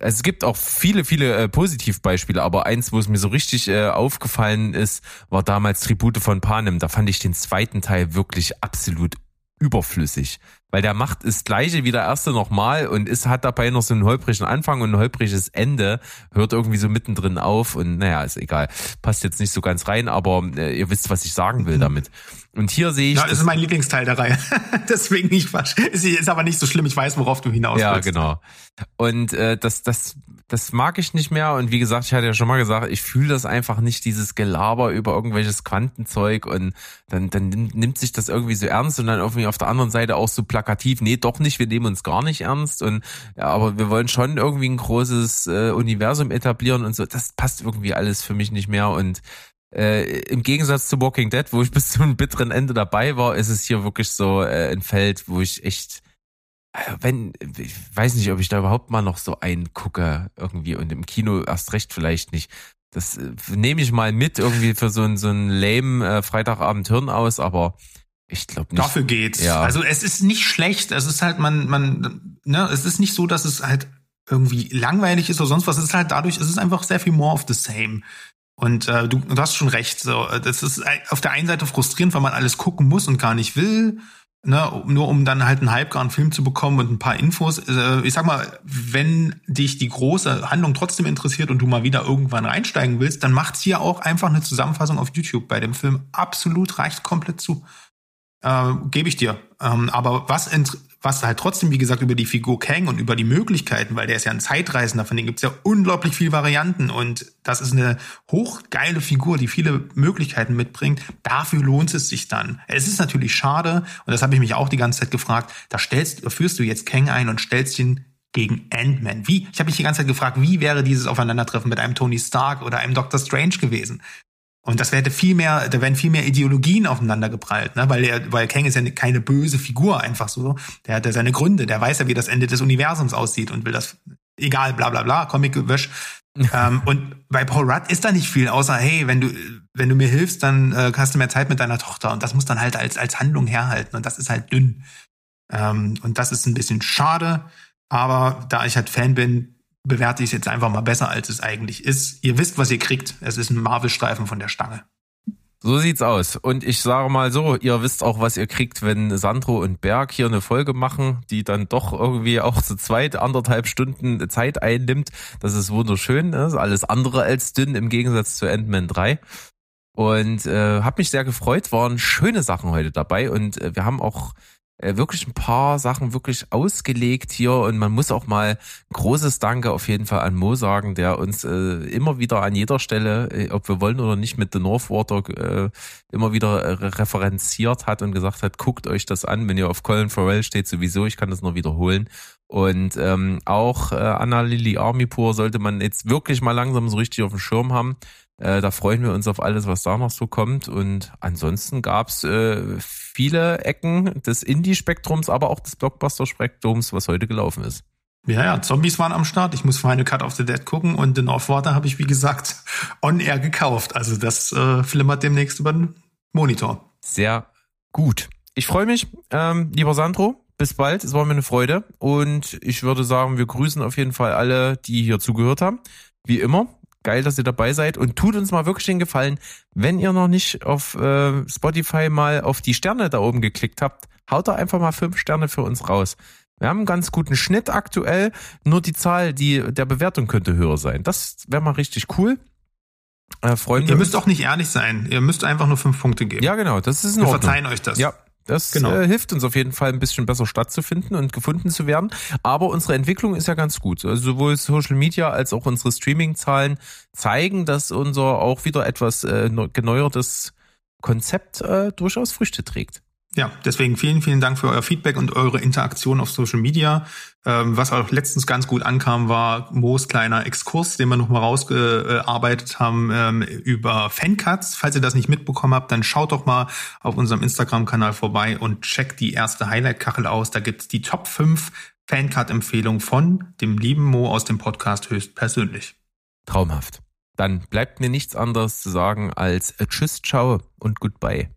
Also Es gibt auch viele, viele äh, Positivbeispiele, aber eins, wo es mir so richtig äh, aufgefallen ist, war damals Tribute von Panem. Da fand ich den zweiten Teil wirklich absolut überflüssig. Weil der macht das gleiche wie der erste nochmal und ist, hat dabei noch so einen holprigen Anfang und ein holpriges Ende, hört irgendwie so mittendrin auf und naja, ist egal. Passt jetzt nicht so ganz rein, aber äh, ihr wisst, was ich sagen will damit. Und hier sehe ich. Ja, das ist mein Lieblingsteil der Reihe. Deswegen nicht falsch. Ist, ist aber nicht so schlimm. Ich weiß, worauf du hinaus Ja, willst. genau. Und äh, das, das, das mag ich nicht mehr. Und wie gesagt, ich hatte ja schon mal gesagt, ich fühle das einfach nicht, dieses Gelaber über irgendwelches Quantenzeug und dann, dann nimmt, nimmt sich das irgendwie so ernst und dann irgendwie auf der anderen Seite auch so plakativ, nee, doch nicht, wir nehmen uns gar nicht ernst und ja, aber wir wollen schon irgendwie ein großes äh, Universum etablieren und so. Das passt irgendwie alles für mich nicht mehr und äh, im Gegensatz zu Walking Dead, wo ich bis zum bitteren Ende dabei war, ist es hier wirklich so äh, ein Feld, wo ich echt äh, wenn, ich weiß nicht, ob ich da überhaupt mal noch so einen gucke irgendwie und im Kino erst recht vielleicht nicht. Das äh, nehme ich mal mit irgendwie für so ein so ein lame äh, Freitagabend Hirn aus, aber ich glaube nicht. Dafür geht's. Ja. Also es ist nicht schlecht. Es ist halt, man, man, ne, es ist nicht so, dass es halt irgendwie langweilig ist oder sonst was. Es ist halt dadurch, es ist einfach sehr viel more of the same. Und äh, du, du hast schon recht. So, das ist auf der einen Seite frustrierend, weil man alles gucken muss und gar nicht will. Ne, nur um dann halt einen halbgaren Film zu bekommen und ein paar Infos. Äh, Ich sag mal, wenn dich die große Handlung trotzdem interessiert und du mal wieder irgendwann reinsteigen willst, dann macht's hier auch einfach eine Zusammenfassung auf YouTube bei dem Film. Absolut reicht komplett zu. Äh, Gebe ich dir. Ähm, aber was, was halt trotzdem, wie gesagt, über die Figur Kang und über die Möglichkeiten, weil der ist ja ein Zeitreisender, von dem gibt's ja unglaublich viele Varianten und das ist eine hochgeile Figur, die viele Möglichkeiten mitbringt. Dafür lohnt es sich dann. Es ist natürlich schade, und das habe ich mich auch die ganze Zeit gefragt, da stellst, da führst du jetzt Kang ein und stellst ihn gegen Ant-Man. Wie? Ich habe mich die ganze Zeit gefragt, wie wäre dieses Aufeinandertreffen mit einem Tony Stark oder einem Doctor Strange gewesen? Und das wäre viel mehr, da wären viel mehr Ideologien aufeinander geprallt, ne? Weil er, weil Kang ist ja keine böse Figur einfach so. Der hat ja seine Gründe, der weiß ja, wie das Ende des Universums aussieht und will das, egal, bla bla bla, Comic-Gewösch. ähm, und bei Paul Rudd ist da nicht viel, außer, hey, wenn du, wenn du mir hilfst, dann äh, hast du mehr Zeit mit deiner Tochter. Und das muss dann halt als, als Handlung herhalten. Und das ist halt dünn. Ähm, und das ist ein bisschen schade. Aber da ich halt Fan bin, bewerte ich es jetzt einfach mal besser, als es eigentlich ist. Ihr wisst, was ihr kriegt. Es ist ein Marvel-Streifen von der Stange. So sieht's aus. Und ich sage mal so, ihr wisst auch, was ihr kriegt, wenn Sandro und Berg hier eine Folge machen, die dann doch irgendwie auch zu zweit anderthalb Stunden Zeit einnimmt. Das ist wunderschön. Ne? Das ist alles andere als dünn im Gegensatz zu Ant-Man 3. Und äh, habe mich sehr gefreut, waren schöne Sachen heute dabei und äh, wir haben auch wirklich ein paar Sachen wirklich ausgelegt hier und man muss auch mal großes Danke auf jeden Fall an Mo sagen, der uns äh, immer wieder an jeder Stelle, äh, ob wir wollen oder nicht, mit The Northwater äh, immer wieder äh, referenziert hat und gesagt hat, guckt euch das an, wenn ihr auf Colin Farrell steht sowieso, ich kann das nur wiederholen. Und ähm, auch äh, Anna Lily Armipur sollte man jetzt wirklich mal langsam so richtig auf dem Schirm haben. Äh, da freuen wir uns auf alles, was da noch so kommt. Und ansonsten gab's äh, viele Ecken des Indie-Spektrums, aber auch des Blockbuster-Spektrums, was heute gelaufen ist. Ja, ja, Zombies waren am Start. Ich muss Final Cut of the Dead gucken und den Offwater habe ich, wie gesagt, on air gekauft. Also das äh, flimmert demnächst über den Monitor. Sehr gut. Ich freue mich, ähm, lieber Sandro. Bis bald, es war mir eine Freude. Und ich würde sagen, wir grüßen auf jeden Fall alle, die hier zugehört haben. Wie immer, geil, dass ihr dabei seid. Und tut uns mal wirklich den Gefallen, wenn ihr noch nicht auf äh, Spotify mal auf die Sterne da oben geklickt habt, haut da einfach mal fünf Sterne für uns raus. Wir haben einen ganz guten Schnitt aktuell, nur die Zahl die der Bewertung könnte höher sein. Das wäre mal richtig cool. Äh, freuen Ihr müsst auch nicht ehrlich sein. Ihr müsst einfach nur fünf Punkte geben. Ja, genau, das ist in Wir Ordnung. verzeihen euch das. Ja, das Genau. äh, hilft uns auf jeden Fall ein bisschen besser stattzufinden und gefunden zu werden. Aber unsere Entwicklung ist ja ganz gut. Also sowohl Social Media als auch unsere Streaming-Zahlen zeigen, dass unser auch wieder etwas äh, neu- geneuertes Konzept äh, durchaus Früchte trägt. Ja, deswegen vielen, vielen Dank für euer Feedback und eure Interaktion auf Social Media. Ähm, was auch letztens ganz gut ankam, war Moos kleiner Exkurs, den wir nochmal rausgearbeitet haben ähm, über Fancuts. Falls ihr das nicht mitbekommen habt, dann schaut doch mal auf unserem Instagram-Kanal vorbei und checkt die erste Highlight-Kachel aus. Da gibt's die Top 5 Fancut-Empfehlungen von dem lieben Mo aus dem Podcast höchstpersönlich. Traumhaft. Dann bleibt mir nichts anderes zu sagen als äh, Tschüss, ciao und goodbye.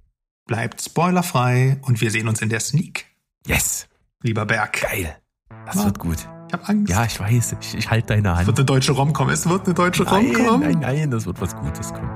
Bleibt spoilerfrei und wir sehen uns in der Sneak. Yes. Lieber Berg. Geil. Das Mann. wird gut. Ich habe Angst. Ja, ich weiß. Ich, ich halte deine Es Hand. wird eine deutsche Romcom. Es wird eine deutsche Nein, Romcom. nein, nein, das wird was Gutes kommen.